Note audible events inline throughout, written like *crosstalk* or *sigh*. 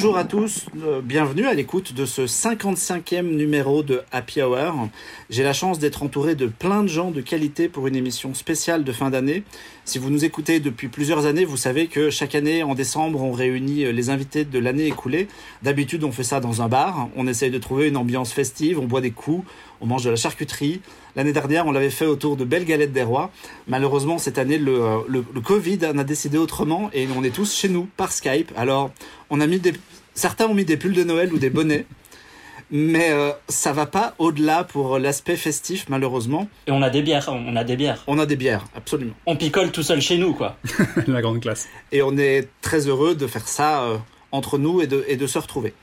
Bonjour à tous, euh, bienvenue à l'écoute de ce 55e numéro de Happy Hour. J'ai la chance d'être entouré de plein de gens de qualité pour une émission spéciale de fin d'année. Si vous nous écoutez depuis plusieurs années, vous savez que chaque année, en décembre, on réunit euh, les invités de l'année écoulée. D'habitude, on fait ça dans un bar, on essaye de trouver une ambiance festive, on boit des coups, on mange de la charcuterie. L'année dernière, on l'avait fait autour de Belles Galettes des Rois. Malheureusement, cette année, le, euh, le, le Covid en a décidé autrement et on est tous chez nous par Skype. Alors, on a mis des, certains ont mis des pulls de Noël ou des bonnets. Mais euh, ça va pas au-delà pour l'aspect festif, malheureusement. Et on a des bières, on a des bières. On a des bières, absolument. On picole tout seul chez nous, quoi. *laughs* La grande classe. Et on est très heureux de faire ça euh, entre nous et de, et de se retrouver.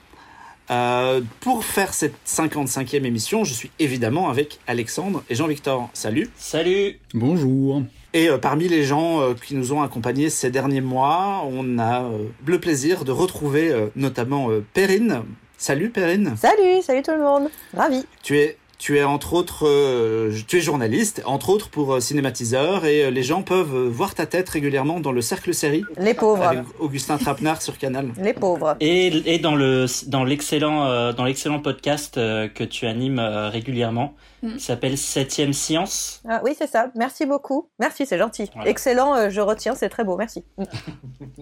Euh, pour faire cette 55e émission, je suis évidemment avec Alexandre et Jean-Victor. Salut. Salut. Bonjour. Et euh, parmi les gens euh, qui nous ont accompagnés ces derniers mois, on a euh, le plaisir de retrouver euh, notamment euh, Perrine. Salut Perrine. Salut, salut tout le monde. Ravi. Tu es, tu es entre autres, euh, tu es journaliste, entre autres pour euh, Cinématiseur, et euh, les gens peuvent euh, voir ta tête régulièrement dans le Cercle Série Les pauvres. avec Augustin Trapenard sur Canal. Les pauvres. Et, et dans le dans l'excellent euh, dans l'excellent podcast euh, que tu animes euh, régulièrement, Mm. qui s'appelle Septième Science. Ah, oui, c'est ça. Merci beaucoup. Merci, c'est gentil. Voilà. Excellent, euh, je retiens, c'est très beau. Merci. Mm.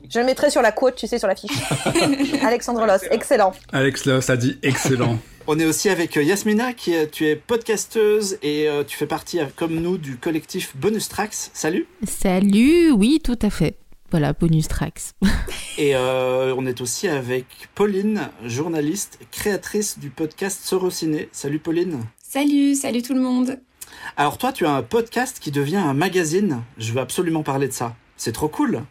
je le mettrai sur la quote, tu sais, sur la fiche. *laughs* Alexandre Loss, excellent. Alex Loss a dit excellent. *laughs* On est aussi avec euh, Yasmina, qui est, tu es podcasteuse et euh, tu fais partie, comme nous, du collectif Bonus Tracks. Salut. Salut, oui, tout à fait. Voilà, bonus tracks. *laughs* Et euh, on est aussi avec Pauline, journaliste, créatrice du podcast Sorociné. Salut Pauline. Salut, salut tout le monde. Alors toi, tu as un podcast qui devient un magazine. Je veux absolument parler de ça. C'est trop cool.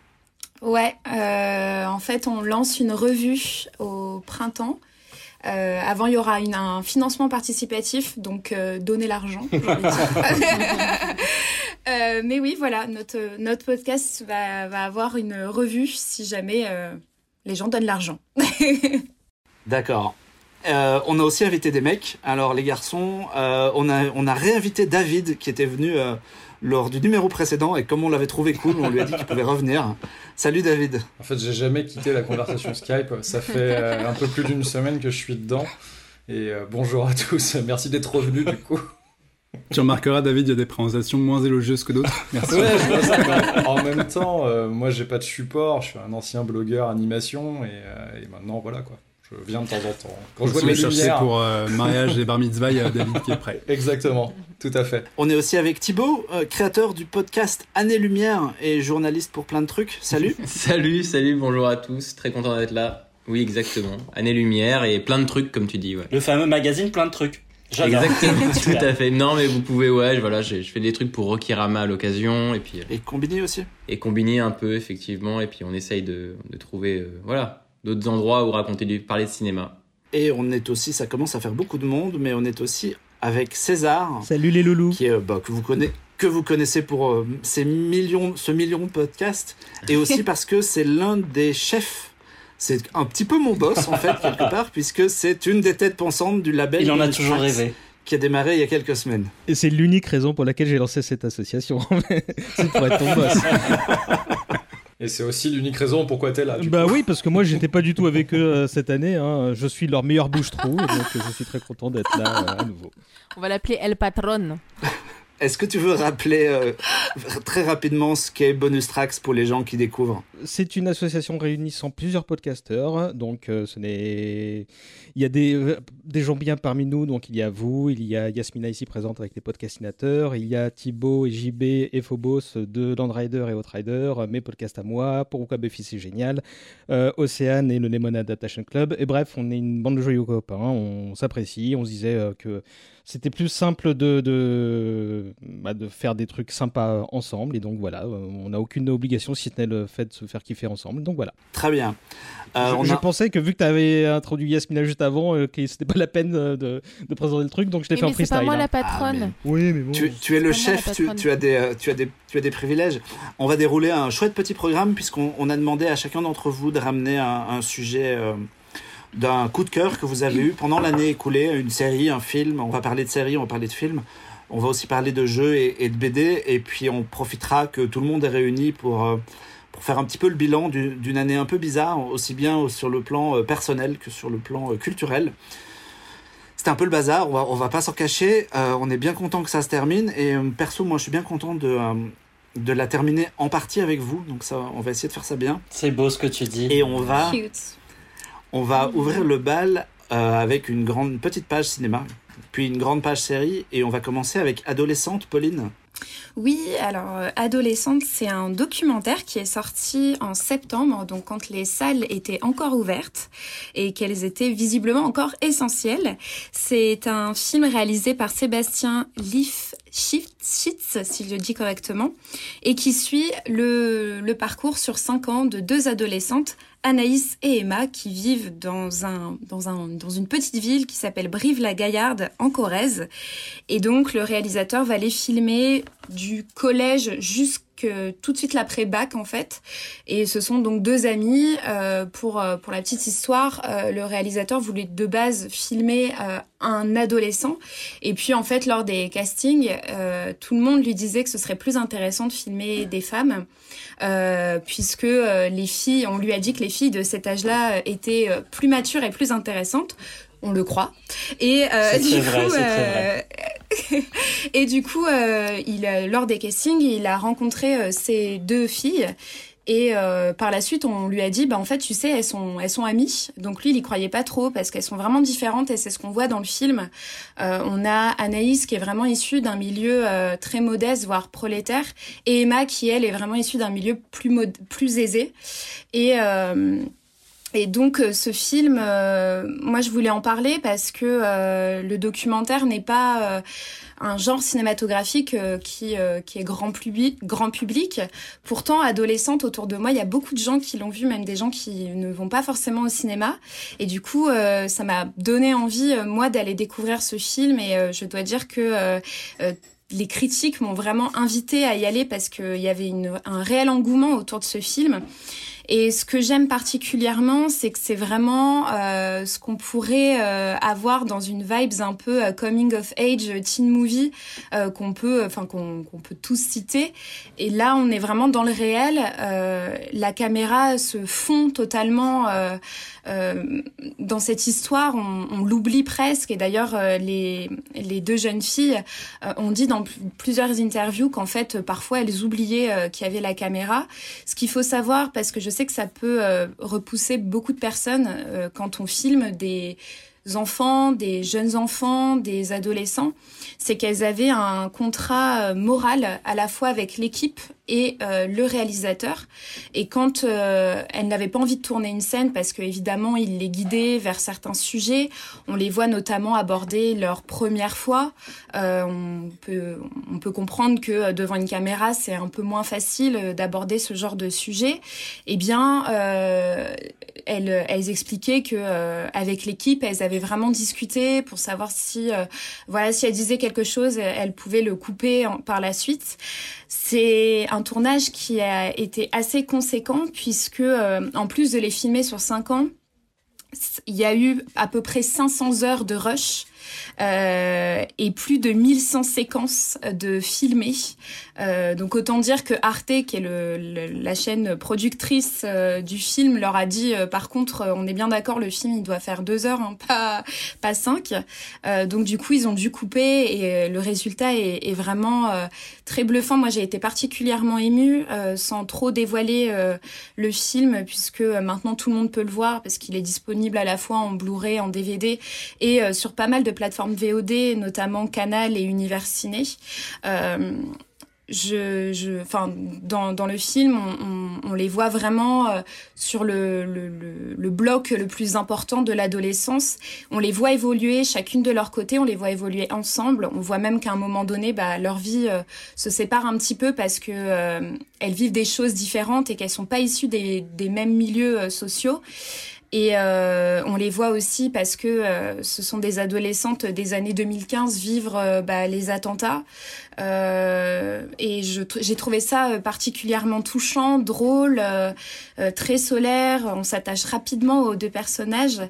Ouais, euh, en fait, on lance une revue au printemps. Euh, avant, il y aura une, un financement participatif, donc euh, donner l'argent. *laughs* Euh, mais oui, voilà, notre, notre podcast va, va avoir une revue si jamais les gens donnent l'argent. *laughs* D'accord. Euh, on a aussi invité des mecs. Alors les garçons, euh, on a on a réinvité David qui était venu euh, lors du numéro précédent et comme on l'avait trouvé cool, on lui a dit qu'il pouvait revenir. Salut David. En fait, j'ai jamais quitté la conversation Skype. Ça fait euh, un peu plus d'une semaine que je suis dedans. Et euh, bonjour à tous. Merci d'être revenus du coup. Tu remarqueras, David, il y a des présentations moins élogieuses que d'autres. Merci. Ouais, je vois ça. mais En même temps, euh, moi, j'ai pas de support. Je suis un ancien blogueur animation et, euh, et maintenant, voilà quoi. Je viens de temps en temps. Quand je vois les lumières. pour euh, mariage et bar mitzvah, il y a David qui est prêt. *laughs* Exactement, tout à fait. On est aussi avec Thibaut, euh, créateur du podcast Année Lumière et journaliste pour plein de trucs. Salut. *laughs* Salut, salut, bonjour à tous, très content d'être là. Oui, exactement. Année lumière et plein de trucs comme tu dis, ouais. Le fameux magazine plein de trucs. Exactement, *laughs* tout à fait. Non, mais vous pouvez, ouais, voilà, je, je fais des trucs pour Rokirama à l'occasion et puis euh, Et Combini aussi. et combiner un peu effectivement et puis on essaye de, de trouver, euh, voilà, d'autres endroits où raconter du, parler de cinéma. Et on est aussi, ça commence à faire beaucoup de monde, mais on est aussi avec César, Salut les loulous. qui est euh, bah, que vous connaissez que vous connaissez pour euh, ces millions, ce million de podcasts, et aussi *laughs* parce que c'est l'un des chefs. C'est un petit peu mon boss en fait quelque part, *laughs* puisque c'est une des têtes pensantes du label. Il en a toujours rêvé. Qui a démarré il y a quelques semaines. Et c'est l'unique raison pour laquelle j'ai lancé cette association. *laughs* c'est pour être ton boss. Et c'est aussi l'unique raison pourquoi t'es là. du bah coup. oui, parce que moi j'étais pas du tout avec eux euh, cette année. hein. Je suis leur meilleur bouche-trou, et donc euh, je suis très content d'être là euh, à nouveau. On va l'appeler El Patron. Est-ce que tu veux rappeler euh, très rapidement ce qu'est Bonus Tracks pour les gens qui découvrent C'est une association réunissant plusieurs podcasteurs. Donc, euh, ce n'est. Il y a des, euh, des gens bien parmi nous. Donc, il y a vous, il y a Yasmina ici présente avec les podcastinateurs. Il y a Thibaut et JB et Phobos de Landrider et Outrider. Mes podcasts à moi. Pourquoi Buffy c'est génial. Océane et le Lemon Adaptation Club. Et bref, on est une bande de joyeux copains. On s'apprécie. On se disait que c'était plus simple de, de, bah, de faire des trucs sympas ensemble. Et donc voilà, euh, on n'a aucune obligation si ce n'est le fait de se faire kiffer ensemble. Donc voilà. Très bien. Euh, je on je a- pensais que vu que tu avais introduit Yasmina juste avant, euh, que c'était pas la peine de, de présenter le truc, donc je t'ai Oui, fait en mais c'est freestyle. pas moi hein. la patronne. Oui, mais bon. Tu, tu es le chef, tu, as des, tu, as des, tu as des privilèges. On va dérouler un chouette petit programme puisqu'on on a demandé à chacun d'entre vous de ramener un, un sujet euh, d'un coup de cœur que vous avez eu pendant l'année écoulée, une série, un film. On va parler de série, on va parler de film. On va aussi parler de jeux et, et de BD. Et puis on profitera que tout le monde est réuni pour, euh, pour faire un petit peu le bilan d'une année un peu bizarre, aussi bien sur le plan personnel que sur le plan culturel. C'était un peu le bazar, on va, on va pas s'en cacher. on est bien content que ça se termine. Et perso, moi, je suis bien content de, de la terminer en partie avec vous. Donc ça, on va essayer de faire ça bien. C'est beau ce que tu dis. Et on va, on va ouvrir le bal euh, avec une grande petite page cinéma, puis une grande page série, et on va commencer avec Adolescente, Pauline. Oui, alors euh, Adolescente, c'est un documentaire qui est sorti en septembre, donc quand les salles étaient encore ouvertes et qu'elles étaient visiblement encore essentielles. C'est un film réalisé par Sébastien Leaf Schitz, si je le dis correctement, et qui suit le, le parcours sur cinq ans de deux adolescentes Anaïs et Emma qui vivent dans, un, dans, un, dans une petite ville qui s'appelle Brive-la-Gaillarde en Corrèze. Et donc le réalisateur va les filmer du collège tout de suite l'après-bac en fait. Et ce sont donc deux amis. Euh, pour, euh, pour la petite histoire, euh, le réalisateur voulait de base filmer un adolescent. Et puis en fait, lors des castings, tout le monde lui disait que ce serait plus intéressant de filmer des femmes. puisque les filles, on lui a dit que les filles de cet âge-là étaient plus matures et plus intéressantes on le croit. Et du coup, *laughs* et du coup, euh, il, lors des castings, il a rencontré euh, ces deux filles. Et euh, par la suite, on lui a dit, bah en fait, tu sais, elles sont, elles sont amies. Donc lui, il y croyait pas trop parce qu'elles sont vraiment différentes et c'est ce qu'on voit dans le film. on a Anaïs qui est vraiment issue d'un milieu très modeste, voire prolétaire, et Emma qui elle est vraiment issue d'un milieu plus plus aisé. Et et donc euh, ce film, euh, moi je voulais en parler parce que euh, le documentaire n'est pas un genre cinématographique qui, qui est grand public, grand public. Pourtant, adolescente autour de moi, il y a beaucoup de gens qui l'ont vu, même des gens qui ne vont pas forcément au cinéma. Et du coup, ça m'a donné envie, moi, d'aller découvrir ce film. Et je dois dire que les critiques m'ont vraiment invité à y aller parce qu'il y avait une, un réel engouement autour de ce film. Et ce que j'aime particulièrement, c'est que c'est vraiment euh, ce qu'on pourrait euh, avoir dans une vibes un peu euh, coming of age teen movie euh, qu'on peut, enfin qu'on peut tous citer. Et là, on est vraiment dans le réel. la caméra se fond totalement dans cette histoire. On, on l'oublie presque. Et d'ailleurs, les les deux jeunes filles ont dit dans plusieurs interviews qu'en fait, parfois, elles oubliaient qu'il y avait la caméra. Ce qu'il faut savoir, parce que je sais que ça peut euh, repousser beaucoup de personnes euh, quand on filme des enfants, des jeunes enfants, des adolescents, c'est qu'elles avaient un contrat euh, moral à la fois avec l'équipe et euh, le réalisateur. Et quand euh, elles n'avaient pas envie de tourner une scène, parce que évidemment il les guidait vers certains sujets, on les voit notamment aborder leur première fois. on peut on peut comprendre que devant une caméra c'est un peu moins facile d'aborder ce genre de sujet. Eh bien, elles, elles expliquaient que avec l'équipe elles avaient vraiment discuté pour savoir si, euh, voilà, si elle disait quelque chose, elle pouvait le couper par la suite. C'est un tournage qui a été assez conséquent puisque, euh, en plus de les filmer sur cinq ans, il y a eu à peu près 500 heures de rush euh, et plus de 1100 séquences de filmées. Euh, donc autant dire que Arte, qui est le, la chaîne productrice euh, du film, leur a dit euh, par contre, on est bien d'accord, le film il doit faire deux heures, hein, pas pas cinq. donc du coup ils ont dû couper et le résultat est, est vraiment très bluffant. Moi j'ai été particulièrement émue, sans trop dévoiler le film puisque maintenant tout le monde peut le voir parce qu'il est disponible à la fois en Blu-ray, en DVD et sur pas mal de plateformes VOD, notamment Canal et Univers Ciné. Euh, je, je, enfin, dans, dans le film, on, on, les voit vraiment euh, sur le, le, le, bloc le plus important de l'adolescence. On les voit évoluer chacune de leur côté, on les voit évoluer ensemble. On voit même qu'à un moment donné, bah, leur vie euh, se sépare un petit peu parce que elles vivent des choses différentes et qu'elles sont pas issues des, des mêmes milieux sociaux. Et euh, on les voit aussi parce que euh, ce sont des adolescentes des années 2015 vivre euh, bah, les attentats. Euh, et j'ai trouvé ça particulièrement touchant, drôle, très solaire. On s'attache rapidement aux deux personnages.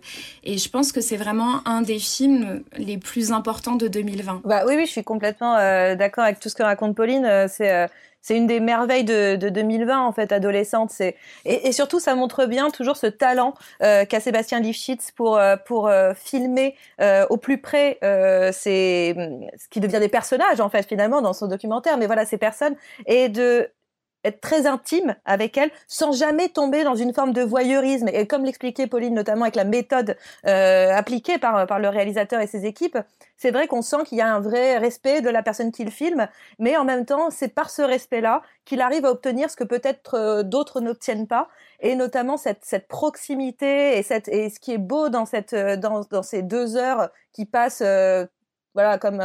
Et je pense que c'est vraiment un des films les plus importants de 2020. Bah oui, oui, je suis complètement d'accord avec tout ce que raconte Pauline. C'est c'est une des merveilles de, de 2020 en fait, adolescente. C'est et, et surtout ça montre bien toujours ce talent euh, qu'a Sébastien Lifshitz pour euh, pour euh, filmer euh, au plus près c'est ce qui devient des personnages en fait finalement dans son documentaire. Mais voilà ces personnes et de être très intime avec elle sans jamais tomber dans une forme de voyeurisme. Et comme l'expliquait Pauline, notamment avec la méthode euh, appliquée par, par le réalisateur et ses équipes, c'est vrai qu'on sent qu'il y a un vrai respect de la personne qui le filme, mais en même temps, c'est par ce respect-là qu'il arrive à obtenir ce que peut-être euh, d'autres n'obtiennent pas, et notamment cette, cette proximité et, cette, et ce qui est beau dans, cette, euh, dans, dans ces deux heures qui passent voilà, comme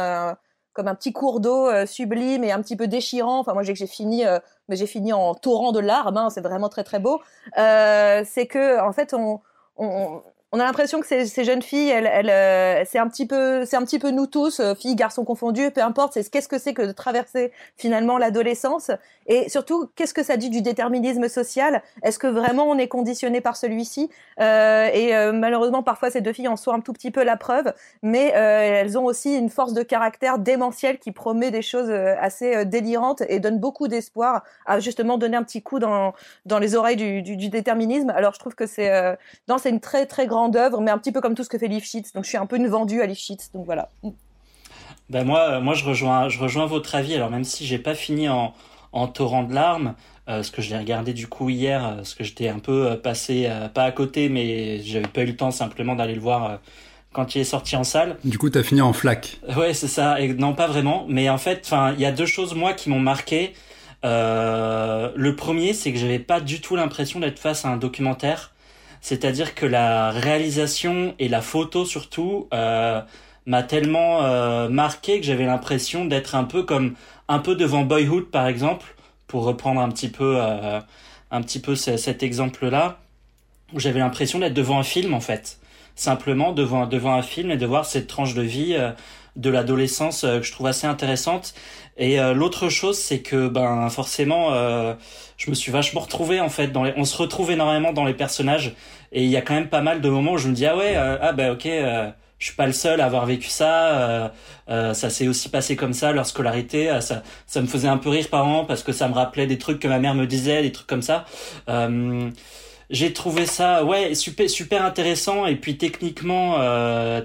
comme un petit cours d'eau euh, sublime et un petit peu déchirant. Enfin, moi, j'ai fini, euh, mais j'ai fini en torrent de larmes. Hein, c'est vraiment très très beau. Euh, c'est que en fait, on, on, on a l'impression que ces, ces, jeunes filles, elles, elles, euh, c'est un petit peu, c'est un petit peu nous tous, euh, filles, garçons confondus, peu importe. C'est qu'est-ce que c'est que de traverser finalement l'adolescence? Et surtout qu'est-ce que ça dit du déterminisme social? Est-ce que vraiment on est conditionné par celui-ci? Euh, Et euh, malheureusement, parfois ces deux filles en sont un tout petit peu la preuve, mais elles ont aussi une force de caractère démentielle qui promet des choses assez délirantes et donne beaucoup d'espoir à justement donner un petit coup dans dans les oreilles du, du, du déterminisme. Alors je trouve que c'est, non, c'est une très très grande grande œuvre, mais un petit peu comme tout ce que fait Lifshitz. Donc je suis un peu une vendue à Lifshitz. Donc voilà. Ben moi, euh, moi je rejoins, je rejoins votre avis. Alors même si j'ai pas fini en, en torrent de larmes, euh, ce que je l'ai regardé du coup hier, euh, ce que j'étais un peu euh, passé, euh, pas à côté, mais j'avais pas eu le temps simplement d'aller le voir euh, quand il est sorti en salle. Du coup, t'as fini en flaque. Ouais, c'est ça. Et non, pas vraiment. Mais en fait, enfin, il y a deux choses moi qui m'ont marqué. le premier, c'est que j'avais pas du tout l'impression d'être face à un documentaire. C'est-à-dire que la réalisation et la photo surtout euh, m'a tellement euh, marqué que j'avais l'impression d'être un peu comme un peu devant Boyhood par exemple, pour reprendre un petit peu euh, un petit peu cet exemple-là, où j'avais l'impression d'être devant un film en fait, simplement devant devant un film et de voir cette tranche de vie euh, de l'adolescence que je trouve assez intéressante. Et euh, l'autre chose, c'est que ben forcément, euh, je me suis vachement retrouvé en fait. Dans les... On se retrouve énormément dans les personnages, et il y a quand même pas mal de moments où je me dis ah ouais, euh, ah ben ok. Euh, je suis pas le seul à avoir vécu ça. Euh, ça s'est aussi passé comme ça, leur scolarité. ça, ça me faisait un peu rire par an parce que ça me rappelait des trucs que ma mère me disait, des trucs comme ça. j'ai trouvé ça ouais super super intéressant et puis techniquement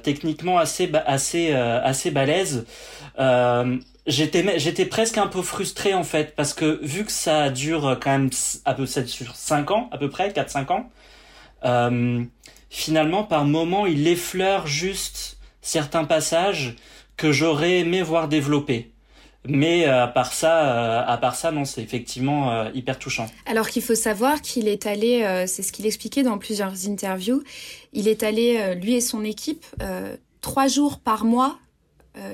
techniquement assez assez assez balèze. Euh, j'étais j'étais presque un peu frustré en fait parce que vu que ça dure quand même à peu sur 5 ans à peu près 4 5 ans euh, finalement par moment il effleure juste certains passages que j'aurais aimé voir développer mais euh, à part ça, euh, à part ça, non, c'est effectivement euh, hyper touchant. Alors qu'il faut savoir qu'il est allé, euh, c'est ce qu'il expliquait dans plusieurs interviews, il est allé, euh, lui et son équipe, trois jours par mois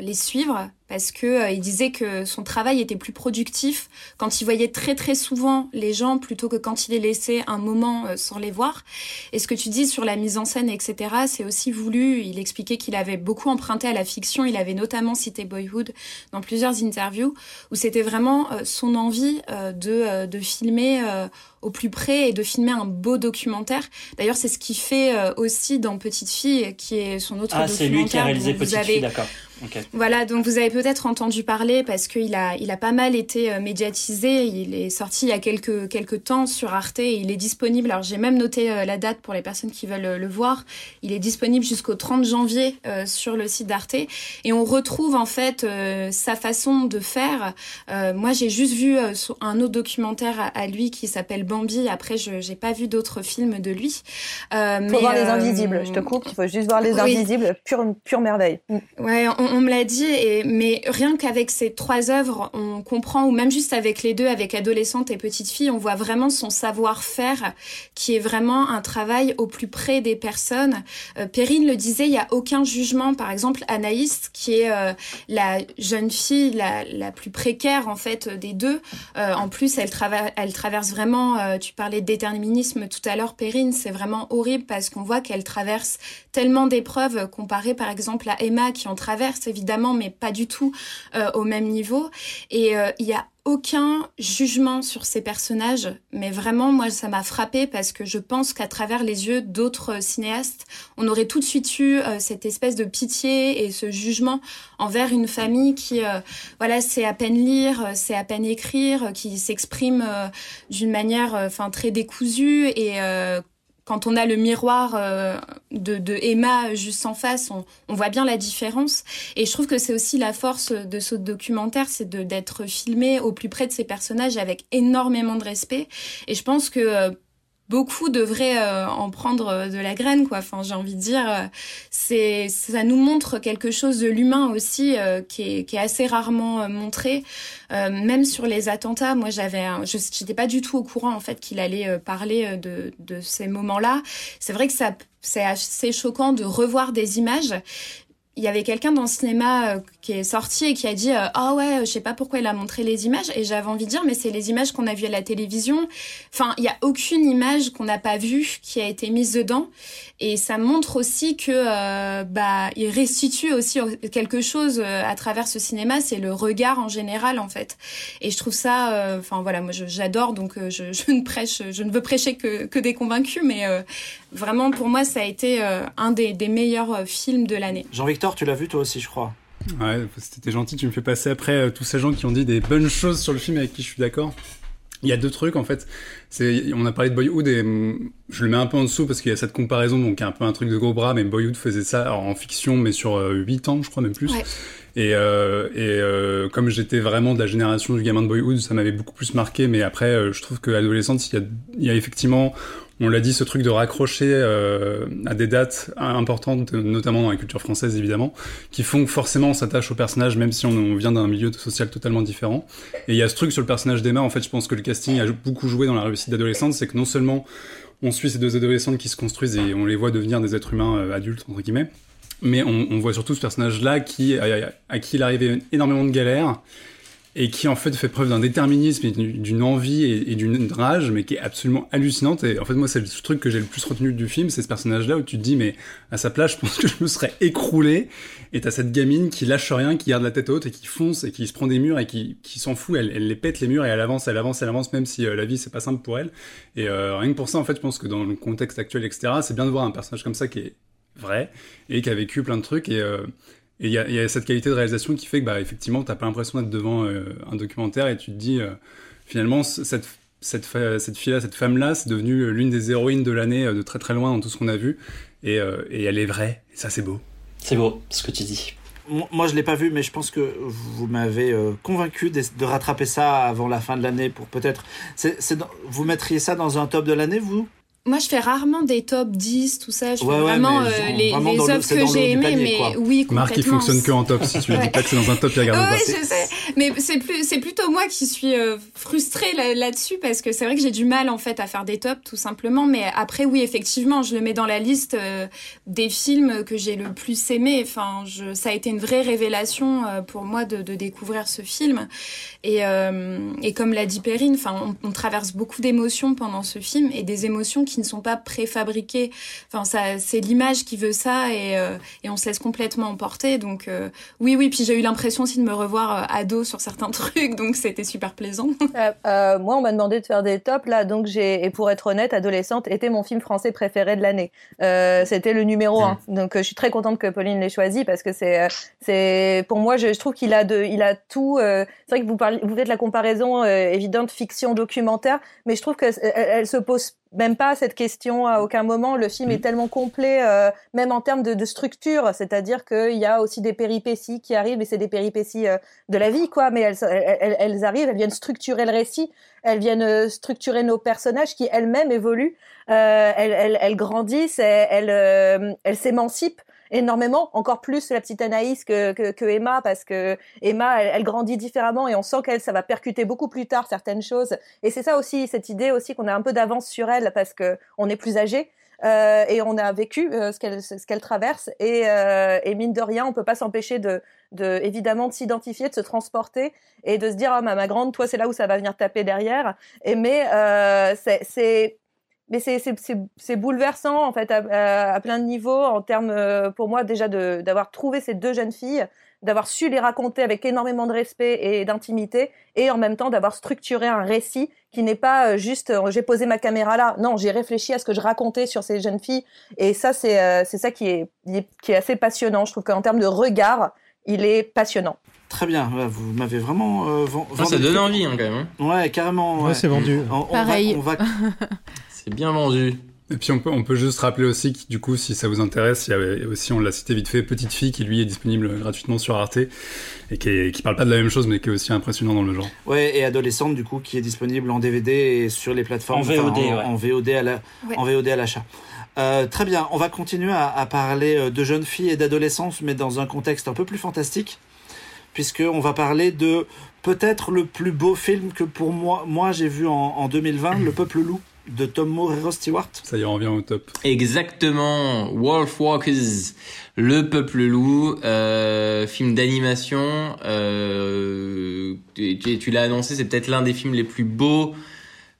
les suivre parce que euh, il disait que son travail était plus productif quand il voyait très très souvent les gens plutôt que quand il les laissait un moment euh, sans les voir. Et ce que tu dis sur la mise en scène, etc., c'est aussi voulu. Il expliquait qu'il avait beaucoup emprunté à la fiction. Il avait notamment cité Boyhood dans plusieurs interviews où c'était vraiment euh, son envie de, de filmer au plus près et de filmer un beau documentaire. D'ailleurs, c'est ce qu'il fait aussi dans Petite Fille, qui est son autre ah, documentaire. c'est lui qui a réalisé Petite avez... Fille, d'accord. Okay. Voilà, donc vous avez peut-être entendu parler parce qu'il a, il a pas mal été euh, médiatisé. Il est sorti il y a quelques, quelques temps sur Arte et il est disponible. Alors j'ai même noté euh, la date pour les personnes qui veulent euh, le voir. Il est disponible jusqu'au 30 janvier sur le site d'Arte et on retrouve en fait sa façon de faire. Moi j'ai juste vu un autre documentaire à, à lui qui s'appelle Bambi. Après je j'ai pas vu d'autres films de lui. Faut mais, voir les Invisibles. Je te coupe. Il faut juste voir les oui. Invisibles. Pure pure merveille. Ouais, on, on me l'a dit, et, mais rien qu'avec ces trois œuvres, on comprend, ou même juste avec les deux, avec Adolescente et Petite Fille, on voit vraiment son savoir-faire, qui est vraiment un travail au plus près des personnes. Euh, Perrine le disait, il n'y a aucun jugement. Par exemple, Anaïs, qui est euh, la jeune fille la, plus précaire, en fait, des deux. Euh, en plus, elle, trava elle traverse vraiment, tu parlais de déterminisme tout à l'heure, Perrine, c'est vraiment horrible parce qu'on voit qu'elle traverse tellement d'épreuves comparée, par exemple, à Emma, qui en traverse, évidemment, mais pas du tout euh, au même niveau. Et il euh, y a aucun jugement sur ces personnages, mais vraiment, moi, ça m'a frappé parce que je pense qu'à travers les yeux d'autres cinéastes, on aurait tout de suite eu euh, cette espèce de pitié et ce jugement envers une famille qui, euh, voilà, sait à peine lire, sait à peine écrire, qui s'exprime d'une manière, enfin, très décousue et quand on a le miroir euh, de, Emma juste en face, on, on, voit bien la différence. Et je trouve que c'est aussi la force de ce documentaire, c'est d'être filmé au plus près de ces personnages avec énormément de respect. Et je pense que euh, beaucoup devraient euh, en prendre euh, de la graine quoi. Enfin j'ai envie de dire euh, c'est ça nous montre quelque chose de l'humain aussi qui est, qui est assez rarement montré. Même sur les attentats moi j'avais je n'étais pas du tout au courant en fait qu'il allait parler de, de ces moments là c'est vrai que ça c'est assez choquant de revoir des images il y avait quelqu'un dans le cinéma euh, qui est sorti et qui a dit euh, ah ouais je sais pas pourquoi il a montré les images. Et j'avais envie de dire mais c'est les images qu'on a vues à la télévision. Enfin il y a aucune image qu'on n'a pas vue qui a été mise dedans. Et ça montre aussi que euh, bah il restitue aussi quelque chose à travers ce cinéma. C'est le regard en général en fait. Et je trouve ça enfin voilà moi j'adore. Donc je, *laughs* je, ne prêche je ne veux prêcher que, que des convaincus mais vraiment pour moi ça a été un des, des meilleurs films de l'année Jean-Victor tu l'as vu toi aussi, je crois. Ouais, c'était gentil, tu me fais passer après euh, tous ces gens qui ont dit des bonnes choses sur le film avec qui je suis d'accord. Il y a deux trucs en fait. C'est, on a parlé de Boyhood et mm, je le mets un peu en dessous parce qu'il y a cette comparaison, donc un peu un truc de gros bras, mais Boyhood faisait ça en fiction, mais sur euh, 8 ans, je crois même plus. Et, euh, et euh, comme j'étais vraiment de la génération du gamin de Boyhood, ça m'avait beaucoup plus marqué. Mais après, euh, je trouve que adolescente, il y a, il y a effectivement on l'a dit, ce truc de raccrocher euh, à des dates importantes, notamment dans la culture française évidemment, qui font que forcément on s'attache au personnage même si on, vient d'un milieu social totalement différent. Et il y a ce truc sur le personnage d'Emma, en fait je pense que le casting a beaucoup joué dans la réussite d'adolescente, c'est que non seulement on suit ces deux adolescentes qui se construisent et on les voit devenir des êtres humains euh, adultes, entre guillemets, mais on, voit surtout ce personnage-là qui, à, à qui il arrivait énormément de galères, et qui en fait fait preuve d'un déterminisme et d'une envie et, d'une rage, mais qui est absolument hallucinante. Et en fait, moi, c'est le truc que j'ai le plus retenu du film, c'est ce personnage-là où tu te dis, mais à sa place, je pense que je me serais écroulé. Et t'as cette gamine qui lâche rien, qui garde la tête haute et qui fonce et qui se prend des murs et qui, s'en fout. Elle, elle les pète les murs et elle avance, elle avance, elle avance, même si euh, la vie c'est pas simple pour elle. Et euh, rien que pour ça, en fait, je pense que dans le contexte actuel, etc., c'est bien de voir un personnage comme ça qui est vrai et qui a vécu plein de trucs et euh, et il y a, y a, cette qualité de réalisation qui fait que, bah, effectivement, t'as pas l'impression d'être devant euh, un documentaire et tu te dis, euh, finalement, cette, cette, cette fille-là, cette femme-là, c'est devenu l'une des héroïnes de l'année euh, de très très loin dans tout ce qu'on a vu. Et, et, elle est vraie. Et ça, c'est beau. C'est beau, ce que tu dis. Moi, je l'ai pas vu, mais je pense que vous m'avez convaincu de, de, rattraper ça avant la fin de l'année pour peut-être. Vous mettriez ça dans un top de l'année, vous? Moi, je fais rarement des top 10, tout ça. Je ouais, fais vraiment euh, les, vraiment les œuvres que j'ai aimées, mais quoi. oui, complètement. Marc, il fonctionne que en top. Si tu lui dis pas que c'est dans un top, il regarde oh, Oui, je sais. Mais c'est plus, c'est plutôt moi qui suis euh, frustrée là-dessus parce que c'est vrai que j'ai du mal en fait à faire des tops, tout simplement. Mais après, oui, effectivement, je le mets dans la liste euh, des films que j'ai le plus aimé. Enfin, je, ça a été une vraie révélation euh, pour moi de, de, découvrir ce film. Et, euh, et comme l'a dit Perrine, enfin, on, on traverse beaucoup d'émotions pendant ce film et des émotions qui ne sont pas préfabriqués. Enfin, ça, c'est l'image qui veut ça et, euh, et, on se laisse complètement emporter. Donc, euh, oui, oui. Puis j'ai eu l'impression aussi de me revoir euh, ado sur certains *laughs* trucs, donc c'était super plaisant. Euh, moi, on m'a demandé de faire des tops là, donc j'ai, et pour être honnête, adolescente était mon film français préféré de l'année. c'était le numéro un. Mmh. Donc, je suis très contente que Pauline l'ait choisi parce que c'est, c'est, pour moi, je, je, trouve qu'il a de, il a tout. c'est vrai que vous parlez, vous faites la comparaison évidente fiction documentaire, mais je trouve que elle, elle se pose même pas cette question à aucun moment. Le film est mm. tellement complet, euh, même en termes de, de structure, c'est-à-dire qu'il y a aussi des péripéties qui arrivent, et c'est des péripéties euh, de la vie, quoi. Mais elles, elles, elles, arrivent, elles viennent structurer le récit, elles viennent euh, structurer nos personnages qui elles-mêmes évoluent, euh, elles, elles, elles, grandissent, elles, elles s'émancipent énormément, encore plus la petite Anaïs que, que, Emma, parce que Emma, elle, grandit différemment et on sent qu'elle, ça va percuter beaucoup plus tard certaines choses. Et c'est ça aussi, cette idée aussi qu'on a un peu d'avance sur elle parce que on est plus âgé. Euh, et on a vécu euh, ce qu'elle ce qu'elle traverse et, euh, et mine de rien on peut pas s'empêcher de, de évidemment de s'identifier de se transporter et de se dire ah ma, ma grande toi c'est là où ça va venir taper derrière et mais c'est mais c'est bouleversant en fait à, à, plein de niveaux en termes euh, pour moi déjà d'avoir trouvé ces deux jeunes filles d'avoir su les raconter avec énormément de respect et d'intimité, et en même temps d'avoir structuré un récit qui n'est pas euh, juste euh, j'ai posé ma caméra là. Non, j'ai réfléchi à ce que je racontais sur ces jeunes filles, et ça c'est c'est ça qui est qui est assez passionnant. Je trouve qu'en termes de regard, il est passionnant. Très bien, vous m'avez vraiment euh, Ah, vendu ça donne envie hein, quand même. hein. Ouais, carrément. Ouais, ouais. c'est vendu. On- on va- Pareil. on va *laughs* C'est bien vendu. Et puis on peut, on peut juste rappeler aussi que du coup, si ça vous intéresse, il y avait aussi, on l'a cité vite fait, Petite Fille qui lui est disponible gratuitement sur Arte et qui, est, qui parle pas de la même chose mais qui est aussi impressionnant dans le genre. Ouais, et adolescente du coup qui est disponible en DVD et sur les plateformes En VOD, enfin, en, ouais. en VOD à la Ouais. en VOD à l'achat. Euh, très bien, on va continuer à, à parler euh, de jeunes filles et d'adolescence, mais dans un contexte un peu plus fantastique, puisque on va parler de peut-être le plus beau film que pour moi, moi j'ai vu en, en 2020, Le Peuple Loup de Tom Moore et Ross Stewart. Ça y revient au top. Exactement, Wolfwalkers, Le Peuple Loup, euh, film d'animation. Euh, tu tu- tu l'as annoncé, c'est peut-être l'un des films les plus beaux euh,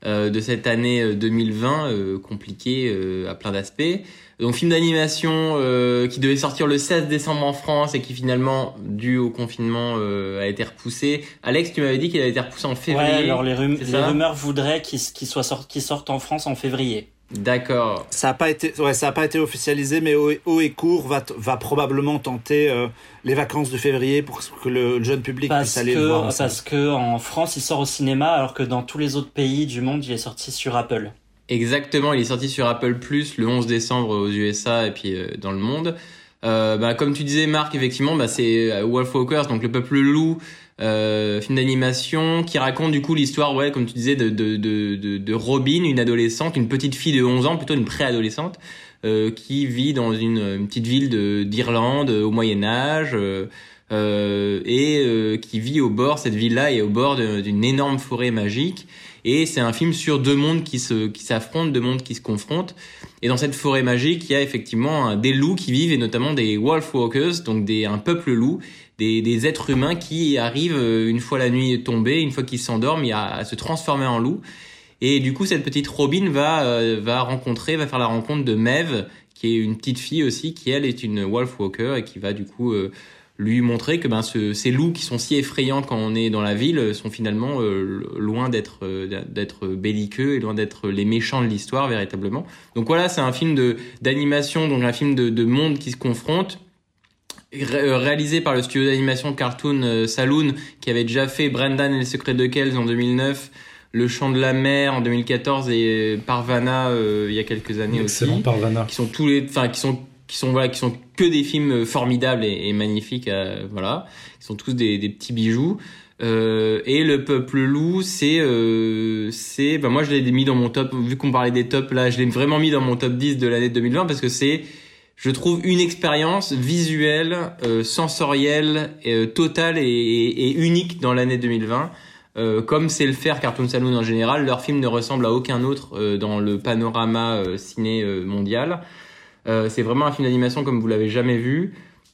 de cette année euh, 2020, euh, compliqué euh, à plein d'aspects. Donc film d'animation euh, qui devait sortir le 16 décembre en France et qui finalement, dû au confinement, euh, a été repoussé. Alex, tu m'avais dit qu'il avait été repoussé en février. Ouais, alors les, rumeurs voudraient qu'il soit sorti, qu'il sorte en France en février. D'accord. Ça a pas été, ouais, ça a pas été officialisé, mais Haut et- Court va, va probablement tenter euh, les vacances de février pour que le jeune public Parce puisse aller le voir. que, en salle. parce que en France, il sort au cinéma, alors que dans tous les autres pays du monde, il est sorti sur Apple. Exactement, il est sorti sur Apple Plus le 11 décembre aux USA et puis euh, dans le monde. Euh, bah, comme tu disais, Marc, effectivement, bah, c'est euh, Wolfwalkers, donc le peuple loup, euh, film d'animation qui raconte du coup l'histoire, ouais, comme tu disais, de, de, de, de, Robin, une adolescente, une petite fille de 11 ans, plutôt une préadolescente, euh, qui vit dans une, petite ville de- d'Irlande euh, au Moyen Âge. euh, euh, et euh, qui vit au bord, cette ville-là est au bord d'une énorme forêt magique. Et c'est un film sur deux mondes qui se qui s'affrontent, deux mondes qui se confrontent. Et dans cette forêt magique, il y a effectivement des loups qui vivent et notamment des wolfwalkers, donc des un peuple loup, des, êtres humains qui arrivent euh, une fois la nuit tombée, une fois qu'ils s'endorment, à se transformer en loup. Et du coup, cette petite Robin va euh, va rencontrer, va faire la rencontre de Mev, qui est une petite fille aussi, qui elle est une wolfwalker et qui va du coup euh, lui montrer que ben ce- ces loups qui sont si effrayants quand on est dans la ville sont finalement loin d'être d'être belliqueux et loin d'être les méchants de l'histoire véritablement. Donc voilà, c'est un film de d'animation, donc un film de, de monde qui se confronte ré- euh, réalisé par le studio d'animation Cartoon euh, Saloon qui avait déjà fait Brendan et le secret de Kells en 2009, Le chant de la mer en 2014 et euh, Parvana euh, il y a quelques années Excellent aussi. Parvana. qui sont tous les enfin qui sont qui sont voilà qui sont que des films formidables et, et magnifiques euh, voilà. Qui sont tous des, des petits bijoux. Euh, et le peuple loup c'est euh, c'est ben moi je l'ai mis dans mon top. Vu qu'on parlait des tops là je l'ai vraiment mis dans mon top 10 de l'année 2020 parce que c'est je trouve une expérience visuelle euh, sensorielle euh, totale et, et- unique dans l'année 2020 euh, comme c'est le faire Cartoon Saloon en général, leur film ne ressemble à aucun autre euh, dans le panorama euh, ciné euh, mondial. C'est vraiment un film d'animation comme vous l'avez jamais vu.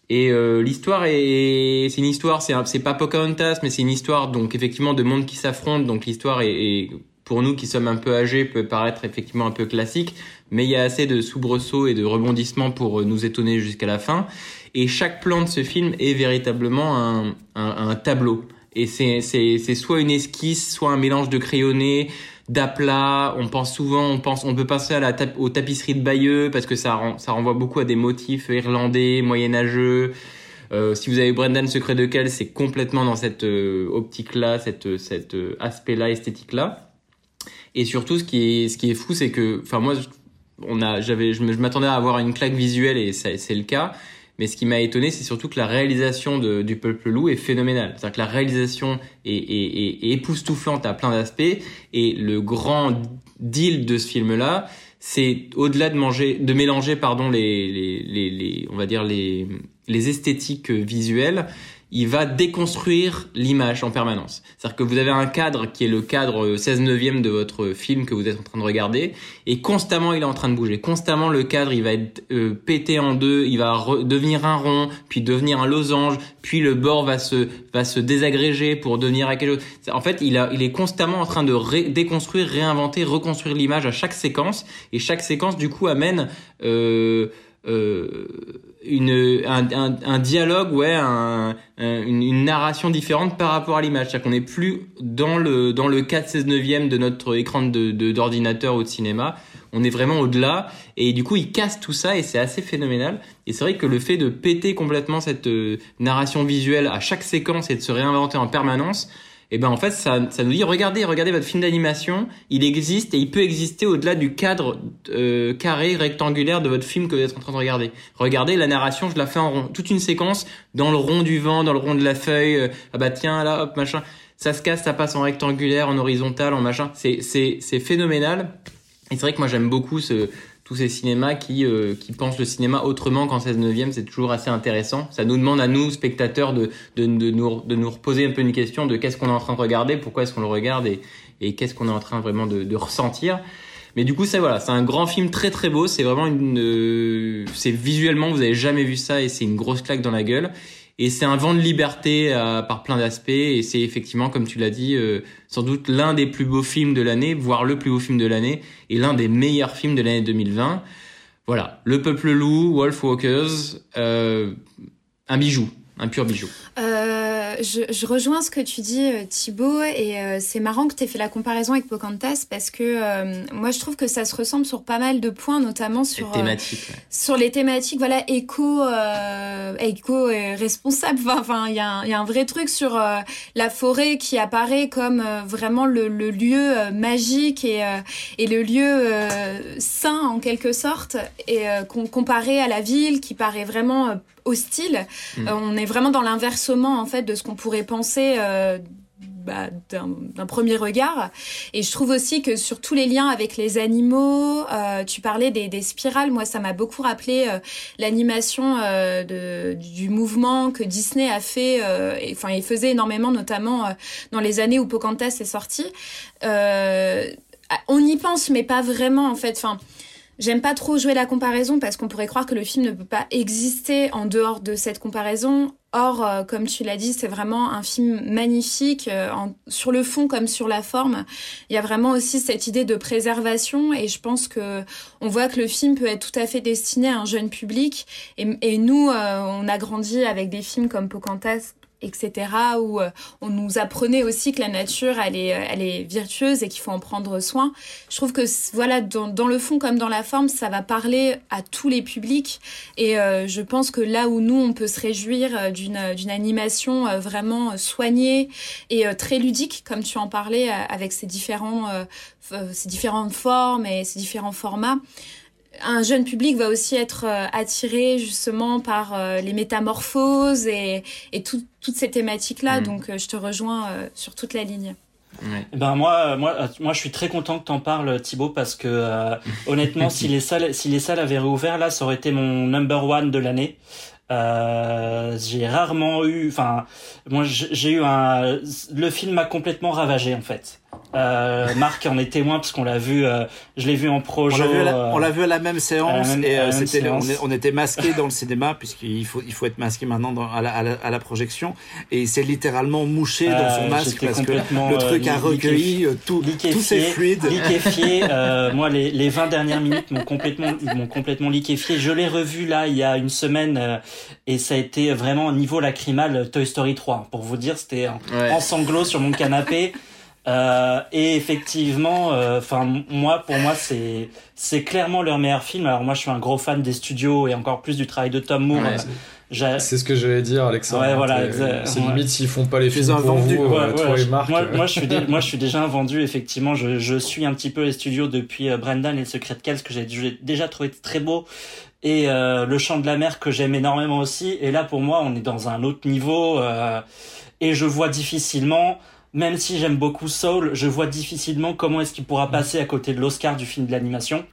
Et l'histoire est, c'est une histoire, c'est un- pas Pocahontas, mais c'est une histoire donc effectivement de mondes qui s'affrontent. Donc l'histoire est, est, pour nous qui sommes un peu âgés peut paraître effectivement un peu classique, mais il y a assez de soubresauts et de rebondissements pour euh, nous étonner jusqu'à la fin. Et chaque plan de ce film est véritablement un, un, un tableau. Et c'est soit une esquisse, soit un mélange de crayonné, d'aplats. On pense souvent, on pense, on peut penser à la tap- aux tapisseries de Bayeux parce que ça ça renvoie beaucoup à des motifs irlandais, moyenâgeux. Euh, si vous avez Brendan Secret de Kells, c'est complètement dans cette euh, optique-là, cette cette euh, aspect-là, esthétique-là. Et surtout, ce qui est ce qui est fou, c'est que, enfin moi, on a, j'avais, je m'attendais à avoir une claque visuelle et c'est le cas. Mais ce qui m'a étonné, c'est surtout que la réalisation du Peuple Loup est phénoménale. C'est-à-dire que la réalisation est, est, est, est époustouflante à plein d'aspects. Et le grand deal de ce film-là, c'est au-delà de manger, de mélanger, pardon, les, les, les, les on va dire les, les esthétiques visuelles, il va déconstruire l'image en permanence. C'est-à-dire que vous avez un cadre qui est le cadre 16 neuvième de votre film que vous êtes en train de regarder, et constamment il est en train de bouger. Constamment le cadre il va être euh, pété en deux, il va devenir un rond, puis devenir un losange, puis le bord va se va se désagréger pour devenir à quelque chose. En fait, il est constamment en train de déconstruire, réinventer, reconstruire l'image à chaque séquence, et chaque séquence du coup amène euh, euh, une un, un, un, dialogue, ouais, un, une, narration différente par rapport à l'image. C'est-à-dire qu'on n'est plus dans le dans le 4 16 neuvième de notre écran de d'ordinateur ou de cinéma. On est vraiment au-delà et du coup il casse tout ça et c'est assez phénoménal. Et c'est vrai que le fait de péter complètement cette euh, narration visuelle à chaque séquence et de se réinventer en permanence, et eh ben en fait ça, ça nous dit regardez regardez votre film d'animation. Il existe et il peut exister au-delà du cadre euh, carré rectangulaire de votre film que vous êtes en train de regarder. Regardez la narration je la fais en rond. Toute une séquence dans le rond du vent dans le rond de la feuille euh, ah bah tiens là hop machin. Ça se casse ça passe en rectangulaire en horizontal en machin. C'est c'est c'est phénoménal. Et c'est vrai que moi j'aime beaucoup ce tous ces cinémas qui, euh, qui pensent le cinéma autrement qu'en 16 neuvième, c'est toujours assez intéressant. Ça nous demande à nous, spectateurs, de, de, de, nous, de nous reposer un peu une question de qu'est-ce qu'on est en train de regarder, pourquoi est-ce qu'on le regarde et, et qu'est-ce qu'on est en train vraiment de, de ressentir. Mais du coup, c'est voilà, c'est un grand film très très beau. C'est vraiment une, euh, c'est visuellement, vous avez jamais vu ça et c'est une grosse claque dans la gueule. Et c'est un vent de liberté euh, par plein d'aspects. Et c'est effectivement, comme tu l'as dit, euh, sans doute l'un des plus beaux films de l'année, voire le plus beau film de l'année, et l'un des meilleurs films de l'année 2020. Voilà, Le Peuple Loup, Wolf Walkers, euh, un bijou, un pur bijou. Euh, je, je, rejoins ce que tu dis, euh, Thibaut, et euh, c'est marrant que tu aies fait la comparaison avec Pocantas parce que euh, moi je trouve que ça se ressemble sur pas mal de points, notamment sur les thématiques. Ouais. Sur les thématiques, voilà, éco, éco responsable. Enfin, il y, a un, y a un vrai truc sur la forêt qui apparaît comme vraiment le, le, lieu magique et, et le lieu sain en quelque sorte, et comparé à la ville qui paraît vraiment hostile. Mmh. on est vraiment dans l'inversement en fait de ce qu'on pourrait penser euh, bah, d'un premier regard. Et je trouve aussi que sur tous les liens avec les animaux, euh, tu parlais des, des, spirales. Moi, ça m'a beaucoup rappelé euh, l'animation euh, de, du mouvement que Disney a fait. Euh, enfin, il faisait énormément, notamment euh, dans les années où Pocahontas est sorti. Euh, on y pense, mais pas vraiment en fait. Enfin, J'aime pas trop jouer la comparaison parce qu'on pourrait croire que le film ne peut pas exister en dehors de cette comparaison. Or, euh, comme tu l'as dit, c'est vraiment un film magnifique euh, sur le fond comme sur la forme. Il y a vraiment aussi cette idée de préservation et je pense que on voit que le film peut être tout à fait destiné à un jeune public. Et, et nous, euh, on a grandi avec des films comme Pocahontas etc., où euh, on nous apprenait aussi que la nature, elle est, elle est virtueuse et qu'il faut en prendre soin. Je trouve que, voilà, dans, dans, le fond comme dans la forme, ça va parler à tous les publics. Et euh, je pense que là où nous, on peut se réjouir euh, d'une, d'une animation euh, vraiment soignée et très ludique, comme tu en parlais, avec ses, différents, ces différentes formes et ces différents formats, un jeune public va aussi être euh, attiré justement par euh, les métamorphoses et, et tout, toutes ces thématiques-là. Mmh. Donc, euh, je te rejoins sur toute la ligne. Ouais. Ben moi, moi, moi, je suis très content que t'en parles, Thibaut, parce que euh, honnêtement, *laughs* si les salles, si les salles avaient réouvert, là, ça aurait été mon number one de l'année. Euh, j'ai rarement eu, enfin, moi, j'ai eu un, le film m'a complètement ravagé en fait. Euh, Marc en est témoin parce qu'on l'a vu, euh, je l'ai vu en projet. On l'a vu, vu, à la même séance même, et euh, c'était, on, on, était masqué dans le cinéma puisqu'il faut, il faut être masqué maintenant dans, à, la, à, la, à, la, projection et il s'est littéralement mouché dans son masque parce que le truc a recueilli tout, tous ses fluides. Liquéfié. *laughs* moi, les, les 20 dernières minutes m'ont complètement, m'ont complètement liquéfié. Je l'ai revu là il y a une semaine et ça a été vraiment niveau lacrymal Toy Story 3. Pour vous dire, c'était ouais. en sanglots sur mon canapé. *laughs* Euh, et effectivement, enfin euh, moi, pour moi, c'est c'est clairement leur meilleur film. Alors moi, je suis un gros fan des studios et encore plus du travail de Tom Moore. Ouais, c'est ce que j'allais dire, Alexandre. Ouais, voilà, c'est limite s'ils font pas les films pour vous, ouais, euh, toi et Marc. Moi, moi, je suis, moi, je suis déjà un vendu. Effectivement, je, je suis un petit peu les studios depuis euh, Brendan et le Secret Kells que j'ai déjà trouvé très beau et euh, le chant de la mer que j'aime énormément aussi. Et là, pour moi, on est dans un autre niveau euh, et je vois difficilement même si j'aime beaucoup Soul, je vois difficilement comment est-ce qu'il pourra passer à côté de l'Oscar du film de l'animation.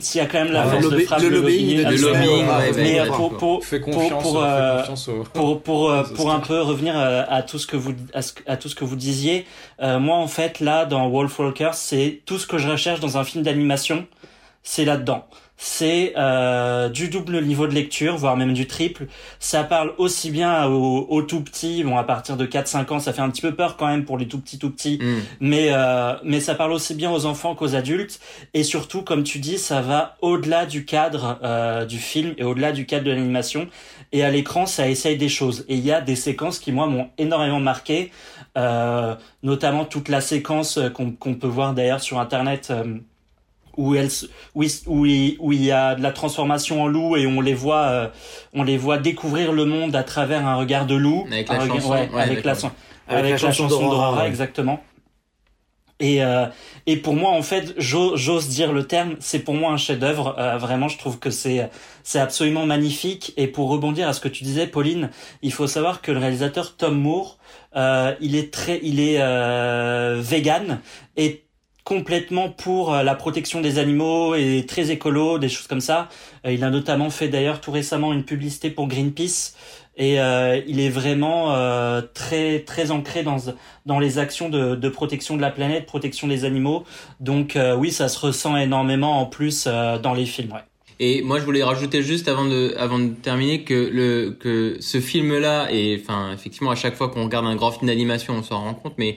S'il y a quand même la ah, force de frappe, le, lobbying, le lobbying, mais pour pour pour euh, pour pour euh, pour un peu revenir à tout ce que vous à, tout ce que vous disiez, euh, moi en fait là dans Wolf Walkers, c'est tout ce que je recherche dans un film d'animation, c'est là-dedans c'est euh, du double niveau de lecture, voire même du triple. Ça parle aussi bien aux, aux tout petits, bon à partir de 4-5 ans, ça fait un petit peu peur quand même pour les tout petits tout petits, Mm. mais euh, mais ça parle aussi bien aux enfants qu'aux adultes. Et surtout, comme tu dis, ça va au-delà du cadre euh, du film et au-delà du cadre de l'animation. Et à l'écran, ça essaye des choses. Et il y a des séquences qui moi m'ont énormément marqué, euh, notamment toute la séquence euh, qu'on qu'on peut voir d'ailleurs sur internet. Où, elle, se- où, il- où, il, où il y a de la transformation en loup et on les voit euh, on les voit découvrir le monde à travers un regard de loup. Avec la chanson, ouais, ouais, avec la, avec chanson d'Aurora ouais. exactement. Et euh, et pour moi en fait j'o- j'ose dire le terme c'est pour moi un chef-d'œuvre. Euh, vraiment je trouve que c'est c'est absolument magnifique. Et pour rebondir à ce que tu disais Pauline il faut savoir que le réalisateur Tom Moore euh, il est très il est euh, vegan et complètement pour euh, la protection des animaux et très écolo des choses comme ça Euh, il a notamment fait d'ailleurs tout récemment une publicité pour Greenpeace et euh, il est vraiment euh, très très ancré dans dans les actions de, de protection de la planète, protection des animaux. Donc euh, oui, ça se ressent énormément en plus euh, dans les films. Ouais. Et moi, je voulais rajouter juste avant de, avant de terminer que le, que ce film-là, et enfin, effectivement, à chaque fois qu'on regarde un grand film d'animation, on s'en rend compte, mais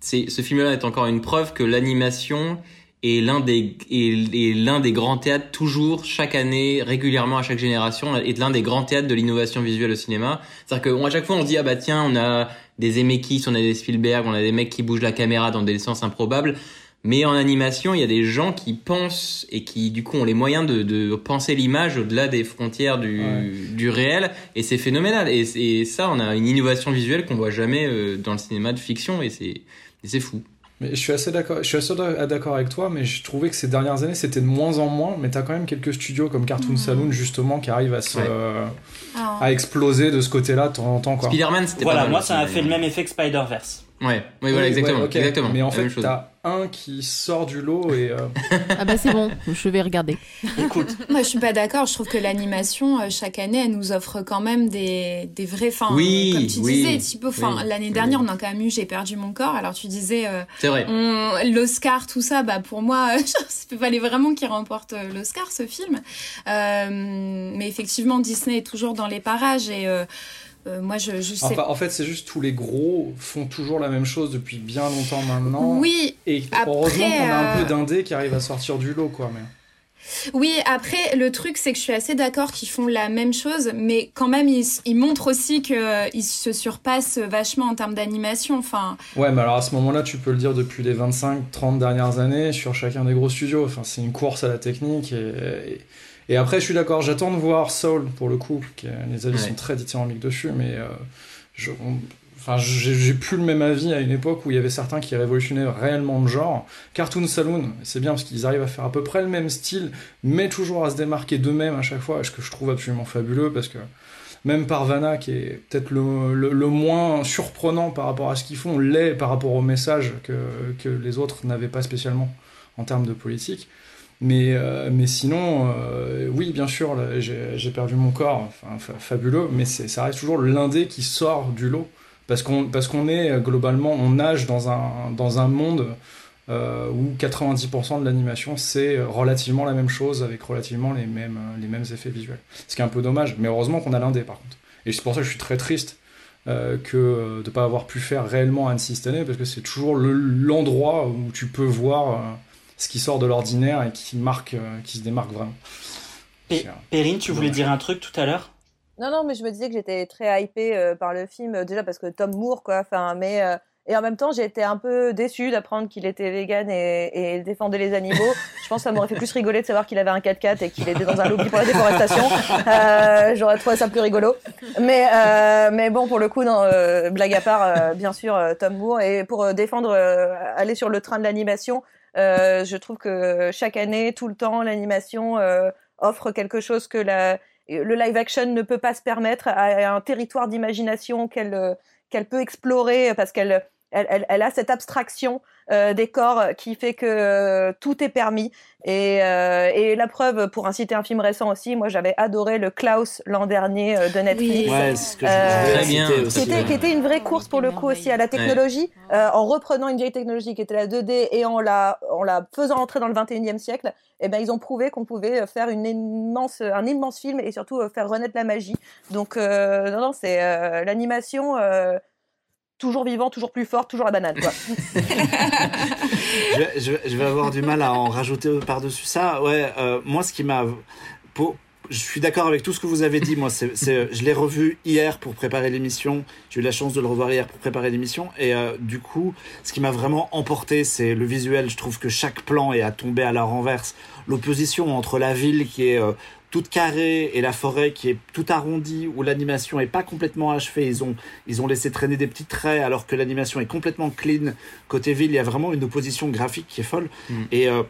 c'est, ce film-là est encore une preuve que l'animation est l'un des, est, est l'un des grands théâtres toujours, chaque année, régulièrement à chaque génération, est l'un des grands théâtres de l'innovation visuelle au cinéma. C'est-à-dire qu'à chaque fois, on se dit, ah bah tiens, on a des Zemeckis, on a des Spielberg, on a des mecs qui bougent la caméra dans des sens improbables. Mais en animation, il y a des gens qui pensent et qui, du coup, ont les moyens de, de penser l'image au-delà des frontières du, Ouais. du réel. Et c'est phénoménal. Et, et ça, on a une innovation visuelle qu'on voit jamais euh, dans le cinéma de fiction. Et c'est, et c'est fou. Mais je suis assez d'accord, je suis assez d'accord avec toi, mais je trouvais que ces dernières années c'était de moins en moins. Mais t'as quand même quelques studios comme Cartoon Mhm. Saloon justement qui arrivent à se, Ouais. euh, Alors, à exploser de ce côté-là de temps en temps quoi. Spider-Man, c'était pas Voilà, mal moi aussi, ça a fait le même effet que Spider-Verse. Ouais, oui, voilà, exactement. ouais, exactement. Mais en fait t'as un qui sort du lot et euh, Ah bah c'est bon, je vais regarder. Écoute, *laughs* Moi, je suis pas d'accord. Je trouve que l'animation, euh, chaque année, elle nous offre quand même des, des vrais. Enfin, Oui, comme tu oui, disais, Thibaut, oui, l'année oui. dernière, on a quand même eu J'ai perdu mon corps. Alors, tu disais, euh, C'est vrai. on- l'Oscar, tout ça, bah, pour moi, *laughs* il fallait vraiment qu'il remporte euh, l'Oscar, ce film. Euh, mais effectivement, Disney est toujours dans les parages et euh, euh, moi, je, je sais. enfin, en fait c'est juste tous les gros font toujours la même chose depuis bien longtemps maintenant. oui, Et Après, heureusement qu'on a un euh, peu d'indé qui arrive à sortir du lot quoi. Mais... Oui, après, le truc, c'est que je suis assez d'accord qu'ils font la même chose, mais quand même, ils, ils montrent aussi qu'ils se surpassent vachement en termes d'animation. Enfin, Ouais, mais alors à ce moment-là, tu peux le dire depuis les 25-30 dernières années sur chacun des gros studios. Enfin, c'est une course à la technique. Et, et, après, je suis d'accord, j'attends de voir Soul pour le coup. qui- les avis Ouais. sont très dithyrambiques dessus, mais euh, je, on- enfin, j'ai j'ai plus le même avis à une époque où il y avait certains qui révolutionnaient réellement le genre. Cartoon Saloon, c'est bien parce qu'ils arrivent à faire à peu près le même style, mais toujours à se démarquer d'eux-mêmes à chaque fois, ce que je trouve absolument fabuleux parce que même Parvana, qui est peut-être le, le, le moins surprenant par rapport à ce qu'ils font, l'est par rapport au message que, que les autres n'avaient pas spécialement en termes de politique. Mais, euh, mais sinon, euh, oui, bien sûr, j'ai perdu mon corps, enfin, fa- fabuleux, mais ça reste toujours l'indé qui sort du lot. Parce qu'on qu'on est euh, globalement, on nage dans un, dans un monde où 90% de l'animation c'est relativement la même chose avec relativement les mêmes, les mêmes effets visuels. Ce qui est un peu dommage, mais heureusement qu'on a l'indé par contre. Et c'est pour ça que je suis très triste que de ne pas avoir pu faire réellement Annecy cette année, parce que c'est toujours le- l'endroit où tu peux voir ce qui sort de l'ordinaire et qui, marque, euh, qui se démarque vraiment. Perrine, tu voulais dire un truc tout à l'heure? Non, non, mais je me disais que j'étais très hypée euh, par le film, euh, déjà parce que Tom Moore, quoi. Enfin, mais euh, et en même temps, j'ai été un peu déçue d'apprendre qu'il était vegan et, et défendait les animaux. *laughs* je pense que ça m'aurait fait plus rigoler de savoir qu'il avait un 4x4 et qu'il était dans un lobby pour la déforestation. Euh, J'aurais trouvé ça plus rigolo. Mais euh, mais bon, pour le coup, non, euh, blague à part, euh, bien sûr, Tom Moore et pour euh, défendre, euh, aller sur le train de l'animation. Euh, je trouve que chaque année, tout le temps, l'animation euh, offre quelque chose que la, le live action ne peut pas se permettre à un territoire d'imagination qu'elle euh, qu'elle peut explorer parce qu'elle elle, elle, elle a cette abstraction euh, des corps qui fait que euh, tout est permis. Et, euh, et, la preuve, pour inciter un film récent aussi, moi j'avais adoré le Klaus l'an dernier de Netflix. Oui. Ouais, c'est ce que je Très bien. aussi. Qui était, qui était une vraie course pour le coup aussi à la technologie, en reprenant une vieille technologie qui était la 2D et en la, en la faisant entrer dans le 21e siècle. Et ben ils ont prouvé qu'on pouvait faire une immense, un immense film et surtout faire renaître la magie. Donc non, non, c'est l'animation toujours vivant, toujours plus fort, toujours la banane. *laughs* Je, vais, avoir du mal à en rajouter par-dessus ça. Ouais, euh, moi, ce qui m'a. Je suis d'accord avec tout ce que vous avez dit. Moi, je l'ai revu hier pour préparer l'émission. J'ai eu la chance de le revoir hier pour préparer l'émission. Et euh, du coup, ce qui m'a vraiment emporté, c'est le visuel. Je trouve que chaque plan est à tomber à la renverse. L'opposition entre la ville qui est euh, toute carrée et la forêt qui est tout arrondie où l'animation est pas complètement achevée. Ils ont, ils ont laissé traîner des petits traits alors que l'animation est complètement clean. Côté ville, il y a vraiment une opposition graphique qui est folle. Mm. Et euh,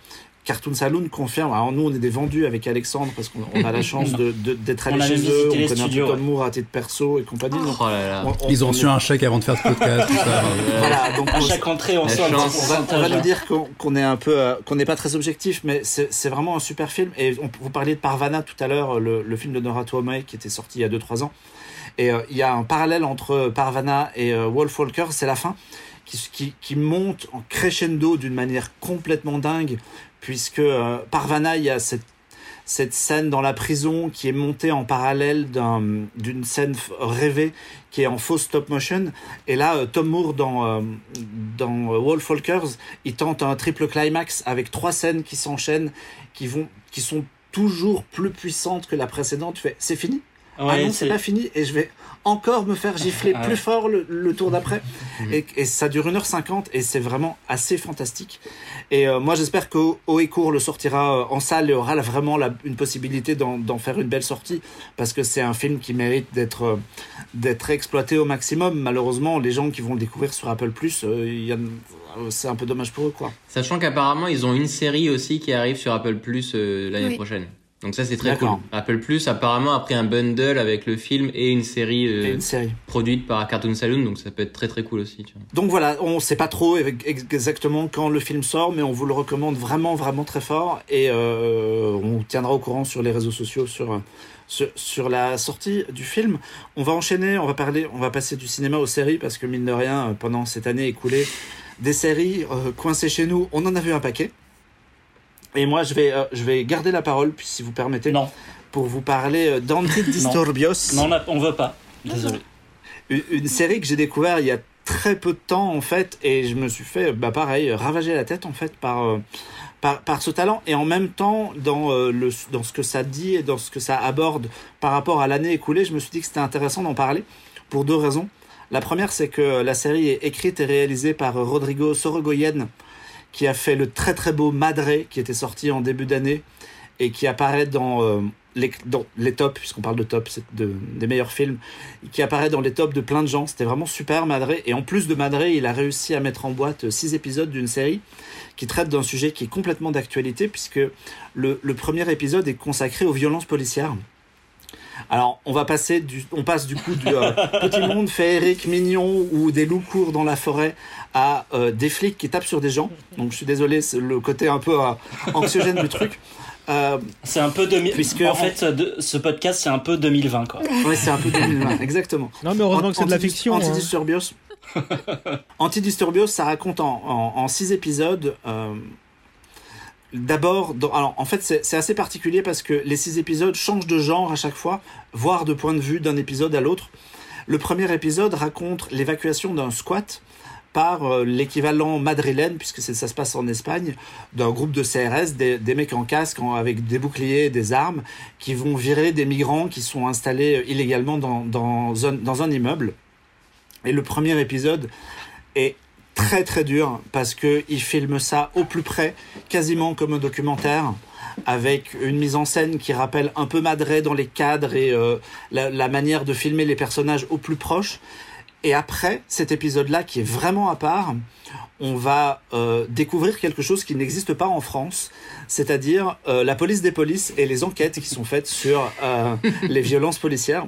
Cartoon Saloon confirme. Alors nous, on est des vendus avec Alexandre parce qu'on a la chance de, d'être *laughs* allé chez eux. On connaît un peu Tom Moore à titre perso et compagnie. Oh là là. On, on, Ils ont reçu un chèque avant de faire ce podcast. ça. *laughs* voilà, donc à chaque entrée, on, sort on, va, on va nous dire qu'on, est un peu, euh, qu'on n'est pas très objectif, mais c'est, vraiment un super film. Et vous parliez de Parvana tout à l'heure, le, le film de Nora Twomey qui était sorti il y a 2-3 ans. Et euh, il y a un parallèle entre Parvana et euh, Wolf Walker, c'est la fin. Qui, monte en crescendo d'une manière complètement dingue puisque euh, Parvana, il y a cette, cette scène dans la prison qui est montée en parallèle d'une scène rêvée qui est en faux stop motion. Et là, euh, Tom Moore dans, euh, dans Wolfwalkers, il tente un triple climax avec trois scènes qui s'enchaînent, qui, vont, qui sont toujours plus puissantes que la précédente. Tu fais, c'est fini? Ouais, Ah non, c'est pas fini. Et je vais encore me faire gifler Ah ouais. plus fort le, le tour d'après. Et, et ça dure 1h50 et c'est vraiment assez fantastique. Et euh, moi, j'espère que Haut et Court le sortira euh, en salle et aura vraiment la- une possibilité d'en faire une belle sortie parce que c'est un film qui mérite d'être euh, d'être exploité au maximum. Malheureusement, les gens qui vont le découvrir sur Apple Plus, il y a- euh, c'est un peu dommage pour eux, quoi. Sachant qu'apparemment, ils ont une série aussi qui arrive sur Apple Plus euh, l'année Oui. prochaine. Donc ça, c'est très cool. Apple Plus, apparemment, a pris un bundle avec le film et une série euh, Et une série. produite par Cartoon Saloon, donc ça peut être très très cool aussi. Tu vois. Donc voilà, on sait pas trop ex- exactement quand le film sort, mais on vous le recommande vraiment, vraiment très fort. Et euh, on tiendra au courant sur les réseaux sociaux sur, sur, sur la sortie du film. On va enchaîner, on va parler, on va passer du cinéma aux séries parce que mine de rien, pendant cette année écoulée, des séries euh, coincées chez nous, on en a vu un paquet. Et moi, je vais, euh, je vais garder la parole, puis si vous permettez, Non, pour vous parler euh, d'Ante Disturbios. non, on, a- on veut pas. Désolé. une, une série que j'ai découvert il y a très peu de temps en fait et je me suis fait bah pareil ravager la tête en fait par euh, par, par ce talent et en même temps dans euh, le dans ce que ça dit et dans ce que ça aborde par rapport à l'année écoulée je me suis dit que c'était intéressant d'en parler pour deux raisons la première c'est que la série est écrite et réalisée par Rodrigo Sorogoyen qui a fait le très très beau Madre qui était sorti en début d'année et qui apparaît dans euh, les, dans les tops, puisqu'on parle de top, c'est de, des meilleurs films, qui apparaît dans les tops de plein de gens. C'était vraiment super, Madre. Et en plus de Madre, il a réussi à mettre en boîte six épisodes d'une série qui traite d'un sujet qui est complètement d'actualité, puisque le, le premier épisode est consacré aux violences policières. Alors, on va passer du, on passe du coup du euh, petit monde féerique mignon où des loups courent dans la forêt à euh, des flics qui tapent sur des gens. Donc, je suis désolé, c'est le côté un peu euh, anxiogène du truc. Euh, C'est un peu 2000. Puisque en fait, de- ce podcast, c'est un peu 2020, quoi. ouais, c'est un peu 2020, *laughs* exactement. Non, mais heureusement que c'est de la fiction. hein. Antidisturbios. Antidisturbios, ça raconte en, en, en six épisodes. D'abord, alors en fait c'est assez particulier parce que les six épisodes changent de genre à chaque fois, voire de point de vue d'un épisode à l'autre. Le premier épisode raconte l'évacuation d'un squat par euh, l'équivalent madrilène, puisque ça se passe en Espagne, d'un groupe de CRS, des, mecs en casque avec des boucliers des armes, qui vont virer des migrants qui sont installés euh, illégalement dans un immeuble. Et le premier épisode est très très dur parce que il filme ça au plus près, quasiment comme un documentaire, avec une mise en scène qui rappelle un peu Madré dans les cadres et euh, la, la manière de filmer les personnages au plus proche. Et après cet épisode-là, qui est vraiment à part, on va euh, découvrir quelque chose qui n'existe pas en France, c'est-à-dire euh, la police des polices et les enquêtes qui sont faites sur euh, *laughs* les violences policières.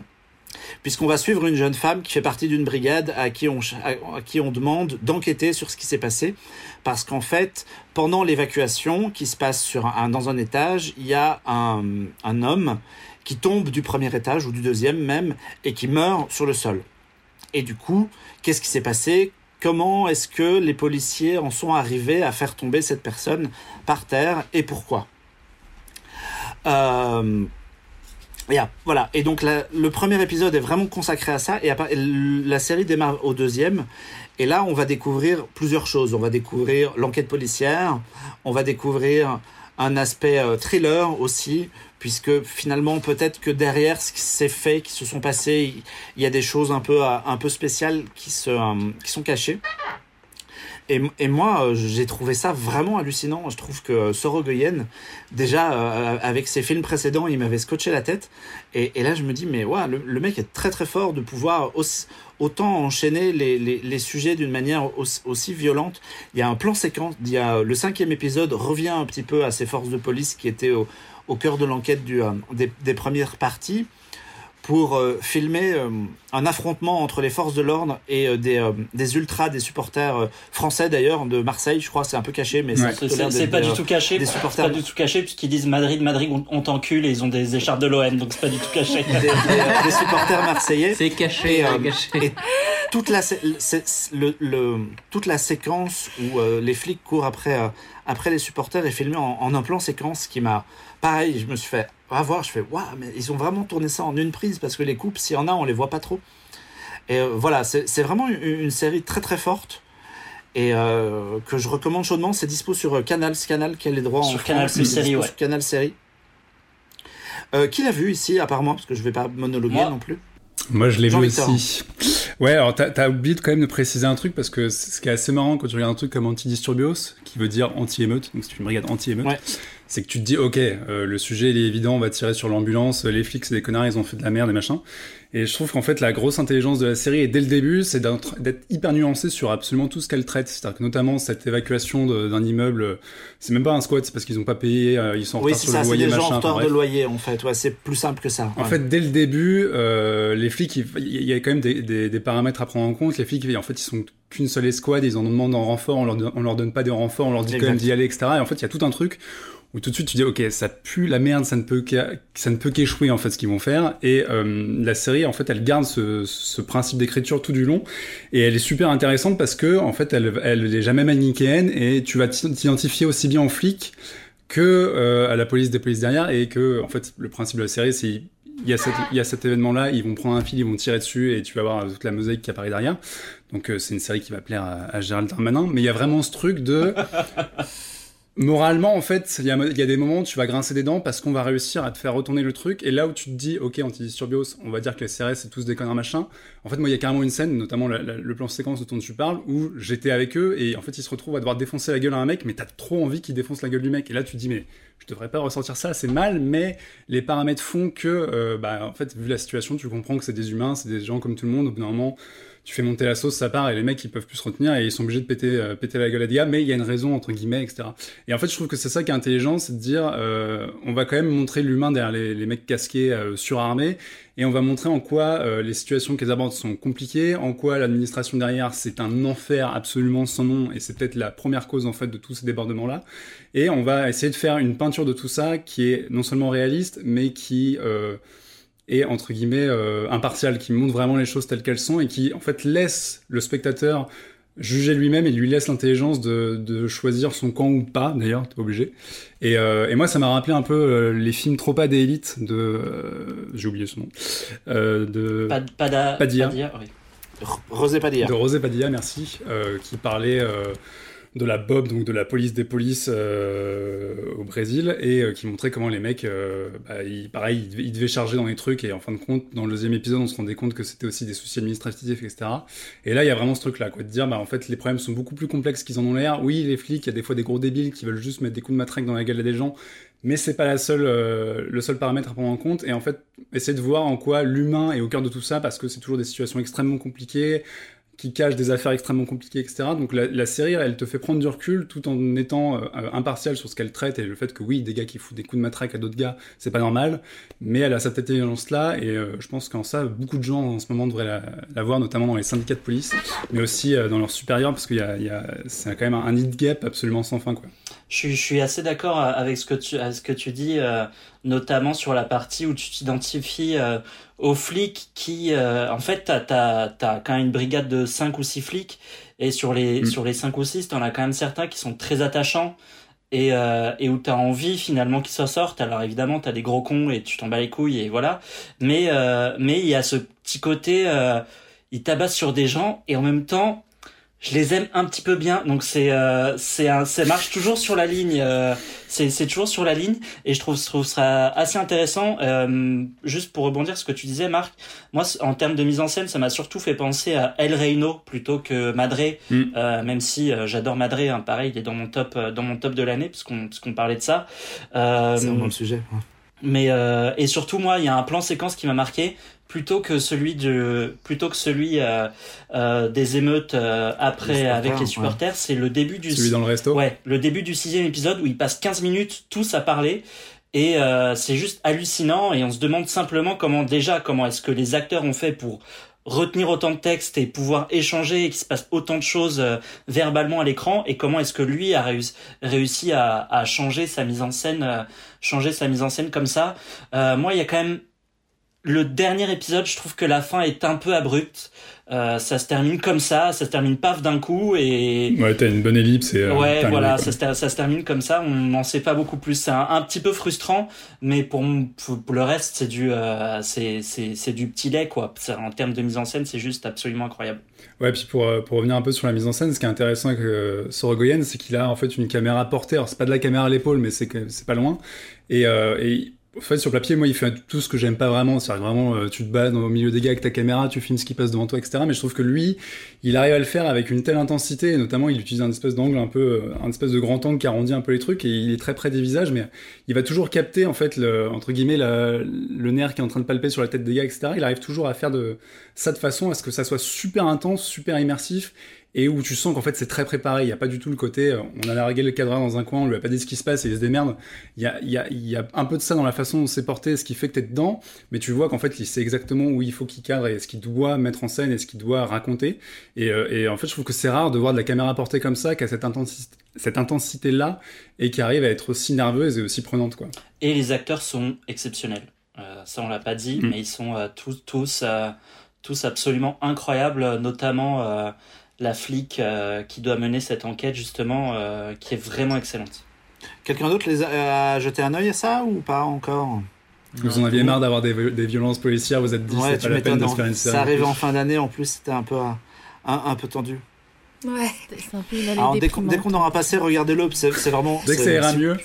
Puisqu'on va suivre une jeune femme qui fait partie d'une brigade à qui on, demande d'enquêter sur ce qui s'est passé, parce qu'en fait, pendant l'évacuation qui se passe sur un, dans un étage, il y a un, un homme qui tombe du premier étage ou du deuxième même et qui meurt sur le sol. Et du coup, qu'est-ce qui s'est passé? Comment est-ce que les policiers en sont arrivés à faire tomber cette personne par terre et pourquoi? Euh, Voilà. Et donc le premier épisode est vraiment consacré à ça et la série démarre au deuxième. Et là, on va découvrir plusieurs choses. On va découvrir l'enquête policière, on va découvrir un aspect euh, thriller aussi, puisque finalement peut-être que derrière ce qui s'est fait, qui se sont passés, il y a des choses un peu euh, un peu spéciales qui se euh, qui sont cachées. Et, moi, euh, j'ai trouvé ça vraiment hallucinant. Je trouve que Sorogoyen, déjà euh, avec ses films précédents, il m'avait scotché la tête. Et, là, je me dis, mais ouais, le, mec est très très fort de pouvoir autant enchaîner les, les, sujets d'une manière aussi, violente. Il y a un plan séquence. Il y a le cinquième épisode revient un petit peu à ces forces de police qui étaient au, cœur de l'enquête euh, des, premières parties pour euh, filmer euh, un affrontement entre les forces de l'ordre et euh, des, des ultras, des supporters français d'ailleurs de Marseille, je crois, c'est un peu caché, mais ouais. c'est pas du tout caché. Des supporters pas du tout caché puisqu'ils disent Madrid, Madrid, on, on t'encule et ils ont des écharpes de l'OM, donc c'est pas du tout caché. des, des, des, supporters marseillais. C'est caché, et, caché. Et toute la le, le, toute la séquence où les flics courent après après les supporters est filmée en, en un plan séquence qui m'a pareil, je me suis fait à voir, je fais waouh, mais ils ont vraiment tourné ça en une prise parce que les coupes, s'il y en a, on les voit pas trop. Et euh, voilà, c'est vraiment une, une, série très très forte et euh, que je recommande chaudement. C'est dispo sur Canal, Canal qui a les droits sur en Canal France, série, ouais. sur Canal série. Euh, qui l'a vu ici, à part moi, parce que je vais pas monologuer Moi. non plus. Moi, je l'ai vu aussi. Ouais, alors t'as as oublié de quand même de préciser un truc parce que ce qui est assez marrant quand tu regardes un truc comme Antidisturbios, qui veut dire anti-émeute, donc c'est une brigade anti-émeute, Ouais. C'est que tu te dis, ok, euh, le sujet il est évident, on va tirer sur l'ambulance, les flics c'est des connards, ils ont fait de la merde et machin. Et je trouve qu'en fait la grosse intelligence de la série, et dès le début, c'est d'être hyper nuancé sur absolument tout ce qu'elle traite. C'est-à-dire que notamment cette évacuation d'un immeuble, c'est même pas un squat, c'est parce qu'ils ont pas payé, euh, ils sont en Oui, retard sur ça, le loyer, des gens machin. en de loyer, en fait. Ouais, c'est plus simple que ça. En ouais. fait, dès le début, euh, les flics, il y a quand même des, des, des paramètres à prendre en compte. Les flics, en fait, ils sont qu'une seule escouade, ils en demandent en renfort, on leur, on leur donne pas des renforts, on leur dit quand même Exact. d'y aller, etc. Et en fait, il y a tout un truc où tout de suite tu dis, ok, ça pue la merde, ça ne peut ça ne peut qu'échouer en fait ce qu'ils vont faire. Et euh, la série, en fait, elle garde ce, ce principe d'écriture tout du long, et elle est super intéressante parce que en fait, elle, elle est jamais manichéenne et tu vas t'identifier aussi bien aux flics que euh, à la police des polices derrière et que en fait le principe de la série c'est il y a cet, il y a cet événement là ils vont prendre un fil ils vont tirer dessus et tu vas voir toute la mosaïque qui apparaît derrière. Donc euh, c'est une série qui va plaire à, à Gérald Darmanin. Mais il y a vraiment ce truc de moralement en fait il y, a, des moments où tu vas grincer des dents parce qu'on va réussir à te faire retourner le truc. Et là où tu te dis ok antidisturbios on va dire que les CRS c'est tous des connards machin. En fait moi il y a carrément une scène notamment le plan séquence dont tu parles où j'étais avec eux et en fait ils se retrouvent à devoir défoncer la gueule à un mec mais t'as trop envie qu'ils défoncent la gueule du mec. Et là tu te dis mais je devrais pas ressentir ça c'est mal mais les paramètres font que euh, bah en fait vu la situation tu comprends que c'est des humains c'est des gens comme tout le monde. Au bout d'un moment tu fais monter la sauce, ça part, et les mecs, ils peuvent plus se retenir, et ils sont obligés de péter, euh, péter la gueule à gars, mais il y a une raison, entre guillemets, etc. Et en fait, je trouve que c'est ça qui est intelligent, c'est de dire, euh, on va quand même montrer l'humain derrière les, les mecs casqués, euh, surarmés, et on va montrer en quoi euh, les situations qu'ils abordent sont compliquées, en quoi l'administration derrière, c'est un enfer absolument sans nom, et c'est peut-être la première cause, en fait, de tous ces débordements-là. Et on va essayer de faire une peinture de tout ça qui est non seulement réaliste, mais qui... Et entre guillemets euh, impartial, qui montre vraiment les choses telles qu'elles sont et qui en fait laisse le spectateur juger lui-même et lui laisse l'intelligence de, de choisir son camp ou pas, d'ailleurs, t'es obligé. Et, euh, et moi, ça m'a rappelé un peu euh, les films Tropa d'élite de... euh, J'ai oublié son nom. Euh, de... Pad- Pada- Padilla. Padilla, oui. Rosé Padilla. De Rosé Padilla, merci, euh, qui parlait euh, de la BOB, donc de la police des polices euh, au Brésil, et euh, qui montrait comment les mecs, euh, bah, pareil, ils devaient, charger dans les trucs, et en fin de compte, dans le deuxième épisode, on se rendait compte que c'était aussi des soucis administratifs, etc. Et là, il y a vraiment ce truc-là, quoi, de dire, bah, en fait, les problèmes sont beaucoup plus complexes qu'ils en ont l'air. Oui, les flics, il y a des fois des gros débiles qui veulent juste mettre des coups de matraque dans la gueule des gens, mais c'est pas la seule, le seul paramètre à prendre en compte. Et en fait, essayer de voir en quoi l'humain est au cœur de tout ça, parce que c'est toujours des situations extrêmement compliquées, qui cache des affaires extrêmement compliquées, etc. Donc la, la série, elle te fait prendre du recul tout en étant euh, impartial sur ce qu'elle traite et le fait que oui, des gars qui foutent des coups de matraque à d'autres gars, c'est pas normal, mais elle a cette intelligence-là et euh, je pense qu'en ça, beaucoup de gens en ce moment devraient la, la voir, notamment dans les syndicats de police, mais aussi euh, dans leurs supérieurs parce qu'il y a, a c'est quand même un need gap absolument sans fin, quoi. Je suis, je suis assez d'accord avec ce que tu, à ce que tu dis, euh, notamment sur la partie où tu t'identifies euh, aux flics qui, euh, en fait, t'as, t'as, t'as quand même une brigade de 5 ou 6 flics, et sur les, Mm. sur les 5 ou 6, t'en as quand même certains qui sont très attachants, et, euh, et où t'as envie finalement qu'ils s'en sortent. Alors évidemment, t'as des gros cons et tu t'en bats les couilles, et voilà. Mais, euh, mais il y a ce petit côté, euh, ils tabassent sur des gens, et en même temps, je les aime un petit peu bien donc c'est euh, c'est un ça marche toujours sur la ligne euh, c'est c'est toujours sur la ligne et je trouve je trouve ça assez intéressant euh, juste pour rebondir sur ce que tu disais Marc moi en termes de mise en scène ça m'a surtout fait penser à El Reino plutôt que Madré Mm. euh, même si euh, j'adore Madré hein, pareil il est dans mon top euh, dans mon top de l'année puisqu'on puisqu'on parlait de ça euh, C'est vraiment le sujet. ouais. mais euh, et surtout moi, il y a un plan séquence qui m'a marqué plutôt que celui de plutôt que celui euh, euh, des émeutes euh, après Les avec les ouais. supporters, c'est le début du Celui dans le resto. ouais le début du sixième épisode où ils passent 15 minutes tous à parler et euh, c'est juste hallucinant et on se demande simplement comment déjà comment est-ce que les acteurs ont fait pour retenir autant de textes et pouvoir échanger et qu'il se passe autant de choses euh, verbalement à l'écran et comment est-ce que lui a réussi, réussi à, à changer sa mise en scène euh, changer sa mise en scène comme ça Euh, moi il y a quand même le dernier épisode je trouve que la fin est un peu abrupte Euh, ça se termine comme ça ça se termine paf d'un coup et Ouais, t'as une bonne ellipse et. euh, Ouais, voilà, ça se, ter- ça se termine comme ça. On n'en sait pas beaucoup plus. C'est un, un petit peu frustrant, mais pour, le reste, c'est du, euh, c'est, du petit lait, quoi. En termes de mise en scène, c'est juste absolument incroyable. Ouais, puis pour, euh, pour revenir un peu sur la mise en scène, ce qui est intéressant avec Sorogoyen, c'est qu'il a en fait une caméra portée. Alors, c'est pas de la caméra à l'épaule, mais c'est pas loin. Et, et en fait, sur le papier, moi, il fait tout ce que j'aime pas vraiment. C'est-à-dire vraiment, euh, tu te bats au milieu des gars avec ta caméra, tu filmes ce qui passe devant toi, etc. Mais je trouve que lui, il arrive à le faire avec une telle intensité, et notamment, il utilise un espèce d'angle un peu, euh, un espèce de grand angle qui arrondit un peu les trucs, et il est très près des visages, mais il va toujours capter, en fait, le, entre guillemets, le nerf qui est en train de palper sur la tête des gars, etc. Il arrive toujours à faire de ça de façon à ce que ça soit super intense, super immersif, et où tu sens qu'en fait c'est très préparé. Il n'y a pas du tout le côté, euh, on a largué le cadre dans un coin, on lui a pas dit ce qui se passe et il se démerde. Il y a, il y, a, il y a un peu de ça dans la façon dont c'est porté, ce qui fait que t'es dedans, mais tu vois qu'en fait il sait exactement où il faut qu'il cadre et ce qu'il doit mettre en scène et ce qu'il doit raconter. Et, euh, et en fait je trouve que c'est rare de voir de la caméra portée comme ça, qui a cette intensité, cette intensité là et qui arrive à être aussi nerveuse et aussi prenante quoi. Et les acteurs sont exceptionnels. Euh, ça, on l'a pas dit, Mm. mais ils sont euh, tous, tous, euh, tous absolument incroyables, notamment la flic euh, qui doit mener cette enquête, justement, euh, qui est vraiment excellente. Quelqu'un d'autre les a, a jeté un œil à ça ou pas encore? Vous en aviez marre d'avoir des, des violences policières, vous êtes dit Ouais, c'est pas la peine de se faire une série. Ça arrive en fin d'année, en plus, c'était un peu, euh, un, un peu tendu. Ouais. C'est un peu Alors, dès qu'on, qu'on aura passé, regardez-le. C'est, vraiment. Dès que ça ira mieux,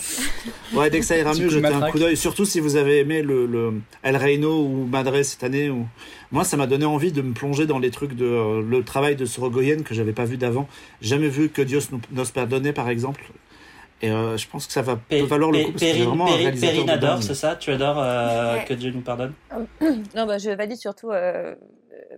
Ouais, dès que ça ira mieux, jetez un coup d'œil. Surtout si vous avez aimé le, le El Reino ou Madre cette année. Ou... Moi, ça m'a donné envie de me plonger dans les trucs de euh, le travail de Sorogoyen que j'avais pas vu d'avant. Jamais vu que Dios nous- nos perdonne, par exemple. Et euh, je pense que ça va peut valoir le coup parce que c'est vraiment un Perrine- adore, c'est ça? Tu adores euh, Ouais. que Dieu nous pardonne? *coughs* Non, bah, je valide surtout,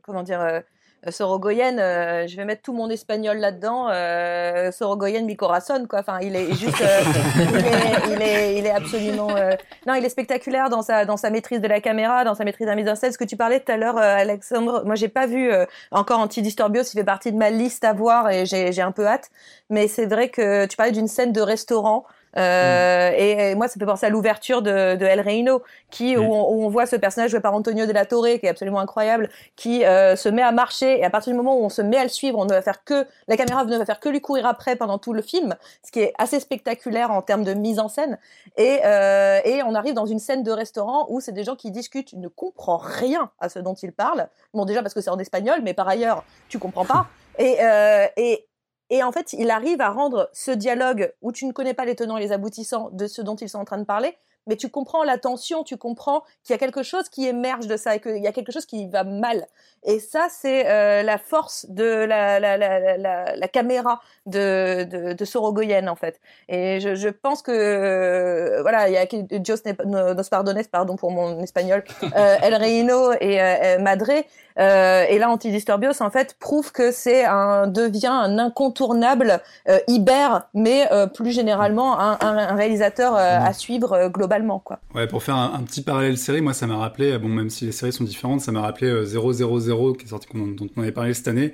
comment dire, euh, Sorogoyen, euh, je vais mettre tout mon espagnol là-dedans. Euh, Sorogoyen, mi corazón, quoi. Enfin, il est juste, euh, *laughs* il, est, il, est, il est absolument. euh, Non, il est spectaculaire dans sa, dans sa maîtrise de la caméra, dans sa maîtrise de la mise en scène. Ce que tu parlais tout à l'heure, euh, Alexandre, moi, j'ai pas vu euh, encore Antidisturbios, il fait partie de ma liste à voir et j'ai j'ai un peu hâte. Mais c'est vrai que tu parlais d'une scène de restaurant. Euh, et, et moi, ça fait penser à l'ouverture de, de El Reino, qui où, on, où on voit ce personnage joué par Antonio de la Torre, qui est absolument incroyable, qui euh, se met à marcher. Et à partir du moment où on se met à le suivre, on ne va faire que la caméra ne va faire que lui courir après pendant tout le film, ce qui est assez spectaculaire en termes de mise en scène. Et, euh, et on arrive dans une scène de restaurant où c'est des gens qui discutent, tu ne comprends rien à ce dont ils parlent. Bon, déjà parce que c'est en espagnol, mais par ailleurs, tu comprends pas. *laughs* Et, euh, et, et en fait, il arrive à rendre ce dialogue où tu ne connais pas les tenants et les aboutissants de ce dont ils sont en train de parler, mais tu comprends la tension, tu comprends qu'il y a quelque chose qui émerge de ça et qu'il y a quelque chose qui va mal. Et ça, c'est euh, la force de la, la, la, la, caméra de, de, Sorogoyen, en fait. Et je, je pense que, euh, voilà, il y a Dios nos pardones, pardon pour mon espagnol, El Reino et Madré. Et là, Antidisturbios en fait prouve que c'est un devient un incontournable Iber, mais plus généralement un, un, réalisateur à suivre globalement quoi. Ouais, pour faire un, petit parallèle série, moi ça m'a rappelé, bon même si les séries sont différentes, ça m'a rappelé 000 qui est sorti dont on avait parlé cette année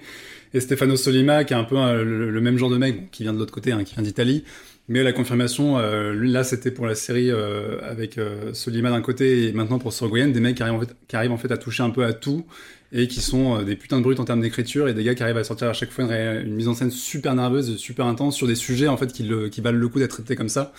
et Stefano Solima qui est un peu le, même genre de mec qui vient de l'autre côté, hein, qui vient d'Italie. Mais la confirmation, euh, là c'était pour la série euh, avec euh, Solima d'un côté et maintenant pour Sorgoyen, des mecs qui arrivent, en fait, qui arrivent en fait à toucher un peu à tout et qui sont des putains de brutes en termes d'écriture et des gars qui arrivent à sortir à chaque fois une, mise en scène super nerveuse, super intense sur des sujets en fait qui, le, qui valent le coup d'être traités comme ça.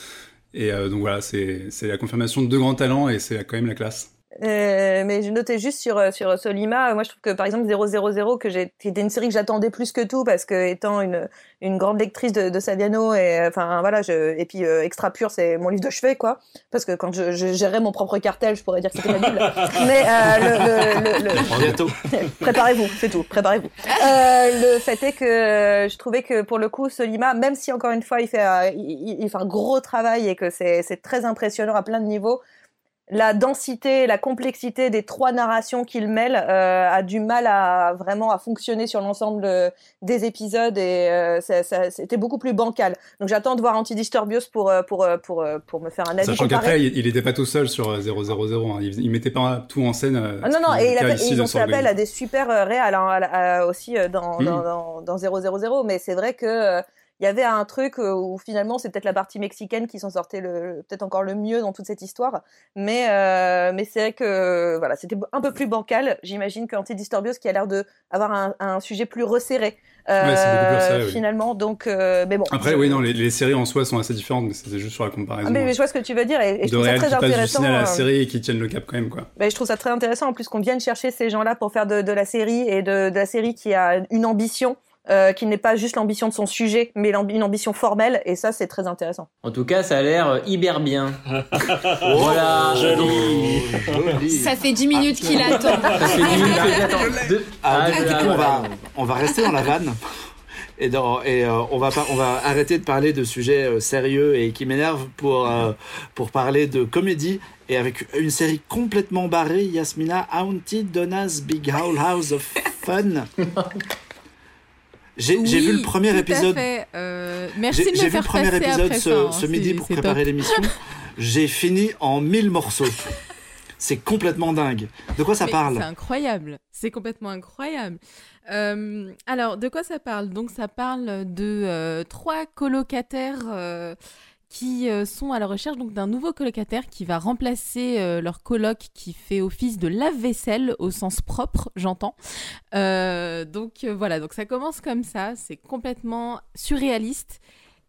Et donc voilà, c'est la confirmation de deux grands talents et c'est quand même la classe. Euh, mais je notais juste sur euh, sur Solima, moi je trouve que par exemple 000 que j'ai c'était une série que j'attendais plus que tout parce que étant une une grande lectrice de, de Saviano et euh, enfin voilà je et puis Extra Pur c'est mon livre de chevet quoi. Parce que quand je, je gérais mon propre cartel je pourrais dire que c'était la Bible. *laughs* Mais le, le, le, *laughs* préparez-vous c'est tout préparez-vous. Le fait est que je trouvais que pour le coup Solima même si encore une fois il fait il, il fait un gros travail et que c'est c'est très impressionnant à plein de niveaux la densité, la complexité des trois narrations qu'il mêle euh, a du mal à vraiment à fonctionner sur l'ensemble euh, des épisodes et euh, c'était beaucoup plus bancal. Donc j'attends de voir Antidisturbios pour pour pour pour me faire un avis. Sachant qu'après il n'était pas tout seul sur 000, hein. il, il, mettait pas tout en scène. Ah non non et, ils ont fait appel à des super réals hein, aussi dans, mmh. dans, dans, dans 000 mais c'est vrai que il y avait un truc euh, où finalement c'est peut-être la partie mexicaine qui s'en sortait le, peut-être encore le mieux dans toute cette histoire. Mais, euh, mais c'est vrai que voilà, c'était un peu plus bancal. J'imagine qu'Antidisturbios qui a l'air de avoir un, un sujet plus resserré. Euh, finalement donc euh, mais bon après oui non les, les, séries en soi sont assez différentes mais c'est juste sur la comparaison ah, mais, je vois ce que tu veux dire et, je trouve ça très intéressant à la série et qui tiennent le cap quand même quoi je trouve ça très intéressant en plus qu'on vienne chercher ces gens là pour faire de, de la série et de, de, la série qui a une ambition euh, qui n'est pas juste l'ambition de son sujet, mais une ambition formelle, et ça c'est très intéressant. En tout cas, ça a l'air euh, hyper bien. *laughs* voilà. Joli. Ça fait 10 minutes qu'il attend. Ça fait 10 minutes qu'il attend. Ah, du coup, on va, on va rester dans la vanne. Et, dans, et euh, on, va on va arrêter de parler de sujets sérieux et qui m'énervent pour, pour parler de comédie et avec une série complètement barrée, Yasmina Haunted Donna's Big House of Fun. *laughs* J'ai vu le premier épisode. Euh, merci J'ai vu le premier épisode ce, hein, ce midi pour préparer l'émission. *laughs* J'ai fini en mille morceaux. C'est complètement dingue. De quoi ça parle C'est incroyable. C'est complètement incroyable. Euh, alors, de quoi ça parle? Donc, ça parle de euh, trois colocataires qui euh, sont à la recherche donc d'un nouveau colocataire qui va remplacer euh, leur coloc qui fait office de lave-vaisselle au sens propre, j'entends. Euh, donc voilà, donc ça commence comme ça, c'est complètement surréaliste.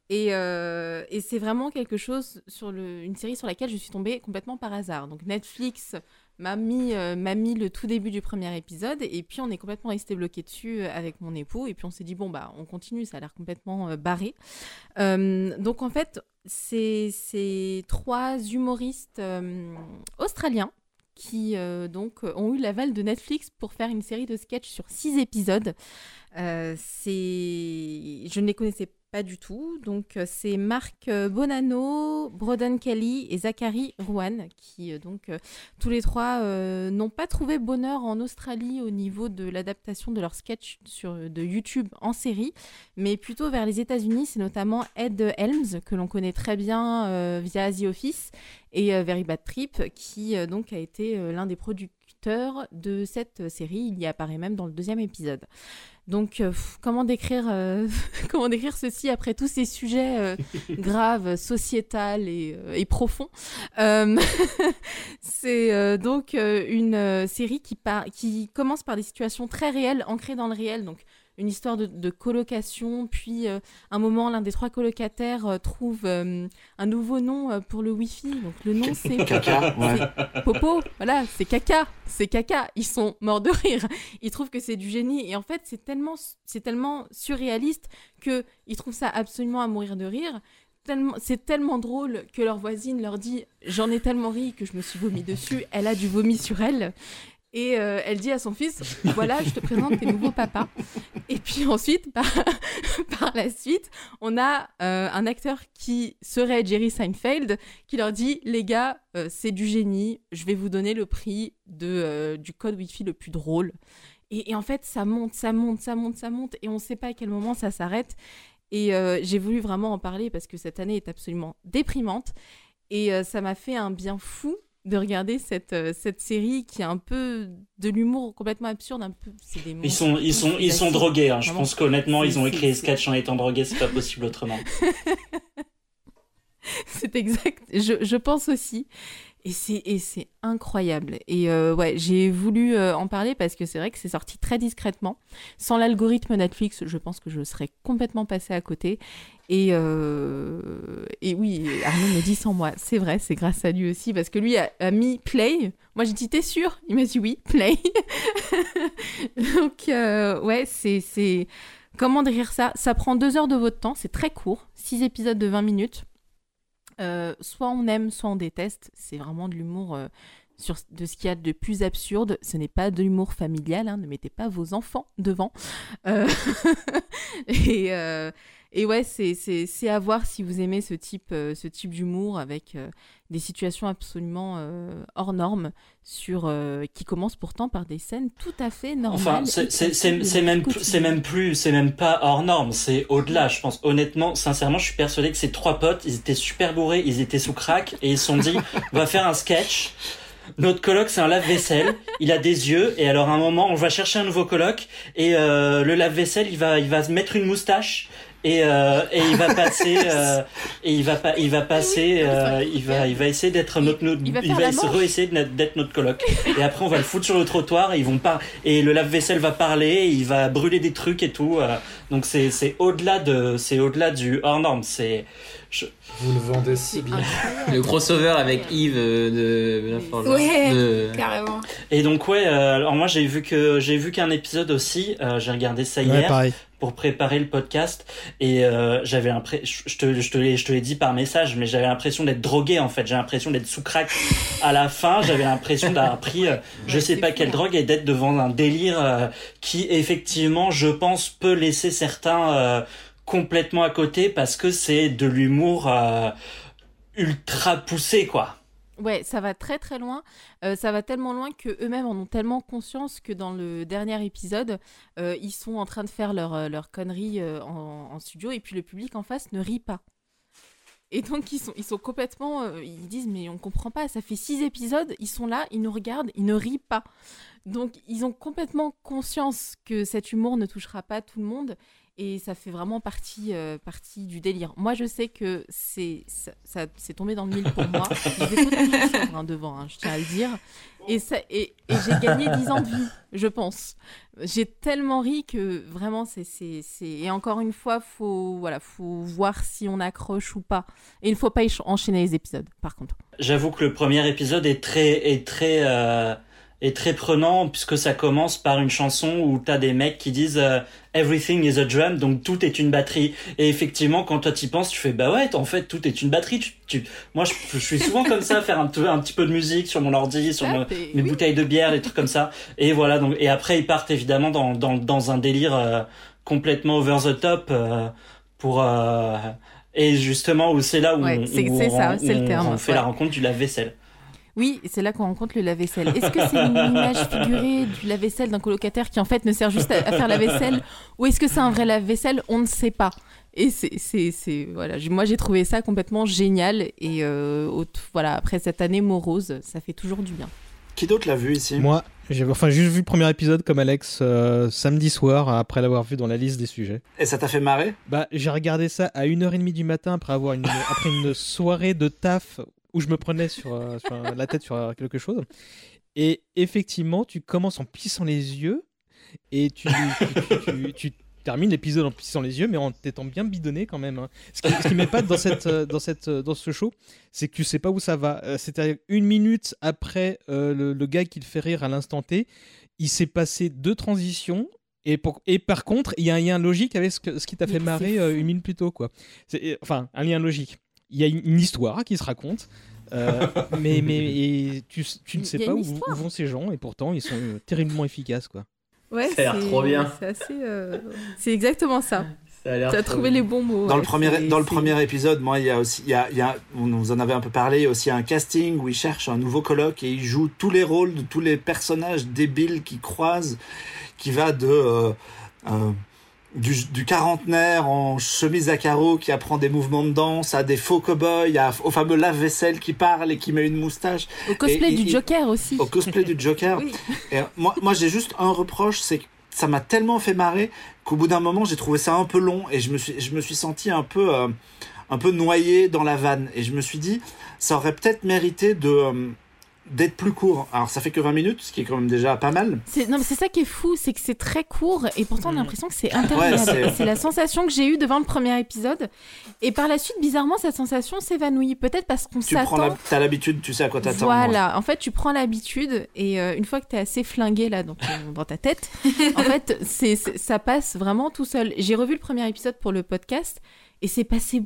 Et, et c'est vraiment quelque chose sur le, une série sur laquelle je suis tombée complètement par hasard. Donc Netflix m'a mis, euh, mis le tout début du premier épisode et puis on est complètement resté bloqué dessus euh, avec mon époux et puis on s'est dit bon bah on continue ça a l'air complètement euh, barré. Donc en fait c'est ces trois humoristes australiens qui donc ont eu l'aval de Netflix pour faire une série de sketchs sur six épisodes. C'est je ne les connaissais pas pas du tout. Donc, euh, c'est Marc euh, Bonanno, Broden Kelly et Zachary Rouen qui, euh, donc, tous les trois n'ont pas trouvé bonheur en Australie au niveau de l'adaptation de leur sketch sur, de YouTube en série, mais plutôt vers les États-Unis. C'est notamment Ed Helms, que l'on connaît très bien via The Office, et Very Bad Trip, qui donc a été l'un des producteurs de cette série. Il y apparaît même dans le deuxième épisode. Donc, euh, comment décrire, euh, *laughs* comment décrire ceci après tous ces sujets euh, *laughs* graves, sociétals et, et profonds? *laughs* C'est donc une série qui, qui commence par des situations très réelles, ancrées dans le réel. Donc, une histoire de, colocation, puis euh, un moment, l'un des trois colocataires euh, trouve euh, un nouveau nom pour le Wi-Fi. Donc le nom c'est *laughs* Caca, Popo, voilà, c'est Caca, c'est Caca. Ils sont morts de rire. Ils trouvent que c'est du génie et en fait c'est tellement, c'est tellement surréaliste que ils trouvent ça absolument à mourir de rire. C'est tellement drôle que leur voisine leur dit j'en ai tellement ri que je me suis vomi dessus. Elle a du vomi sur elle. Et euh, elle dit à son fils, voilà, je te présente tes nouveaux papas. Et puis ensuite, *laughs* par, la suite, on a euh, un acteur qui serait Jerry Seinfeld, qui leur dit, les gars, euh, c'est du génie, je vais vous donner le prix de, du code Wi-Fi le plus drôle. Et, en fait, ça monte, ça monte, ça monte, ça monte, et on ne sait pas à quel moment ça s'arrête. Et j'ai voulu vraiment en parler parce que cette année est absolument déprimante. Et ça m'a fait un bien fou de regarder cette, euh, cette série qui a un peu de l'humour complètement absurde. Un peu, c'est des Ils sont, ils sont, ils sont drogués. hein. Je pense qu'honnêtement, ils ont écrit les sketchs en étant drogués. C'est pas possible autrement. *laughs* C'est exact. Je, je pense aussi. Et c'est, incroyable. Et euh, ouais, j'ai voulu euh, en parler parce que c'est vrai que c'est sorti très discrètement. Sans l'algorithme Netflix, je pense que je serais complètement passée à côté. Et, euh, oui, Arnaud me dit sans moi. C'est vrai, c'est grâce à lui aussi parce que lui a, mis play. Moi j'ai dit t'es sûr? Il m'a dit oui, play. *laughs* Donc ouais, c'est, c'est... Comment décrire ça? Ça prend deux heures de votre temps, c'est très court, six épisodes de 20 minutes. Euh, soit on aime, soit on déteste. C'est vraiment de l'humour euh, sur de ce qu'il y a de plus absurde. Ce n'est pas de l'humour familial. hein, ne mettez pas vos enfants devant. Euh, *laughs* et, euh, et ouais, c'est, à voir si vous aimez ce type, euh, ce type d'humour avec des situations absolument hors normes sur, qui commencent pourtant par des scènes tout à fait normales. Enfin, c'est- même, c'est même plus, c'est même pas hors norme, c'est au-delà, je pense. Honnêtement, sincèrement, je suis persuadé que ces trois potes, ils étaient super bourrés, ils étaient sous crack, et ils se sont dit, *laughs* on va faire un sketch. Notre coloc, c'est un lave-vaisselle. Il a des yeux, et alors à un moment, on va chercher un nouveau coloc, et euh, le lave-vaisselle, il va, il va se mettre une moustache. Et, euh, et il va passer *laughs* euh, et il va pas il va passer il va il va essayer d'être notre, notre il va faire la essa- manche. réessayer d'être notre coloc et après on va le foutre sur le trottoir et ils vont pas et le lave-vaisselle va parler il va brûler des trucs et tout donc c'est c'est au-delà de c'est au-delà du hors norme c'est je- Vous le vendez si bien. Le crossover avec Yves euh, de, la Forge. Ouais. De- Carrément. et donc ouais euh, alors moi j'ai vu que j'ai vu qu'un épisode aussi euh, j'ai regardé ça hier Ouais, pareil. pour préparer le podcast et euh, j'avais l'impression je te je te l'ai je te l'ai dit par message mais j'avais l'impression d'être drogué en fait j'ai l'impression d'être sous crack à la fin j'avais l'impression d'avoir pris euh, je Ouais, sais pas quelle hein. drogue et d'être devant un délire euh, qui effectivement je pense peut laisser certains euh, complètement à côté parce que c'est de l'humour euh, ultra poussé quoi Ouais, ça va très très loin. Euh, ça va tellement loin que eux-mêmes en ont tellement conscience que dans le dernier épisode, euh, ils sont en train de faire leur, leur connerie en, en studio et puis le public en face ne rit pas. Et donc ils sont, ils sont complètement, ils disent mais on comprend pas, ça fait six épisodes, ils sont là, ils nous regardent, ils ne rient pas. Donc ils ont complètement conscience que cet humour ne touchera pas tout le monde et ça fait vraiment partie, euh, partie du délire. Moi je sais que c'est ça, ça- c'est tombé dans le mille pour moi. J'étais totalement sobre hein, devant, hein, je tiens à le dire. Et, ça, et, et j'ai gagné 10 ans de vie, je pense. J'ai tellement ri que vraiment, c'est. c'est- c'est- Et encore une fois, faut, voilà, faut voir si on accroche ou pas. Et il ne faut pas enchaîner les épisodes, par contre. J'avoue que le premier épisode est très est très euh, est très prenant puisque ça commence par une chanson où t'as des mecs qui disent euh, everything is a drum donc tout est une batterie et effectivement quand toi t'y penses tu fais bah ouais en fait tout est une batterie tu, tu- moi je, je suis souvent comme ça faire un, un petit peu de musique sur mon ordi sur Ah, mes oui. bouteilles de bière des trucs comme ça et voilà donc et après ils partent évidemment dans dans dans un délire euh, complètement over the top euh, pour et justement où c'est là où Ouais, on, où ça, le fait ouais. la rencontre du lave-vaisselle Oui, c'est là qu'on rencontre le lave-vaisselle. Est-ce que c'est une image figurée du lave-vaisselle d'un colocataire qui en fait ne sert juste à, à faire la vaisselle *laughs* ou est-ce que c'est un vrai lave-vaisselle? On ne sait pas. Et c'est, c'est, c'est- voilà, moi j'ai trouvé ça complètement génial et euh, voilà après cette année morose, ça fait toujours du bien. Qui d'autre l'a vu ici? Moi, j'ai enfin, juste vu le premier épisode comme Alex euh, samedi soir, après l'avoir vu dans la liste des sujets. Et ça t'a fait marrer? Bah, j'ai regardé ça à 1h30 du matin après avoir une, après une soirée de taf où je me prenais sur, euh, sur, la tête sur euh, quelque chose. Et effectivement, tu commences en plissant les yeux et tu, tu, tu- tu termines l'épisode en plissant les yeux, mais en t'étant bien bidonné quand même. hein. Ce qui, ce qui m'épate dans, cette, euh, dans, cette, dans ce show, c'est que tu sais pas où ça va. Euh, C'est-à-dire une minute après euh, le, le gars qui te fait rire à l'instant T, il s'est passé deux transitions. Et, pour- et par contre, il y a un lien logique avec ce, que- ce qui t'a fait marrer euh, une minute plus tôt. Quoi. Enfin, un lien logique. Il y a une histoire qui se raconte. Euh, *laughs* mais mais et tu, tu ne sais pas où, vont ces gens et pourtant ils sont euh, terriblement efficaces quoi. Ouais, Ça a l'air trop bien. C'est euh, exactement ça. Ça a l'air T'as trop trouvé bien. les bons mots. Dans le premier, dans le premier épisode, moi, il y a aussi, il y a, il y a, on vous en avait un peu parlé, il y a aussi un casting où il cherche un nouveau coloc et il joue tous les rôles de tous les personnages débiles qu'il croise, qui va de euh, euh, du, du quarantenaire en chemise à carreaux qui apprend des mouvements de danse, à des faux cow-boys, à- au fameux lave-vaisselle qui parle et qui met une moustache, Au cosplay Et- du Joker aussi. au cosplay du Joker. Oui. Et euh, moi, moi j'ai juste un reproche, c'est que ça m'a tellement fait marrer qu'au bout d'un moment, j'ai trouvé ça un peu long et je me suis, je me suis senti un peu, euh, un peu noyé dans la vanne. Et je me suis dit, ça aurait peut-être mérité de euh, d'être plus court. Alors, ça fait que 20 minutes, ce qui est quand même déjà pas mal. C'est non mais c'est ça qui est fou, c'est que c'est très court et pourtant on a l'impression que c'est interminable. Ouais, c'est- la sensation que j'ai eue devant le premier épisode et par la suite bizarrement cette sensation s'évanouit. Peut-être parce qu'on Tu s'attend. la, t'as l'habitude, tu sais à quoi t'attends. Voilà, en fait, tu prends l'habitude et euh, une fois que tu es assez flingué là dans, ton- dans ta tête, *laughs* en fait, c'est, c'est- ça passe vraiment tout seul. J'ai revu le premier épisode pour le podcast et c'est passé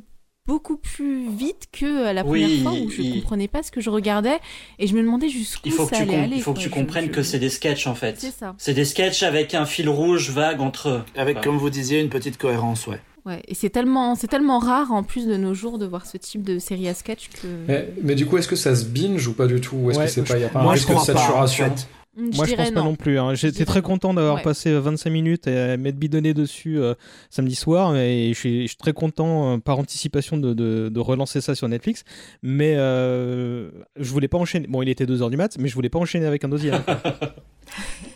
beaucoup plus vite que euh, la première Oui, fois où je il- comprenais pas ce que je regardais et je me demandais jusqu'où Il faut que ça tu, allait com- aller. il faut que tu comprennes je- que c'est des sketchs en fait. C'est ça. C'est des sketchs avec un fil rouge vague entre eux. Avec, Enfin, comme vous disiez, une petite cohérence, ouais. Ouais, et c'est tellement, c'est tellement rare en plus de nos jours de voir ce type de série à sketch que. Mais, mais du coup, est-ce que ça se binge ou pas du tout? Ou est-ce Ouais, que c'est je- pas, y a pas moi, un je risque de crois pas, en saturation? fait. Mm, Moi, je pense pas non plus. hein. J'étais très content d'avoir Ouais. passé euh, 25 minutes et euh, m'être bidonné dessus euh, samedi soir. Et je suis, je suis très content, euh, par anticipation, de, de- de relancer ça sur Netflix. Mais euh, je voulais pas enchaîner. Bon, il était 2h du mat, mais je voulais pas enchaîner avec un deuxième. *laughs*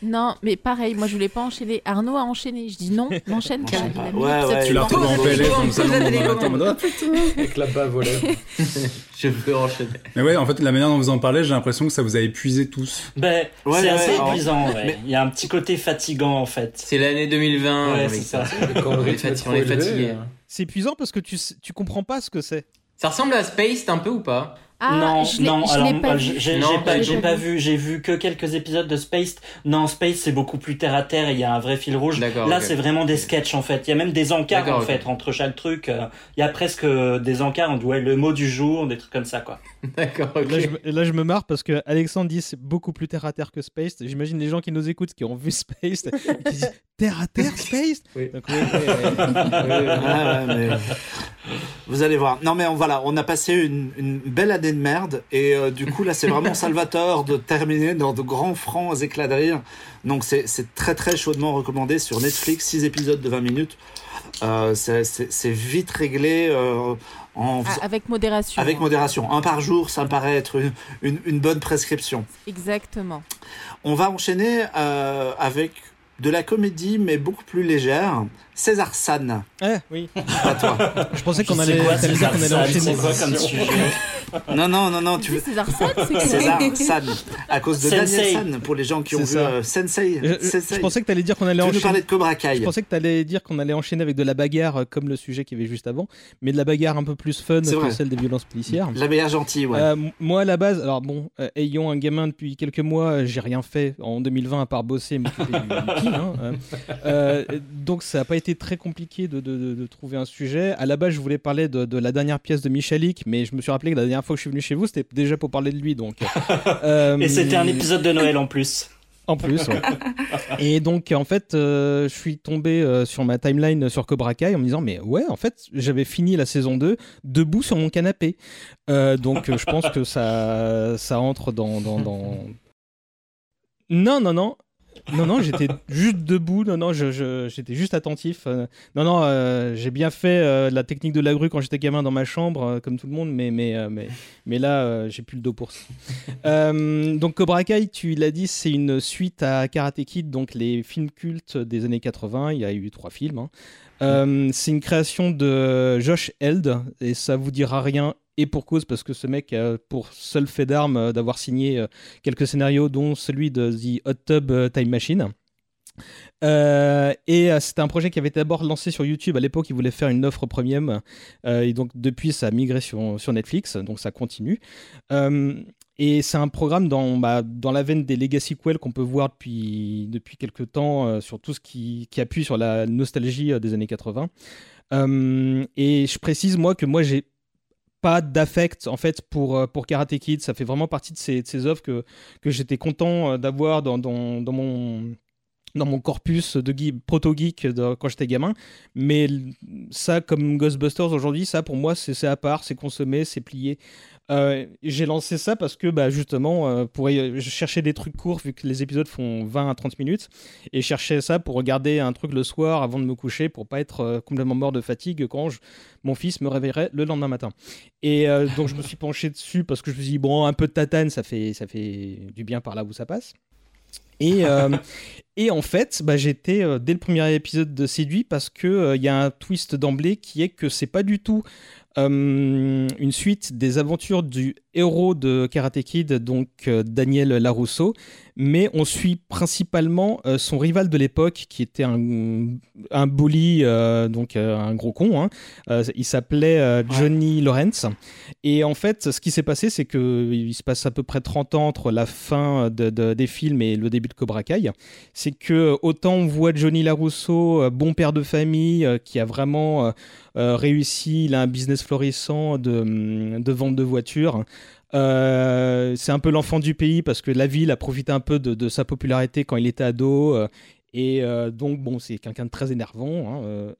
Non, mais pareil, moi je voulais pas enchaîner. Arnaud a enchaîné. Je dis non, m'enchaîne pas. Ouais, Tu l'as retrouvé en PLS dans le salon Ah, Avec la bave lèvres. *laughs* Je peux enchaîner. Mais ouais, en fait, la manière dont vous en parlez, j'ai l'impression que ça vous a épuisé tous. Ben, Ouais, c'est ouais, assez ouais. épuisant, ouais. Il y a un petit côté fatigant en fait. C'est l'année 2020. Ouais, avec c'est ça. Quand le On est fatigué, euh, C'est épuisant parce que tu, tu comprends pas ce que c'est. Ça ressemble à Space un peu ou pas? Ah, non, je non, je alors pas vu. j'ai pas, pas pas vu. j'ai vu que quelques épisodes de Space. Non, Space c'est beaucoup plus terre à terre et il y a un vrai fil rouge. D'accord. Là, c'est vraiment des sketchs en fait. Il y a même des encarts en fait entre chaque truc. euh, Il y a presque euh, des encarts. On doit le mot du jour, des trucs comme ça quoi. *laughs* D'accord, ok. Là, je, me- là, je me marre parce que Alexandre dit c'est beaucoup plus terre à terre que Space. J'imagine les gens qui nous écoutent, qui ont vu Space, *laughs* qui disent terre à terre, Space Oui. Donc, oui, *laughs* oui, oui. Ah ouais, mais vous allez voir. Non mais on, voilà, on a passé une, une belle année de merde et euh, du coup là c'est vraiment Salvatore de terminer dans de grands francs éclats de rire. Donc c'est très très chaudement recommandé sur Netflix, 6 épisodes de 20 minutes. Euh, c'est vite réglé euh, en Ah, avec modération. avec modération. Un par jour, ça me paraît être une, une, une bonne prescription. Exactement. On va enchaîner euh, avec de la comédie mais beaucoup plus légère. César San, Eh, oui. à toi. Je pensais qu'on C'est allait, quoi, César qu'on allait enchaîner. Quoi comme sujet *laughs* Non non non non, tu Tu veux César Sade, c'est quoi César *laughs* San, à cause de Sensei. Daniel San, pour les gens qui ont vu euh, Sensei. Je, je- Sensei. je pensais que t'allais dire qu'on allait tu enchaîner. parler de Cobra Je Kai pensais que t'allais dire qu'on allait enchaîner avec de la bagarre euh, comme le sujet qu'il y avait juste avant, mais de la bagarre un peu plus fun que celle des violences policières. La meilleure gentille, ouais. Euh, moi à la base, alors bon, euh, ayant un gamin depuis quelques mois, euh, j'ai rien fait en 2020 à part bosser et m'occuper du, du hein, euh. Euh, donc ça n'a pas été très compliqué de, de- de- de trouver un sujet. À la base, je voulais parler de, la dernière pièce de Michalik, mais je me suis rappelé que la dernière fois que je suis venu chez vous, c'était déjà pour parler de lui. Donc, *laughs* euh, Et c'était un épisode de Noël en plus. en plus, ouais. *laughs* Et donc, en fait, euh, je suis tombé euh, sur ma timeline sur Cobra Kai en me disant, mais ouais, en fait, j'avais fini la saison 2 debout sur mon canapé. Donc, je pense que ça, ça entre dans, dans, dans- *laughs* Non, non, non. Non, non, j'étais juste debout. Non, non, je- je- j'étais juste attentif. Euh, non, non, euh, j'ai bien fait euh, la technique de la grue quand j'étais gamin dans ma chambre, comme tout le monde, mais, mais, mais, mais là, j'ai plus le dos pour ça. *laughs* Donc Cobra Kai, tu l'as dit, c'est une suite à Karate Kid, donc les films cultes des années 80. Il y a eu trois films. hein. Euh, c'est une création de Josh Held et ça vous dira rien. Et pour cause, parce que ce mec a pour seul fait d'arme euh, d'avoir signé euh, quelques scénarios, dont celui de The Hot Tub euh, Time Machine. Et c'était un projet qui avait été d'abord lancé sur YouTube. À l'époque, il voulait faire une offre premium. Et donc, depuis, ça a migré sur, sur Netflix. Donc, ça continue. Et c'est un programme dans, bah, dans la veine des legacy sequels qu'on peut voir depuis, depuis quelques temps sur tout ce qui, qui appuie sur la nostalgie des années 80. Euh, et je précise, moi, que moi, j'ai pas d'affect en fait pour, euh, pour Karate Kid. Ça fait vraiment partie de ces, œuvres que, j'étais content euh, d'avoir dans, mon dans mon corpus de proto-geek quand j'étais gamin. Mais ça, comme Ghostbusters aujourd'hui, ça pour moi, c'est à part, c'est consommé, c'est plié. Euh, j'ai lancé ça parce que bah, justement, euh, pour, je cherchais des trucs courts vu que les épisodes font 20 à 30 minutes. Et je cherchais ça pour regarder un truc le soir avant de me coucher pour pas être euh, complètement mort de fatigue quand mon fils me réveillerait le lendemain matin. Et donc je me suis penché dessus parce que je me suis dit, bon, un peu de tatane, ça fait, ça fait du bien par là où ça passe. Et, *laughs* et en fait, bah, j'étais dès le premier épisode de séduit parce qu'il il y a un twist d'emblée qui est que c'est pas du tout euh, une suite des aventures du héros de Karate Kid, donc euh, Daniel Larousseau, mais on suit principalement euh, son rival de l'époque, qui était un, un bully, donc un gros con. Hein. il s'appelait Johnny Lawrence. Et en fait, ce qui s'est passé, c'est qu'il se passe à peu près 30 ans entre la fin des films et le début de Cobra Kai. C'est que autant on voit Johnny Larousseau, bon père de famille, qui a vraiment réussi, il a un business florissant de, de vente de voitures. Euh, c'est un peu l'enfant du pays parce que la ville a profité un peu de, sa popularité quand il était ado. Euh, et euh, donc, bon, c'est quelqu'un de très énervant. Hein,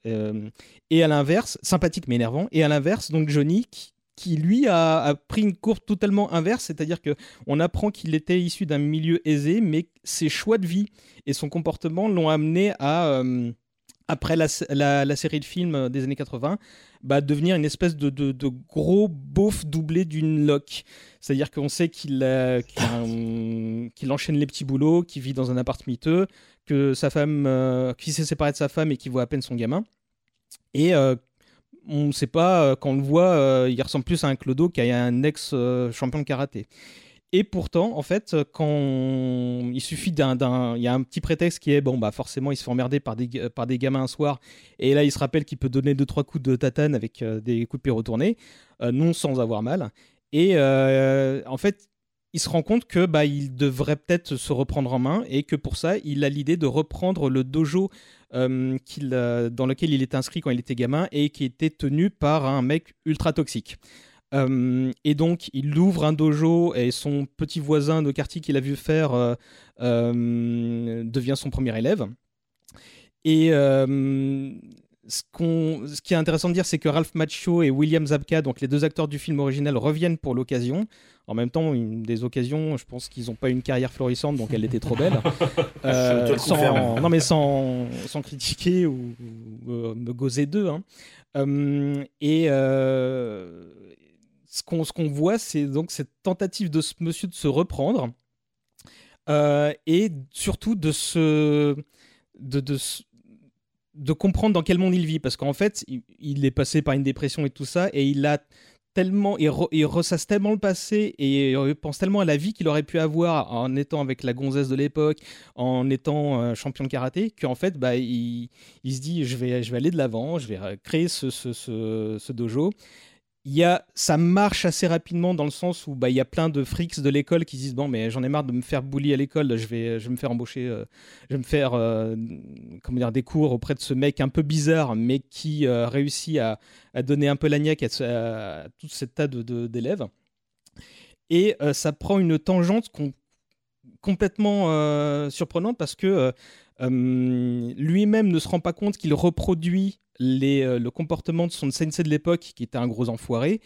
et à l'inverse, sympathique mais énervant. Et à l'inverse, donc Johnny, qui, lui a, pris une courbe totalement inverse, c'est-à-dire que on apprend qu'il était issu d'un milieu aisé, mais ses choix de vie et son comportement l'ont amené à après la, série de films des années 80, bah, devenir une espèce de, gros beauf doublé d'une loque. C'est-à-dire qu'on sait qu'il enchaîne les petits boulots, qu'il vit dans un appart miteux, que sa femme, euh, qu'il s'est séparé de sa femme et qu'il voit à peine son gamin. Et euh, on ne sait pas, euh, quand on le voit, il ressemble plus à un clodo qu'à un ex-champion de karaté. Et pourtant, en fait, quand il suffit d'un, il y a un petit prétexte qui est bon, bah forcément, il se fait emmerder par des par des gamins un soir, et là, il se rappelle qu'il peut donner deux trois coups de tatane avec euh, des coups de pied retournés, euh, non sans avoir mal. Et euh, en fait, il se rend compte que bah il devrait peut-être se reprendre en main et que pour ça, il a l'idée de reprendre le dojo dans lequel il était inscrit quand il était gamin et qui était tenu par un mec ultra toxique. Euh, et donc, il ouvre un dojo et son petit voisin de quartier qu'il a vu faire euh, euh, devient son premier élève. Et ce, ce, qui est intéressant de dire, c'est que Ralph Macchio et William Zabka, donc les deux acteurs du film original, reviennent pour l'occasion. En même temps, une des occasions, je pense qu'ils n'ont pas une carrière florissante, donc elle était trop belle. *laughs* sans, non, mais sans, sans critiquer ou, me gozer d'eux. Hein. et ce qu'on voit, c'est donc cette tentative de ce monsieur de se reprendre euh, et surtout de se de, de, comprendre dans quel monde il vit. Parce qu'en fait il, est passé par une dépression et tout ça et il a tellement il, ressasse tellement le passé et il pense tellement à la vie qu'il aurait pu avoir en étant avec la gonzesse de l'époque en étant euh, champion de karaté qu'en fait bah il, il, se dit je vais je vais aller de l'avant je vais créer ce, ce, ce, ce dojo il y a, ça marche assez rapidement dans le sens où bah, il y a plein de frics de l'école qui disent bon mais j'en ai marre de me faire bully à l'école, je vais, je me faire embaucher, euh, je vais me faire euh, comment dire des cours auprès de ce mec un peu bizarre mais qui euh, réussit à, à, donner un peu la niaque à, tout ce tas de, d'élèves. Et ça prend une tangente complètement surprenante parce que lui-même ne se rend pas compte qu'il reproduit euh, le comportement de son sensei de l'époque, qui était un gros enfoiré.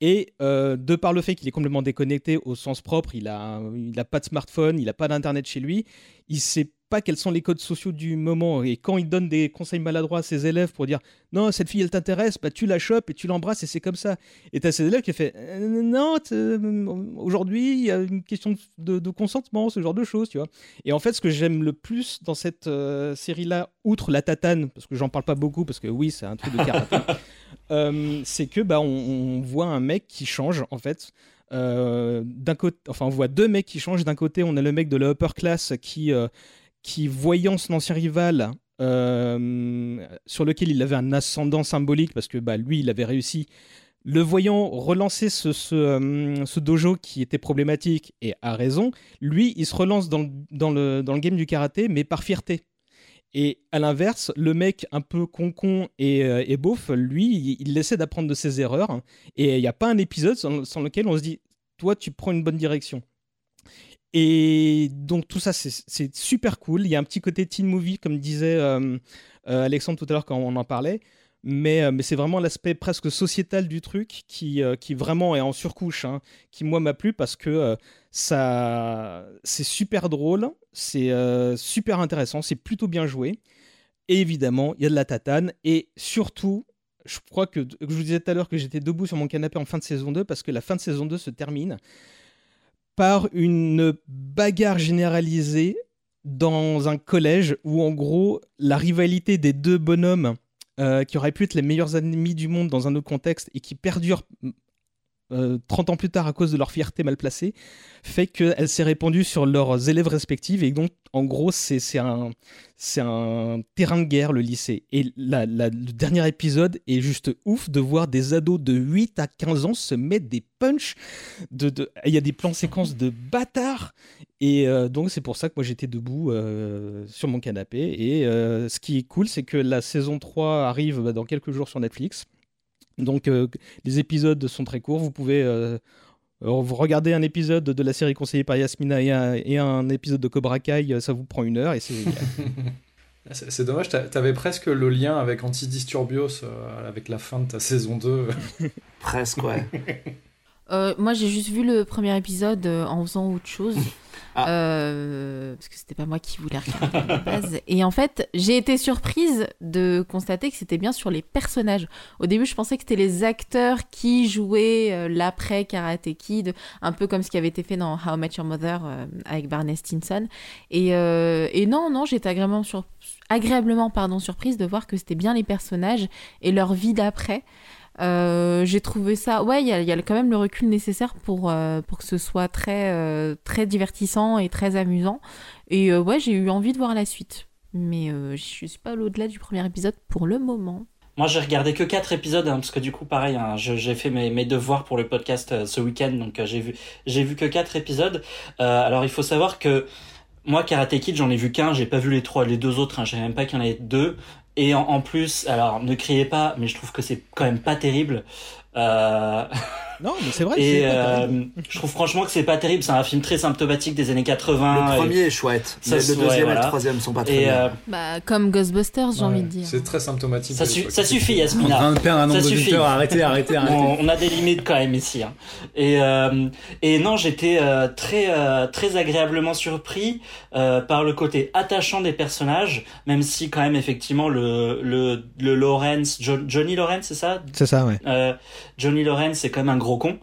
Et euh, de par le fait qu'il est complètement déconnecté au sens propre, il n'a il a pas de smartphone, il n'a pas d'internet chez lui, il sait pas quels sont les codes sociaux du moment. Et quand il donne des conseils maladroits à ses élèves pour dire non, cette fille elle t'intéresse, bah, tu la chopes et tu l'embrasses et c'est comme ça. Et tu as ses élèves qui fait euh, non, euh, aujourd'hui il y a une question de, consentement, ce genre de choses, tu vois. Et en fait, ce que j'aime le plus dans cette euh, série-là, outre la tatane, parce que j'en parle pas beaucoup, parce que oui, c'est un truc de karaté, *laughs* c'est que bah, on, voit un mec qui change en fait. d'un côté, enfin, on voit deux mecs qui changent. D'un côté, on a le mec de la upper class qui qui, voyant son ancien rival, euh, sur lequel il avait un ascendant symbolique, parce que bah, lui, il avait réussi, le voyant relancer ce, euh, dojo qui était problématique, et a raison, lui, il se relance dans le, game du karaté, mais par fierté. Et à l'inverse, le mec un peu con-con et, euh, et beauf, lui, il, essaie d'apprendre de ses erreurs. Et il n'y a pas un épisode sans, sans lequel on se dit, toi, tu prends une bonne direction. Et donc tout ça, c'est- super cool. Il y a un petit côté teen movie, comme disait euh, euh, Alexandre tout à l'heure quand on en parlait. Mais, euh, c'est vraiment l'aspect presque sociétal du truc qui, vraiment est en surcouche, hein, qui moi m'a plu parce que ça, c'est super drôle, c'est super intéressant, c'est plutôt bien joué. Et évidemment, il y a de la tatane. Et surtout, je crois que je vous disais tout à l'heure que j'étais debout sur mon canapé en fin de saison 2 parce que la fin de saison 2 se termine par une bagarre généralisée dans un collège où en gros la rivalité des deux bonhommes euh, qui auraient pu être les meilleurs ennemis du monde dans un autre contexte et qui perdurent euh, 30 ans plus tard à cause de leur fierté mal placée, fait qu'elle s'est répandue sur leurs élèves respectifs et donc en gros c'est un, terrain de guerre le lycée. Et la- le dernier épisode est juste ouf de voir des ados de 8 à 15 ans se mettre des punchs. Il y a des plans séquences de bâtards et euh, donc c'est pour ça que moi j'étais debout euh, sur mon canapé. Et euh, ce qui est cool, c'est que la saison 3 arrive bah, dans quelques jours sur Netflix. Donc euh, les épisodes sont très courts. Vous pouvez euh, euh, vous regarder un épisode de la série conseillée par Yasmina et un, et un épisode de Cobra Kai, ça vous prend une heure et c'est génial. *laughs* C'est dommage, t'a- t'avais presque le lien avec Antidisturbios, euh, avec la fin de ta saison 2. *laughs* Presque, ouais. *laughs* Euh, moi, j'ai juste vu le premier épisode euh, en faisant autre chose. Ah. Euh, parce que c'était pas moi qui voulais regarder la base. Et en fait, j'ai été surprise de constater que c'était bien sur les personnages. Au début, je pensais que c'était les acteurs qui jouaient euh, l'après Karate Kid, un peu comme ce qui avait été fait dans How I Met Your Mother euh, avec Barney Stinson. Et, euh, non, non, j'étais agréablement, agréablement pardon, surprise de voir que c'était bien les personnages et leur vie d'après. Euh, j'ai trouvé ça. Ouais, il y a, quand même le recul nécessaire pour, euh, pour que ce soit très, euh, très divertissant et très amusant. Et ouais, j'ai eu envie de voir la suite. Mais je suis pas au-delà du premier épisode pour le moment. Moi, j'ai regardé que quatre épisodes, hein, parce que du coup, pareil, hein, j'ai fait mes, devoirs pour le podcast ce week-end, donc j'ai vu, vu que quatre épisodes. Alors, il faut savoir que moi, Karate Kid, j'en ai vu qu'un, j'ai pas vu les trois, les deux autres, hein, je savais même pas qu'il y en avait deux. Et en, plus, alors, ne criez pas, mais je trouve que c'est quand même pas terrible. Euh, non, mais c'est vrai. *laughs* et euh, je trouve franchement que c'est pas terrible. C'est un film très symptomatique des années 80. Le et- premier est chouette, Ça mais le ouais, deuxième et le troisième sont pas très Et, bien. euh, Bah, comme Ghostbusters, j'ai envie de dire. C'est très symptomatique. ça, su- suffit, On est en Yasmina. train de perdre un nombre d'auditeurs. Arrêtez, arrêtez, *laughs* arrêtez. On, on a des limites quand même ici. hein. Et, euh, et non, j'étais euh, très, euh, très agréablement surpris euh, par le côté attachant des personnages, même si quand même effectivement le, le, le Lawrence, Jo- Johnny Lawrence, c'est ça? C'est ça, ouais. Johnny Lawrence c'est quand même un gros con.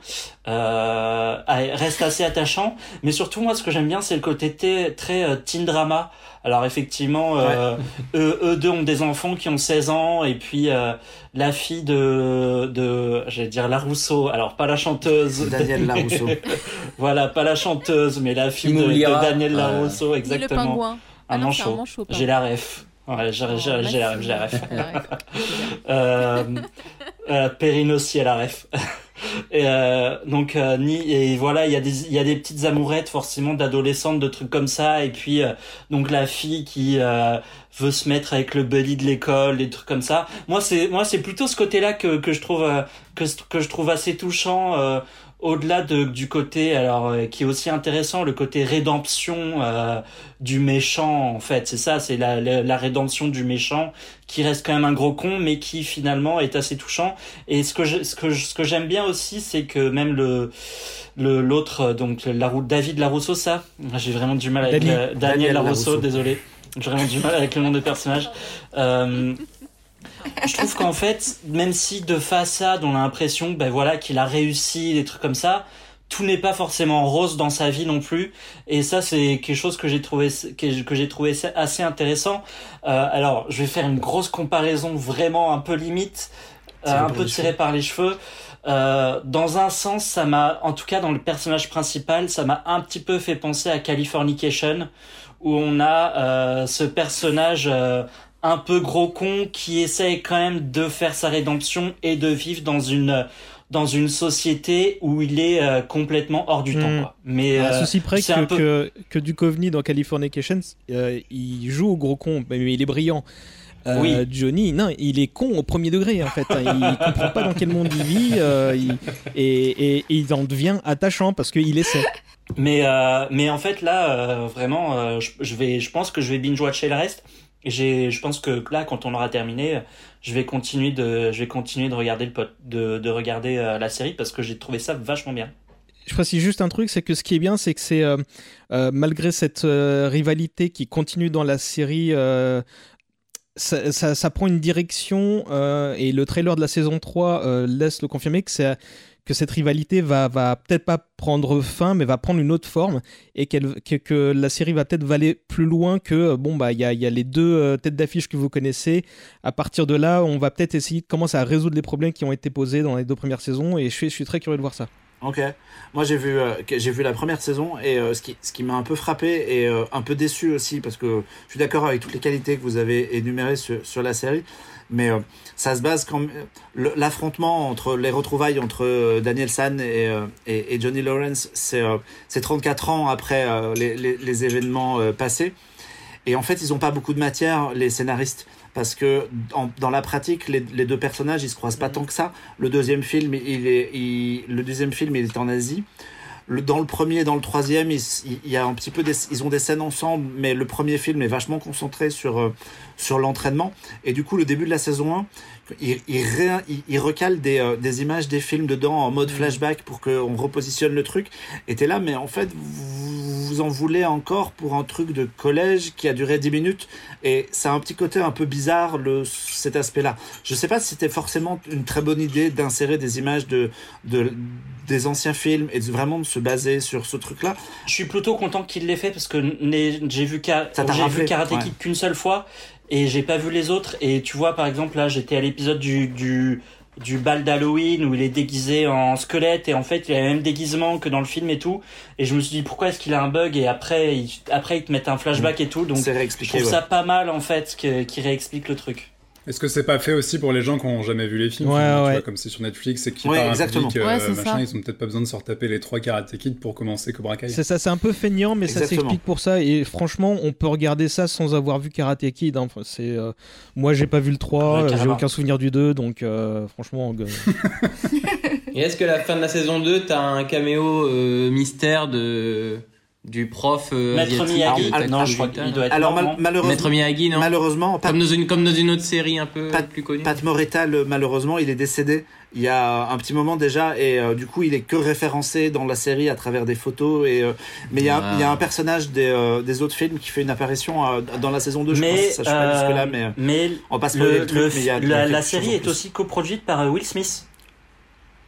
Euh, reste assez attachant. Mais surtout moi ce que j'aime bien c'est le côté très euh, teen drama. Alors effectivement euh, eux, eux deux ont des enfants qui ont 16 ans et puis euh, la fille de de j'allais dire la Rousseau alors pas la chanteuse. Daniel Larousseau. *laughs* voilà pas la chanteuse mais la fille de, de. Daniel Euh, Larousseau Ni le exactement. pingouin. un Ah un manchot. manchot, j'ai la ref Ouais, j'ai j'ai- Oh, j'ai la ref, j'ai la ref. *laughs* merci. *laughs* Euh, euh, Perrine aussi à la ref. *laughs* Et euh, donc euh, ni et voilà il y a des il y a des petites amourettes forcément d'adolescentes de trucs comme ça et puis euh, donc la fille qui euh, veut se mettre avec le buddy de l'école des trucs comme ça moi c'est moi c'est plutôt ce côté là que que je trouve euh, que que je trouve assez touchant euh, au-delà de, du côté alors euh, qui est aussi intéressant le côté rédemption euh, du méchant en fait. C'est ça c'est la, la la rédemption du méchant qui reste quand même un gros con mais qui finalement est assez touchant. Et ce que je, ce que je- ce que j'aime bien aussi c'est que même le le l'autre euh, donc la David Larousseau ça j'ai vraiment du mal avec Dani- euh, Daniel, Daniel Larousseau, Larousseau. désolé. J'ai vraiment du mal avec le nom de personnage euh, je trouve qu'en fait, même si de façade on a l'impression, ben voilà, qu'il a réussi, des trucs comme ça, tout n'est pas forcément rose dans sa vie non plus. Et ça, c'est quelque chose que j'ai trouvé que j'ai trouvé assez intéressant. Euh, alors, je vais faire une grosse comparaison vraiment un peu limite, euh, un peu tirée par les cheveux. Euh, dans un sens, ça m'a, en tout cas dans le personnage principal, ça m'a un petit peu fait penser à Californication, où on a euh, ce personnage euh, un peu gros con qui essaye quand même de faire sa rédemption et de vivre dans une dans une société où il est euh, complètement hors du Hmm. temps. Quoi. Mais À euh, ceci près que, peu- que, que Duchovny dans Californication, euh, il joue au gros con, mais il est brillant. Euh, Oui. Johnny, non, il est con au premier degré en fait. hein. Il *laughs* comprend pas dans quel monde il vit il- et, et- et il en devient attachant parce qu'il essaie. Mais euh, mais en fait là euh, vraiment euh, je, je vais je pense que je vais binge watcher le reste j'ai je pense que là quand on aura terminé je vais continuer de je vais continuer de regarder le pot de de regarder euh, la série parce que j'ai trouvé ça vachement bien. Je précise juste un truc, c'est que ce qui est bien, c'est que c'est euh, euh, malgré cette rivalité qui continue dans la série, ça, ça- ça prend une direction et le trailer de la saison 3 euh, laisse le confirmer que, c'est- que cette rivalité va, peut-être pas prendre fin, mais va prendre une autre forme et que, la série va peut-être aller plus loin que euh, bon bah il y a, les deux euh, têtes d'affiche que vous connaissez. À partir de là, on va peut-être essayer de commencer à résoudre les problèmes qui ont été posés dans les deux premières saisons et je suis, très curieux de voir ça. Ok. Moi, j'ai vu, euh, j'ai vu la première saison et euh, ce qui, m'a un peu frappé et un peu déçu aussi parce que je suis d'accord avec toutes les qualités que vous avez énumérées sur, la série, mais ça se base quand l'affrontement entre les retrouvailles entre euh, Daniel San et, euh, et, et Johnny Lawrence, c'est euh, c'est 34 ans après les, les, les événements passés. Et en fait, ils n'ont pas beaucoup de matière, les scénaristes, parce que en- dans la pratique, les, les deux personnages, ils se croisent pas tant que ça. Le deuxième film, il est, il- le deuxième film, il est en Asie. Le, dans le premier et dans le troisième, il y a un petit peu des, ils ont des scènes ensemble, mais le premier film est vachement concentré sur, euh, sur l'entraînement. Et du coup, le début de la saison 1, il, il, ré- il- il recale des, euh, des images des films dedans en mode flashback pour qu'on repositionne le truc. Et t'es là, mais en fait, vous, vous en voulez encore pour un truc de collège qui a duré 10 minutes? Et c'est un petit côté un peu bizarre, le, cet aspect-là. Je sais pas si c'était forcément une très bonne idée d'insérer des images de, de, des anciens films et de vraiment de se baser sur ce truc-là. Je suis plutôt content qu'il l'ait fait parce que j'ai vu, Ka- Ça vu Karate ouais. Kid qu'une seule fois et j'ai pas vu les autres. Et tu vois, par exemple, là, j'étais à l'épisode du, du, du bal d'Halloween où il est déguisé en squelette et en fait, il a le même déguisement que dans le film et tout. Et je me suis dit, pourquoi est-ce qu'il a un bug? Et après, après, ils te mettent un flashback et tout. Donc, C'est je trouve ouais. ça pas mal en fait que- qui réexplique le truc. Est-ce que c'est pas fait aussi pour les gens qui ont jamais vu les films Ouais, Enfin, tu ouais. vois, Comme c'est sur Netflix et qui Ouais, parlent un public, euh, Ouais, machin, ça. ils ont peut-être pas besoin de se retaper les trois Karate Kid pour commencer Cobra Kai. C'est ça, c'est un peu feignant, mais ça s'explique pour ça. Et franchement, on peut regarder ça sans avoir vu Karate Kid. hein. Enfin, c'est, euh, moi, j'ai pas vu le 3, Ouais, euh, j'ai aucun souvenir du 2, donc euh, franchement. euh, *laughs* Et est-ce que la fin de la saison 2, t'as un caméo euh, mystère de du prof euh, Maître Miyagi, euh, alors, non, je crois qu'il doit être Alors mal- malheureusement, Maître Miyagi, non malheureusement, Pat, comme, dans une, comme dans une autre série un peu Pat- plus connue. Pat Morita, le- malheureusement, il est décédé il y a un petit moment déjà et euh, du coup, il est que référencé dans la série à travers des photos. Et, euh, mais il y, a, Ah. il y a un personnage des, euh, des autres films qui fait une apparition euh, dans la saison 2. Je mais pense, ça, je sais pas jusque-là, mais mais on va pas spoiler le, le, truc, le- mais il y a- la, série est plus. aussi coproduite par euh, Will Smith.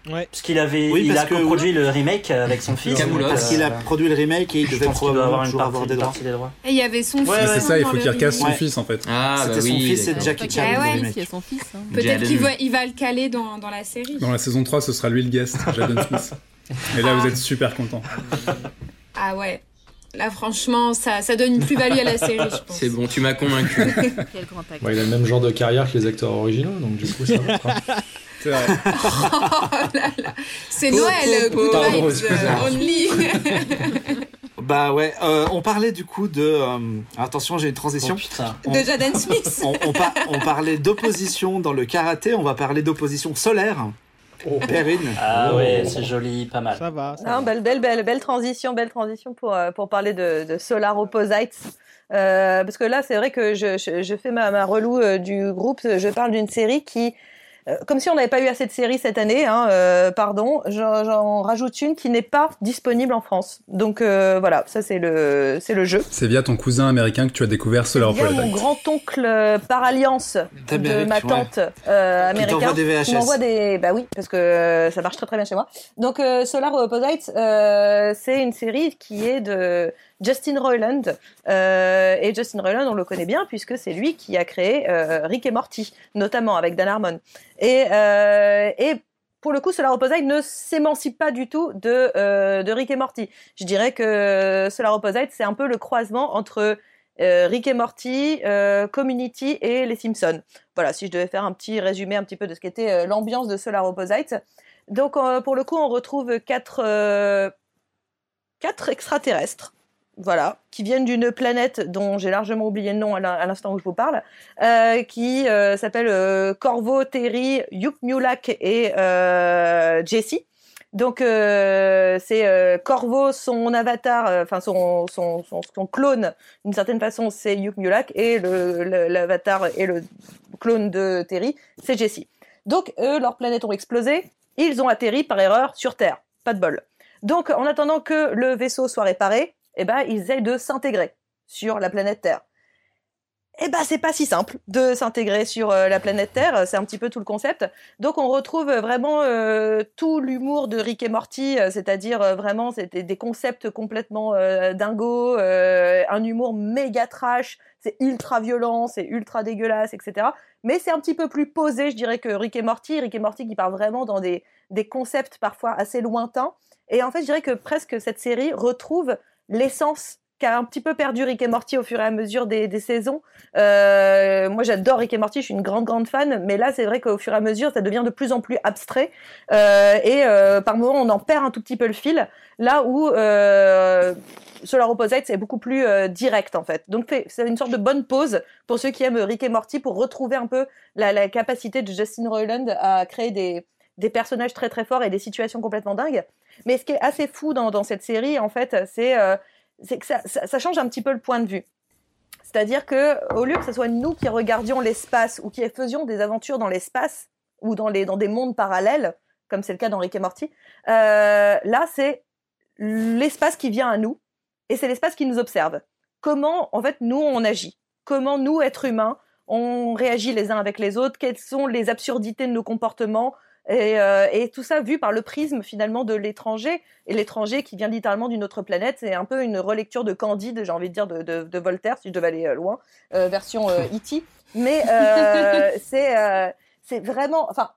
Ouais. Parce qu'il avait, Oui, il a que- coproduit le remake avec son *laughs* fils. Parce qu'il a euh, produit le remake et il devait probablement avoir une partie, avoir des droits. partie des droits. Et il y avait son Ouais, fils. c'est hein, ça, il dans faut le qu'il recasse son Ouais. fils en fait. Ah, bah C'était son oui, fils et. Jackie Chan. Ah dans le ouais. remake. Il y a son fils. hein. Peut-être qu'il va, il va le caler dans, dans la série. Dans la saison 3, ce sera lui le guest, Jaden Smith. *laughs* Et là, vous êtes super content. Ah ouais. Là, franchement, ça, ça donne une plus-value à la série, je *laughs* pense. C'est bon, tu m'as convaincu. *laughs* Quel grand acteur. Ouais, il a le même genre de carrière que les acteurs originaux, donc du coup, ça va. C'est vrai. *laughs* Oh là là. C'est Noël, good. Pardon, vibes excusez-moi. euh, only. Bah ouais, euh, on parlait du coup de. euh, attention, j'ai une transition. Oh putain. On- de Jaden Smith. on, on, par- on parlait d'opposition dans le karaté, on va parler d'opposition solaire. Oh. Perrine. Ah Oh. ouais, c'est joli, pas mal. Ça va. ça Non, va. belle, belle, belle, belle transition, belle transition pour, euh, pour parler de, de Solar Opposites. Euh, parce que là, c'est vrai que je, je, je fais ma, ma relou euh, du groupe. Je parle d'une série qui, euh, comme si on n'avait pas eu assez de séries cette année, hein, euh, pardon, j'en j'en rajoute une qui n'est pas disponible en France. Donc euh, voilà, ça c'est le, c'est le jeu. C'est via ton cousin américain que tu as découvert Solar Bien mon grand-oncle euh, par alliance de ma ouais. tante euh, Qui des VHS. qui m'envoie des bah oui parce que euh, ça marche très très bien chez moi donc euh, Solar Opposites euh, c'est une série qui est de Justin Roiland euh, et Justin Roiland on le connaît bien puisque c'est lui qui a créé euh, Rick et Morty notamment avec Dan Harmon et euh, et pour le coup, Solar Opposite ne s'émancipe pas du tout de, de Rick et Morty. Je dirais que Solar Opposite, c'est un peu le croisement entre Rick et Morty, Community et les Simpsons. Voilà, si je devais faire un petit résumé un petit peu de ce qu'était l'ambiance de Solar Opposite. Donc pour le coup, on retrouve quatre, quatre extraterrestres, voilà, qui viennent d'une planète dont j'ai largement oublié le nom à l'in- à l'instant où je vous parle, euh, qui euh, s'appelle euh, Corvo, Terry, Yukmulak et Jessie. Donc c'est Corvo, son avatar, enfin son, son, son, clone d'une certaine façon, c'est Yukmulak et l'avatar et le clone de Terry, c'est Jessie. Donc eux, leurs planètes ont explosé, ils ont atterri par erreur sur Terre. Pas de bol. Donc en attendant que le vaisseau soit réparé, eh ben ils essayent de s'intégrer sur la planète Terre. Eh ben c'est pas si simple de s'intégrer sur euh, la planète Terre, c'est un petit peu tout le concept. Donc on retrouve vraiment euh, tout l'humour de Rick et Morty, euh, c'est-à-dire vraiment c'était des concepts complètement euh, dingos, un humour méga trash, c'est ultra violent, c'est ultra dégueulasse, etc. Mais c'est un petit peu plus posé, je dirais, que Rick et Morty. Rick et Morty qui part vraiment dans des, des concepts parfois assez lointains. Et en fait, je dirais que presque cette série retrouve l'essence qu'a un petit peu perdu Rick et Morty au fur et à mesure des, des saisons. Euh, moi, j'adore Rick et Morty, je suis une grande, grande fan, mais là, c'est vrai qu'au fur et à mesure, ça devient de plus en plus abstrait. Euh, et euh, par moments, on en perd un tout petit peu le fil, là où Solar Opposites c'est beaucoup plus direct, en fait. Donc, c'est une sorte de bonne pause pour ceux qui aiment Rick et Morty, pour retrouver un peu la, la capacité de Justin Roiland à créer des, des personnages très, très forts et des situations complètement dingues. Mais ce qui est assez fou dans, cette série, en fait, c'est euh, que ça change un petit peu le point de vue. C'est-à-dire que au lieu que ce soit nous qui regardions l'espace ou qui faisions des aventures dans l'espace ou dans, les, dans des mondes parallèles, comme c'est le cas dans Rick et Morty, euh, là c'est l'espace qui vient à nous et c'est l'espace qui nous observe. Comment en fait nous on agit? Comment nous êtres humains on réagit les uns avec les autres? Quelles sont les absurdités de nos comportements? Et, euh, et tout ça vu par le prisme finalement de l'étranger. Et l'étranger qui vient littéralement d'une autre planète. C'est un peu une relecture de Candide j'ai envie de dire de, de, de Voltaire si je devais aller euh, loin euh, version E.T. mais euh, *laughs* c'est c'est vraiment enfin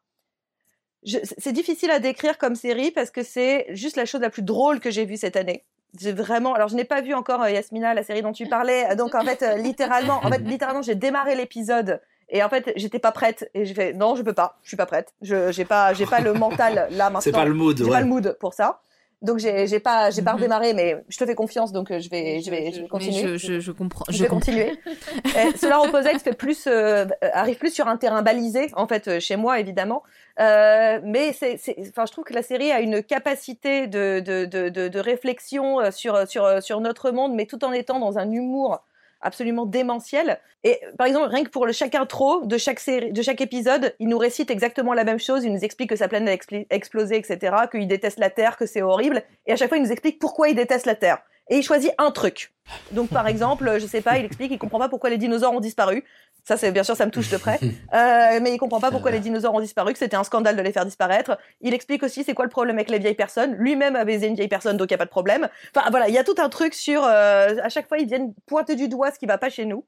c'est difficile à décrire comme série parce que c'est juste la chose la plus drôle que j'ai vue cette année. J'ai vraiment alors je n'ai pas vu encore Yasmina la série dont tu parlais. *laughs* Donc en fait littéralement en fait littéralement j'ai démarré l'épisode et en fait, j'étais pas prête. Et j'ai fait, non, je peux pas. Je suis pas prête. Je, j'ai pas, j'ai pas le *laughs* mental là maintenant. C'est pas le mood, J'ai ouais. pas le mood pour ça. Donc j'ai, j'ai pas, j'ai pas Mhm. redémarré, mais je te fais confiance, donc euh, je vais, je vais, je vais continuer. Je, je, je comprends. Je je vais comprends. continuer. *laughs* Et Solar Opposites fait plus, euh, arrive plus sur un terrain balisé, en fait, euh, chez moi, évidemment. Euh, mais c'est, c'est, enfin, je trouve que la série a une capacité de, de, de, de, de réflexion sur, sur, sur notre monde, mais tout en étant dans un humour absolument démentiel. Et par exemple, rien que pour le chaque intro de chaque série, de chaque épisode, il nous récite exactement la même chose. Il nous explique que sa planète a explosé, etc., qu'il déteste la Terre, que c'est horrible. Et à chaque fois, il nous explique pourquoi il déteste la Terre. Et il choisit un truc. Donc, par *laughs* exemple, je sais pas, il explique, il comprend pas pourquoi les dinosaures ont disparu. Ça, c'est bien sûr, ça me touche de près. *laughs* Euh, mais il comprend pas pourquoi les dinosaures ont disparu, que c'était un scandale de les faire disparaître. Il explique aussi c'est quoi le problème avec les vieilles personnes. Lui-même a baisé une vieille personne, donc il y a pas de problème. Enfin voilà, il y a tout un truc sur. euh, à chaque fois, ils viennent pointer du doigt ce qui va pas chez nous.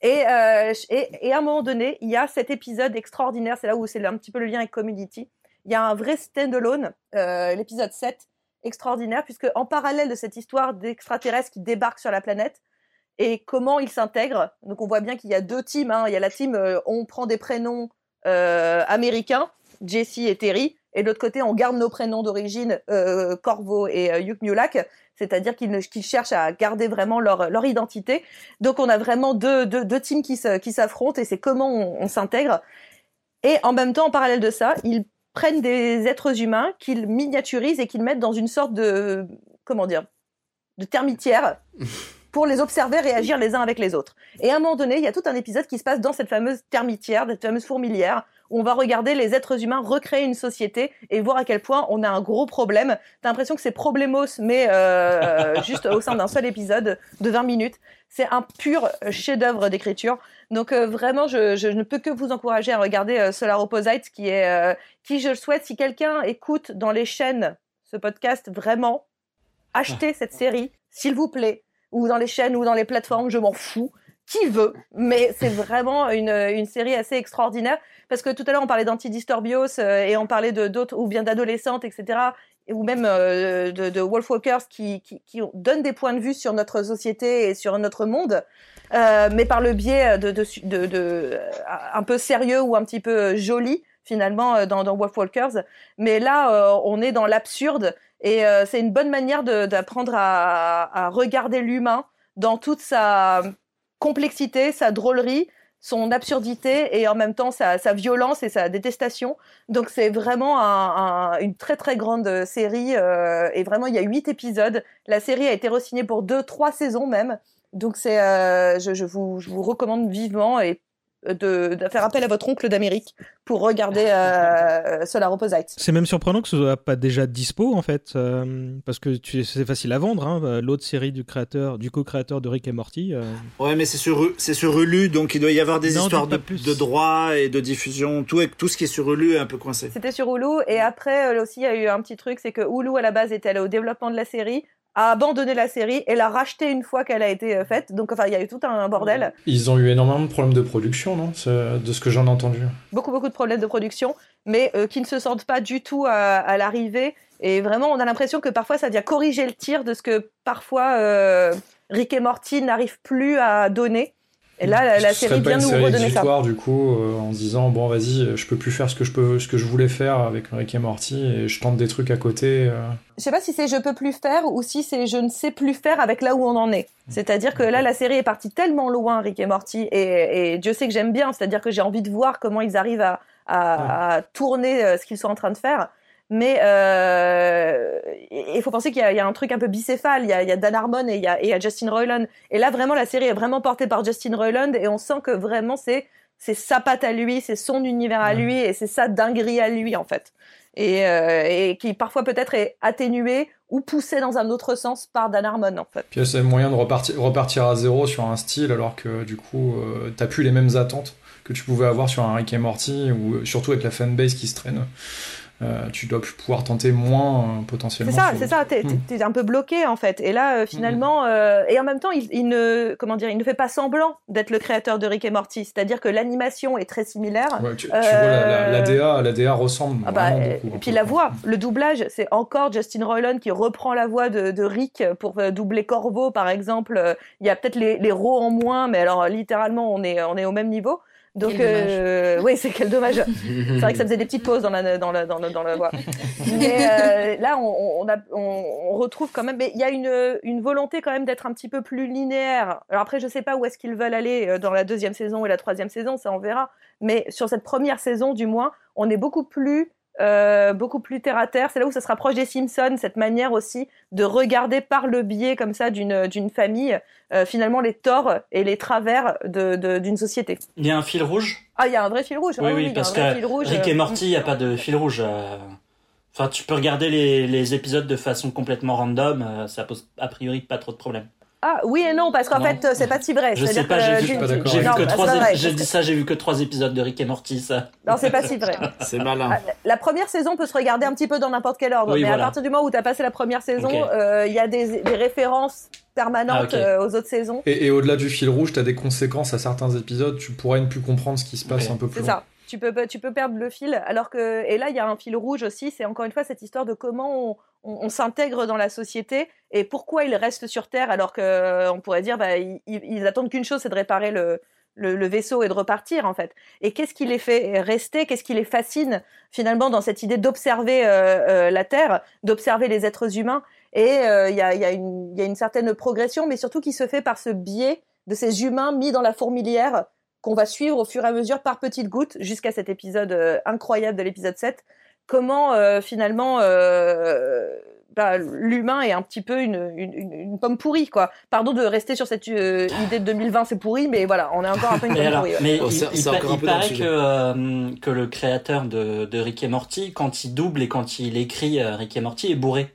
Et, euh, et, et à un moment donné, il y a cet épisode extraordinaire. C'est là où c'est un petit peu le lien avec Community. Il y a un vrai stand-alone, l'épisode 7, extraordinaire, puisque en parallèle de cette histoire d'extraterrestres qui débarquent sur la planète, et comment ils s'intègrent. Donc on voit bien qu'il y a deux teams. hein. Il y a la team euh, on prend des prénoms euh, américains, Jesse et Terry, et de l'autre côté on garde nos prénoms d'origine, euh, Corvo et euh, Yukmulak, c'est-à-dire qu'ils cherchent à garder vraiment leur, leur identité. Donc on a vraiment deux, deux, teams qui s'affrontent et c'est comment on, on s'intègre. Et en même temps, en parallèle de ça, ils prennent des êtres humains qu'ils miniaturisent et qu'ils mettent dans une sorte de comment dire de termitière *laughs* pour les observer réagir les uns avec les autres. Et à un moment donné, il y a tout un épisode qui se passe dans cette fameuse termitière, cette fameuse fourmilière, on va regarder les êtres humains recréer une société et voir à quel point on a un gros problème. T'as l'impression que c'est problémos, mais euh, *laughs* juste au sein d'un seul épisode de 20 minutes. C'est un pur chef-d'œuvre d'écriture. Donc euh, vraiment, je, ne peux que vous encourager à regarder euh, Solar Opposites, qui est, qui je le souhaite, si quelqu'un écoute dans les chaînes ce podcast, vraiment, achetez cette série, s'il vous plaît, ou dans les chaînes ou dans les plateformes, je m'en fous. Qui veut, mais c'est vraiment une, une série assez extraordinaire parce que tout à l'heure on parlait d'Antidisturbios euh, et on parlait de d'autres ou bien d'adolescentes, etc. et- ou même euh, de, de Wolfwalkers qui, qui, qui donnent des points de vue sur notre société et sur notre monde, euh, mais par le biais de, de, de, de, euh, un peu sérieux ou un petit peu joli finalement dans, dans Wolf Walkers. Mais là, on est dans l'absurde et c'est une bonne manière d'apprendre à, à regarder l'humain dans toute sa complexité, sa drôlerie, son absurdité et en même temps sa, sa violence et sa détestation. Donc c'est vraiment un, un, une très très grande série euh, et vraiment il y a huit épisodes. La série a été re-signée pour deux, trois saisons même. Donc c'est, euh, je, je, vous, je vous recommande vivement et de, de, faire appel à votre oncle d'Amérique pour regarder euh, Solar Opposites. C'est même surprenant que ce soit pas déjà dispo en fait, euh, parce que c'est facile à vendre. Hein, L'autre série du créateur, du co-créateur de Rick et Morty. Euh... Ouais, mais c'est sur c'est sur Hulu, donc il doit y avoir des non, histoires de, de droits et de diffusion. Tout tout ce qui est sur Hulu est un peu coincé. C'était sur Hulu et après euh, aussi il y a eu un petit truc, c'est que Hulu à la base était allé au développement de la série a abandonné la série et l'a rachetée une fois qu'elle a été euh, faite. Donc, enfin, il y a eu tout un bordel. Ils ont eu énormément de problèmes de production, non De ce que j'en ai entendu? Beaucoup, beaucoup de problèmes de production, mais euh, qui ne se sentent pas du tout à, à l'arrivée. Et vraiment, on a l'impression que parfois, ça vient corriger le tir de ce que parfois euh, Rick et Morty n'arrivent plus à donner. Et là, la, la série vient nous redonner ça. du coup, euh, en se disant bon, vas-y, je peux plus faire ce que je peux, ce que je voulais faire avec Rick et Morty, et je tente des trucs à côté. Euh. Je sais pas si c'est je peux plus faire ou si c'est je ne sais plus faire avec là où on en est. C'est-à-dire que là, la série est partie tellement loin, Rick et Morty, et, et Dieu sait que j'aime bien. C'est-à-dire que j'ai envie de voir comment ils arrivent à, à, ouais. à tourner euh, ce qu'ils sont en train de faire. Mais euh, il faut penser qu'il y, y, a un truc un peu bicéphale. Il y a, il y a Dan Harmon et il y a, et il y a Justin Roiland. Et là, vraiment, la série est vraiment portée par Justin Roiland et on sent que vraiment c'est c'est sa patte à lui, c'est son univers à lui et c'est sa dinguerie à lui en fait. Et, euh, et qui parfois peut-être est atténué ou poussé dans un autre sens par Dan Harmon en fait. Puis c'est moyen de repartir, repartir à zéro sur un style alors que du coup euh, t'as plus les mêmes attentes que tu pouvais avoir sur un Rick et Morty ou surtout avec la fanbase qui se traîne. Euh, tu dois pouvoir tenter moins euh, potentiellement. C'est ça, c'est ça. T'es mmh. es un peu bloqué en fait. Et là, euh, finalement, mmh. et en même temps, il, il, ne, comment dire, il ne fait pas semblant d'être le créateur de Rick et Morty. C'est-à-dire que l'animation est très similaire. Ouais, tu, tu vois, la, la, DA, la DA ressemble. Ah bah, beaucoup, et puis la voix, le doublage, c'est encore Justin Roiland qui reprend la voix de, de Rick pour doubler Corvo, par exemple. Il y a peut-être les, les rots en moins, mais alors littéralement, on est, on est au même niveau. Donc, euh, oui, c'est quel dommage. c'est vrai que ça faisait des petites pauses dans la, dans la, dans la, dans la voix. Mais euh, là, on, on, a, on, on, retrouve quand même, mais il y a une, une volonté quand même d'être un petit peu plus linéaire. Alors après, je sais pas où est-ce qu'ils veulent aller euh, dans la deuxième saison et la troisième saison, ça on verra. Mais sur cette première saison, du moins, on est beaucoup plus euh, beaucoup plus terre à terre. C'est là où ça se rapproche des Simpsons, cette manière aussi de regarder par le biais comme ça d'une d'une famille euh, finalement les torts et les travers de d'une société. Il y a un fil rouge? Ah, il y a un vrai fil rouge. Oui, oui, oui parce que rouge, Rick et Morty, il n'y a pas de fil rouge. Euh. Enfin, tu peux regarder les, les épisodes de façon complètement random, ça pose a priori pas trop de problèmes. Ah oui et non parce qu'en fait c'est pas si vrai. Je sais pas, j'ai vu, j'ai vu que trois. J'ai dit ça, j'ai vu que trois épisodes de Rick et Morty. Ça. Non c'est pas si vrai. *laughs* c'est malin. Ah, la première saison peut se regarder un petit peu dans n'importe quel ordre, oui, mais voilà. à partir du moment où tu as passé la première saison, il okay. euh, y a des, des références permanentes ah, okay. euh, aux autres saisons. Et, et au-delà du fil rouge, tu as des conséquences à certains épisodes. Tu pourrais ne plus comprendre ce qui se passe okay. un peu plus. C'est ça tu peux tu peux perdre le fil. Alors que et là il y a un fil rouge aussi c'est encore une fois cette histoire de comment on, s'intègre dans la société et pourquoi ils restent sur terre alors que on pourrait dire bah ils, attendent qu'une chose c'est de réparer le, vaisseau et de repartir en fait. Et qu'est-ce qui les fait rester? Qu'est-ce qui les fascine finalement dans cette idée d'observer euh, euh, la terre d'observer les êtres humains? Et il euh, y a une certaine progression mais surtout qui se fait par ce biais de ces humains mis dans la fourmilière qu'on va suivre au fur et à mesure par petites gouttes jusqu'à cet épisode euh, incroyable de l'épisode 7. Comment euh, finalement euh, bah, l'humain est un petit peu une, une, une, pomme pourrie quoi. Pardon de rester sur cette euh, idée de 2020 c'est pourri mais voilà on est encore un peu une pomme alors, pourrie. Ouais. Mais oh, il, il, il, il paraît que, euh, que le créateur de, de Rick et Morty quand il double et quand il écrit euh, Rick et Morty est bourré.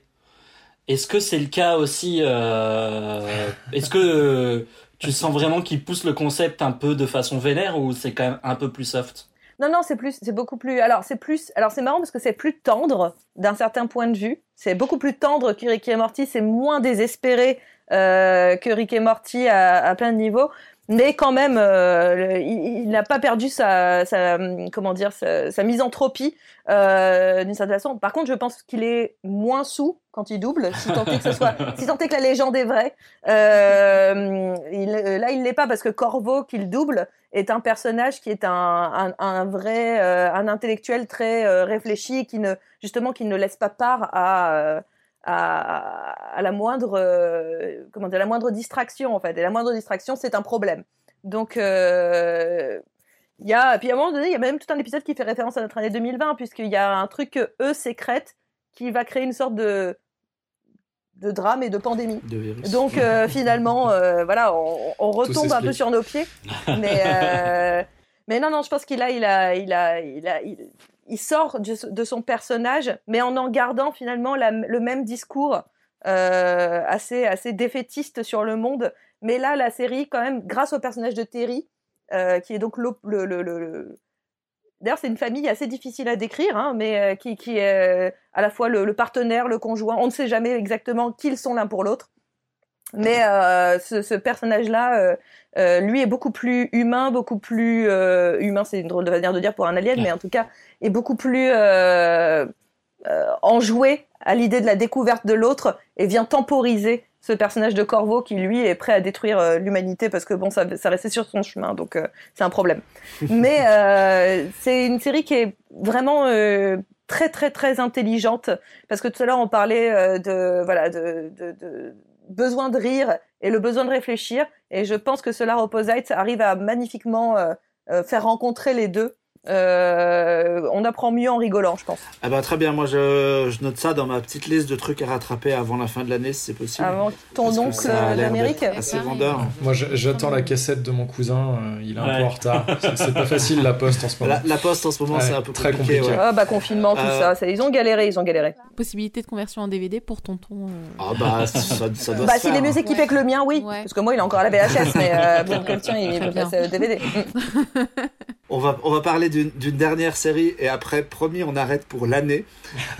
Est-ce que c'est le cas aussi Est-ce que tu sens vraiment qu'il pousse le concept un peu de façon vénère ou c'est quand même un peu plus soft? Non, non, c'est plus, c'est beaucoup plus. Alors c'est plus, alors c'est marrant parce que c'est plus tendre d'un certain point de vue. C'est beaucoup plus tendre que Rick et Morty. C'est moins désespéré euh, que Rick et Morty à, à plein de niveaux. Mais quand même, euh, il, il n'a pas perdu sa, sa comment dire, sa, sa misanthropie euh, d'une certaine façon. Par contre, je pense qu'il est moins sous quand il double, si tant est que ce soit, *laughs* si tant est que la légende est vraie. Euh, il, là, il l'est pas parce que Corvo qu'il double est un personnage qui est un, un, un vrai, euh, un intellectuel très euh, réfléchi, qui ne justement qui ne laisse pas part à euh, à, à la moindre euh, comment dire, la moindre distraction en fait. Et la moindre distraction, c'est un problème. Donc euh, il y a, puis à un moment donné, il y a même tout un épisode qui fait référence à notre année 2020, puisqu'il y a un truc que eux sécrètent qui va créer une sorte de de drame et de pandémie. De. Donc euh, finalement, euh, voilà, on, on retombe un peu sur nos pieds. Mais, euh, mais non, non, je pense qu'il a, il a, il a, il a, il, il sort de, son personnage, mais en en gardant finalement le même discours euh, assez, défaitiste sur le monde. Mais là, la série, quand même, grâce au personnage de Terry, euh, qui est donc le, le, le, le- D'ailleurs, c'est une famille assez difficile à décrire, hein, mais euh, qui, est à la fois le partenaire, le conjoint. On ne sait jamais exactement qui ils sont l'un pour l'autre. Mais euh, ce, ce personnage-là, euh, euh, lui, est beaucoup plus humain, beaucoup plus euh, humain. C'est une drôle de manière de dire pour un alien, mais en tout cas, est beaucoup plus euh, euh, enjoué à l'idée de la découverte de l'autre et vient temporiser ce personnage de Corvo qui lui est prêt à détruire l'humanité parce que bon ça, ça restait sur son chemin donc euh, c'est un problème *laughs* mais euh, c'est une série qui est vraiment euh, très très très intelligente parce que tout à l'heure on parlait euh, de voilà de, de, de besoin de rire et le besoin de réfléchir. Et je pense que Solar Opposites arrive à magnifiquement euh, euh, faire rencontrer les deux euh, on apprend mieux en rigolant je pense Ah bah très bien, moi je, je note ça dans ma petite liste de trucs à rattraper avant la fin de l'année si c'est possible. avant ton oncle d'Amérique Assez vendeur. Moi, j'attends la cassette de mon cousin. euh, il est un Ouais. peu en retard. *laughs* C'est- pas facile la poste en ce moment. La, la poste en ce moment Ouais, c'est un peu très compliqué. compliqué. ouais. Ah bah confinement, tout Euh, ça, ça, ils ont galéré, ils ont galéré. Possibilité de conversion en DVD pour tonton. euh. Ah bah *laughs* ça, ça doit Bah se s'il est mieux équipé Ouais. que le mien, oui. Ouais. Parce que moi il est encore à la VHS, mais euh, bon, tien il *laughs* est bien. DVD. On va, on va parler d'une d'une dernière série et après, promis, on arrête pour l'année. *laughs*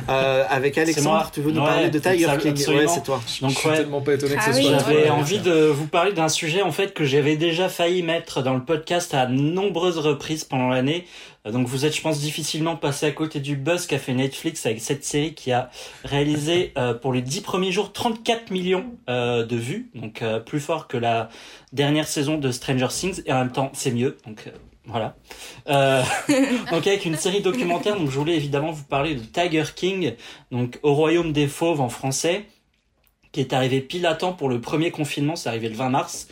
Euh, avec Alexandre, tu veux nous Ouais, parler de Tiger King? Ouais, c'est toi. Je Donc, suis ouais. tellement pas étonné que Ah ce oui, soit. ouais. J'avais envie de vous parler d'un sujet en fait que j'avais déjà failli mettre dans le podcast à nombreuses reprises pendant l'année. Euh, Donc vous êtes, je pense, difficilement passé à côté du buzz qu'a fait Netflix avec cette série qui a réalisé euh, pour les 10 premiers jours 34 millions euh, de vues, donc euh, plus fort que la dernière saison de Stranger Things et en même temps c'est mieux. Donc euh, voilà. Euh, *laughs* donc avec une série documentaire, donc je voulais évidemment vous parler de Tiger King, donc au royaume des fauves en français qui est arrivé pile à temps pour le premier confinement, c'est arrivé le 20 mars.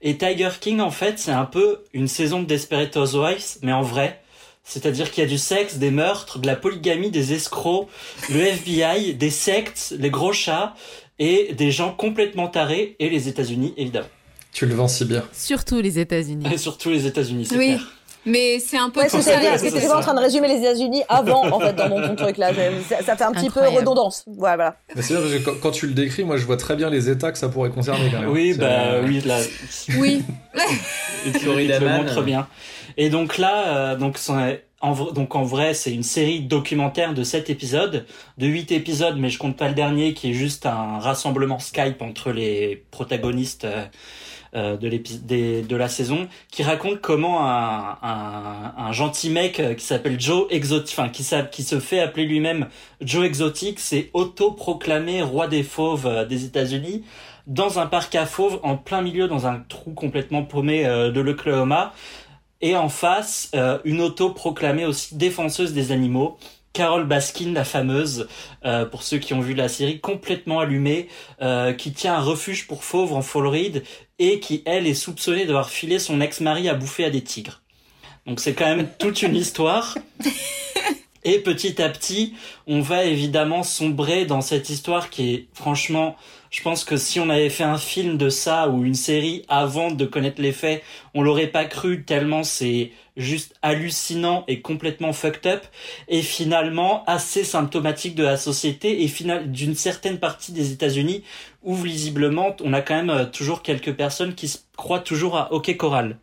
Et Tiger King, en fait, c'est un peu une saison de Desperate Housewives, mais en vrai. C'est-à-dire qu'il y a du sexe, des meurtres, de la polygamie, des escrocs, le FBI, des sectes, les gros chats, et des gens complètement tarés, et les États-Unis, évidemment. Tu le vends si bien. Surtout les États-Unis. Et *laughs* surtout les États-Unis, c'est Oui. clair. Mais c'est un peu Ouais, tout ça. pas en train de résumer les États-Unis avant, en fait, dans mon *laughs* ton truc là. Ça, ça fait un petit Incroyable. peu redondance. Ouais, voilà. Mais c'est parce que quand, tu le décris, moi je vois très bien les États que ça pourrait concerner quand même. Oui, bah oui, là, Oui. *laughs* il te, Florida il te le Man. montre bien. Et donc là, euh, donc, en, donc en vrai, c'est une série documentaire de 7 épisodes, de 8 épisodes, mais je compte pas le dernier qui est juste un rassemblement Skype entre les protagonistes euh, euh, de, des- de la saison, qui raconte comment un, un, un gentil mec euh, qui s'appelle Joe Exotic, enfin qui, qui se fait appeler lui-même Joe Exotic, s'est auto-proclamé roi des fauves euh, des États-Unis dans un parc à fauves en plein milieu dans un trou complètement paumé de l'Oklahoma. Et en face une auto proclamée aussi défenseuse des animaux Carol Baskin la fameuse euh, pour ceux qui ont vu la série complètement allumée euh, qui tient un refuge pour fauves en Floride et qui elle est soupçonnée d'avoir filé son ex-mari à bouffer à des tigres. Donc c'est quand même *laughs* toute une histoire. Et petit à petit, on va évidemment sombrer dans cette histoire qui est franchement, je pense que si on avait fait un film de ça ou une série avant de connaître les faits, on l'aurait pas cru tellement c'est juste hallucinant et complètement fucked up et finalement assez symptomatique de la société et final d'une certaine partie des États-Unis où visiblement on a quand même euh, toujours quelques personnes qui se croient toujours à OK Coral.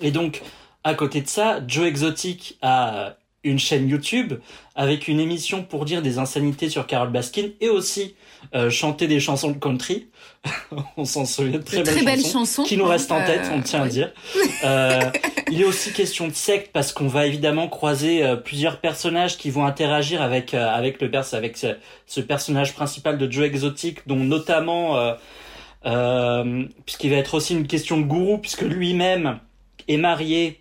Et donc à côté de ça, Joe Exotic a une chaîne YouTube avec une émission pour dire des insanités sur Carol Baskin et aussi euh, chanter des chansons de country. *laughs* on s'en souvient, très, De belles très belles chansons, chansons, qui nous hein, restent en tête, euh, on tient à dire. Euh, il est aussi question de secte parce qu'on va évidemment croiser plusieurs personnages qui vont interagir avec avec le pers avec ce, ce personnage principal de Joe Exotic, dont notamment euh, euh, puisqu'il va être aussi une question de gourou puisque lui-même est marié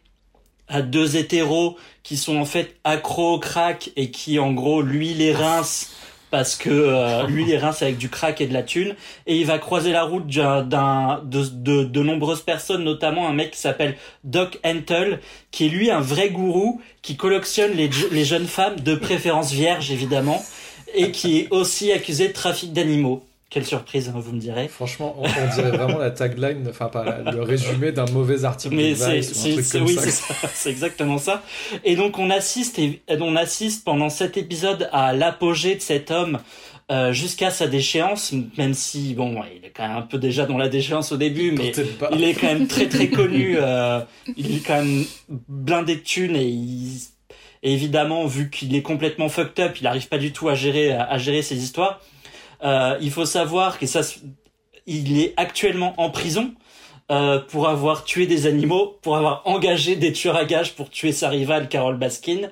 à deux hétéros qui sont en fait accros au crack et qui en gros lui les rince parce que euh, lui les rince avec du crack et de la thune et il va croiser la route d'un, de, de, nombreuses personnes notamment un mec qui s'appelle Doc Hentel qui est lui un vrai gourou qui collectionne les, les jeunes femmes de préférence vierges évidemment et qui est aussi accusé de trafic d'animaux quelle surprise hein, vous me direz Franchement, on, on dirait vraiment la tagline, enfin pas la- le résumé d'un mauvais article Mais de c'est, oui, *laughs* c'est exactement ça. Et donc on assiste, et, on assiste pendant cet épisode à l'apogée de cet homme euh, jusqu'à sa déchéance, même si bon, il est quand même un peu déjà dans la déchéance au début, mais il est quand même très très connu. euh, il est quand même blindé de thunes et il et évidemment, vu qu'il est complètement fucked up, il n'arrive pas du tout à gérer à gérer ses histoires. Euh, il faut savoir que ça, il est actuellement en prison euh, pour avoir tué des animaux, pour avoir engagé des tueurs à gages pour tuer sa rivale Carol Baskin,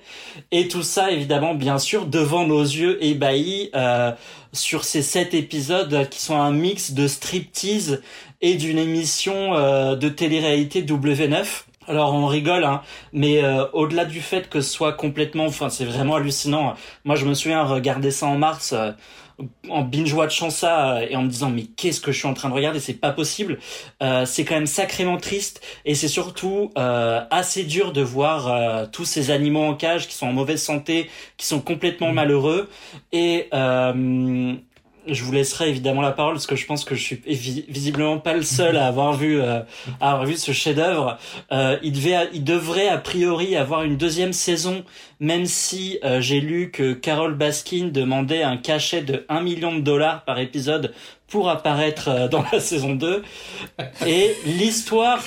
et tout ça évidemment bien sûr devant nos yeux ébahis euh, sur ces sept épisodes qui sont un mix de striptease et d'une émission euh, de télé-réalité W9. Alors on rigole, hein, mais euh, au-delà du fait que ce soit complètement, enfin c'est vraiment hallucinant. Moi je me souviens regarder ça en mars, euh, en binge-watchant ça euh, et en me disant mais qu'est-ce que je suis en train de regarder, c'est pas possible. Euh, c'est quand même sacrément triste et c'est surtout euh, assez dur de voir euh, tous ces animaux en cage qui sont en mauvaise santé, qui sont complètement malheureux et euh, je vous laisserai évidemment la parole parce que je pense que je suis visiblement pas le seul à avoir vu euh, à avoir vu ce chef-d'œuvre. Euh, il devait, il devrait a priori avoir une deuxième saison, même si euh, j'ai lu que Carol Baskin demandait un cachet de 1 million de dollars par épisode pour apparaître euh, dans la saison 2. Et l'histoire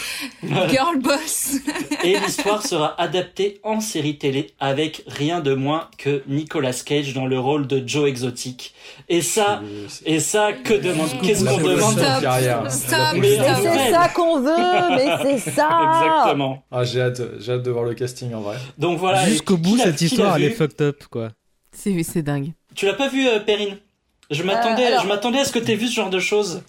*laughs* Girl boss. et l'histoire sera adaptée en série télé avec rien de moins que Nicolas Cage dans le rôle de Joe Exotic. Et ça, et ça, que demande, qu'est-ce qu'on demande Stop. Carrière. Stop. Mais c'est fait- ça qu'on veut, mais c'est *laughs* ça Exactement. Ah, j'ai hâte, j'ai hâte de voir le casting en vrai. Donc voilà. Jusqu'au bout, cette histoire, elle est fucked up, quoi. C'est c'est dingue. Tu l'as pas vu, euh, Perrine? Je m'attendais, alors- je m'attendais à ce que t'aies vu ce genre de choses.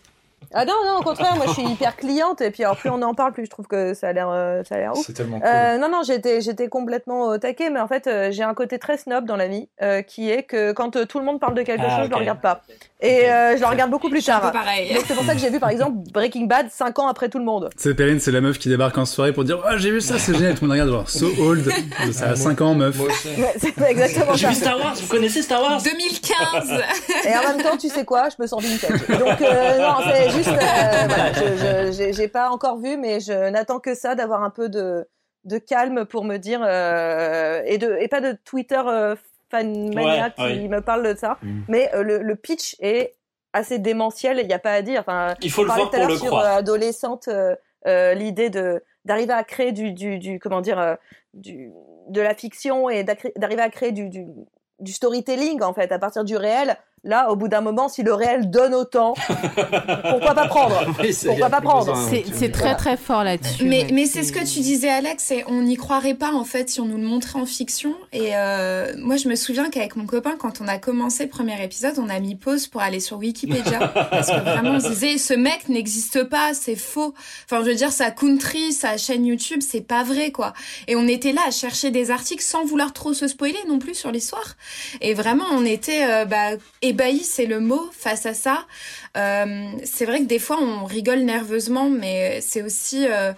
Ah non, non, au contraire, moi je suis hyper cliente et puis alors plus on en parle, plus je trouve que ça a l'air euh, ça a l'air ouf. C'est tellement cool. Euh, non, non, j'étais, j'étais complètement au taquet, mais en fait, euh, j'ai un côté très snob dans la vie, euh, qui est que quand euh, tout le monde parle de quelque Ah, chose, je le ok. regarde pas. Et euh, je le regarde beaucoup plus suis un tard. peu pareil. Donc c'est pour ça que j'ai vu par exemple Breaking Bad 5 ans après tout le monde. C'est Perrine, c'est la meuf qui débarque en soirée pour dire Ah, j'ai vu ça, c'est génial. Tout le monde regarde, genre, so old. *laughs* Ça Ah, a 5 ans, meuf. Ouais, c'est exactement J'ai ça. vu Star Wars, vous connaissez Star Wars? 2015. *laughs* Et en même temps, tu sais quoi, je me sens vintage. Donc euh, non, c'est juste, euh, voilà, je, je- j'ai, j'ai pas encore vu, mais je n'attends que ça, d'avoir un peu de, de calme pour me dire euh, et de et pas de Twitter euh, fan mania Ouais, qui ouais. me parle de ça, Mm. mais euh, le, le pitch est assez démentiel, il n'y a pas à dire. Enfin, Il faut le voir pour le sur croire. euh, adolescente, euh, euh, l'idée de d'arriver à créer du, du, du comment dire du, de la fiction et d'arriver à créer du, du, du storytelling en fait à partir du réel. Là, au bout d'un moment, si le réel donne autant, pourquoi pas prendre *laughs* Oui, Pourquoi pas prendre C'est très très fort là-dessus. Mais, ouais. mais c'est ce que tu disais, Alex, et on n'y croirait pas en fait si on nous le montrait en fiction. Et euh, moi, je me souviens qu'avec mon copain, quand on a commencé le premier épisode, on a mis pause pour aller sur Wikipédia *laughs* parce que vraiment, on se disait ce mec n'existe pas, c'est faux. Enfin, je veux dire, sa country, sa chaîne YouTube, c'est pas vrai quoi. Et on était là à chercher des articles sans vouloir trop se spoiler non plus sur l'histoire. Et vraiment, on était euh, bah, ébahis, c'est le mot, face à ça. Euh, c'est vrai que des fois, on rigole nerveusement, mais c'est aussi... euh,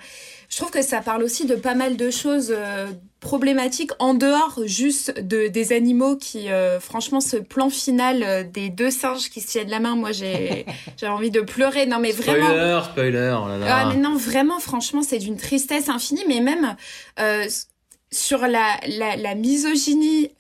je trouve que ça parle aussi de pas mal de choses euh, problématiques en dehors juste de, des animaux qui, franchement, ce plan final des deux singes qui se tiennent la main, moi, *laughs* j'ai envie de pleurer. Non, mais vraiment... Spoiler, spoiler, oh là là. Ah, mais non, vraiment, franchement, c'est d'une tristesse infinie, mais même sur la, la, la misogynie,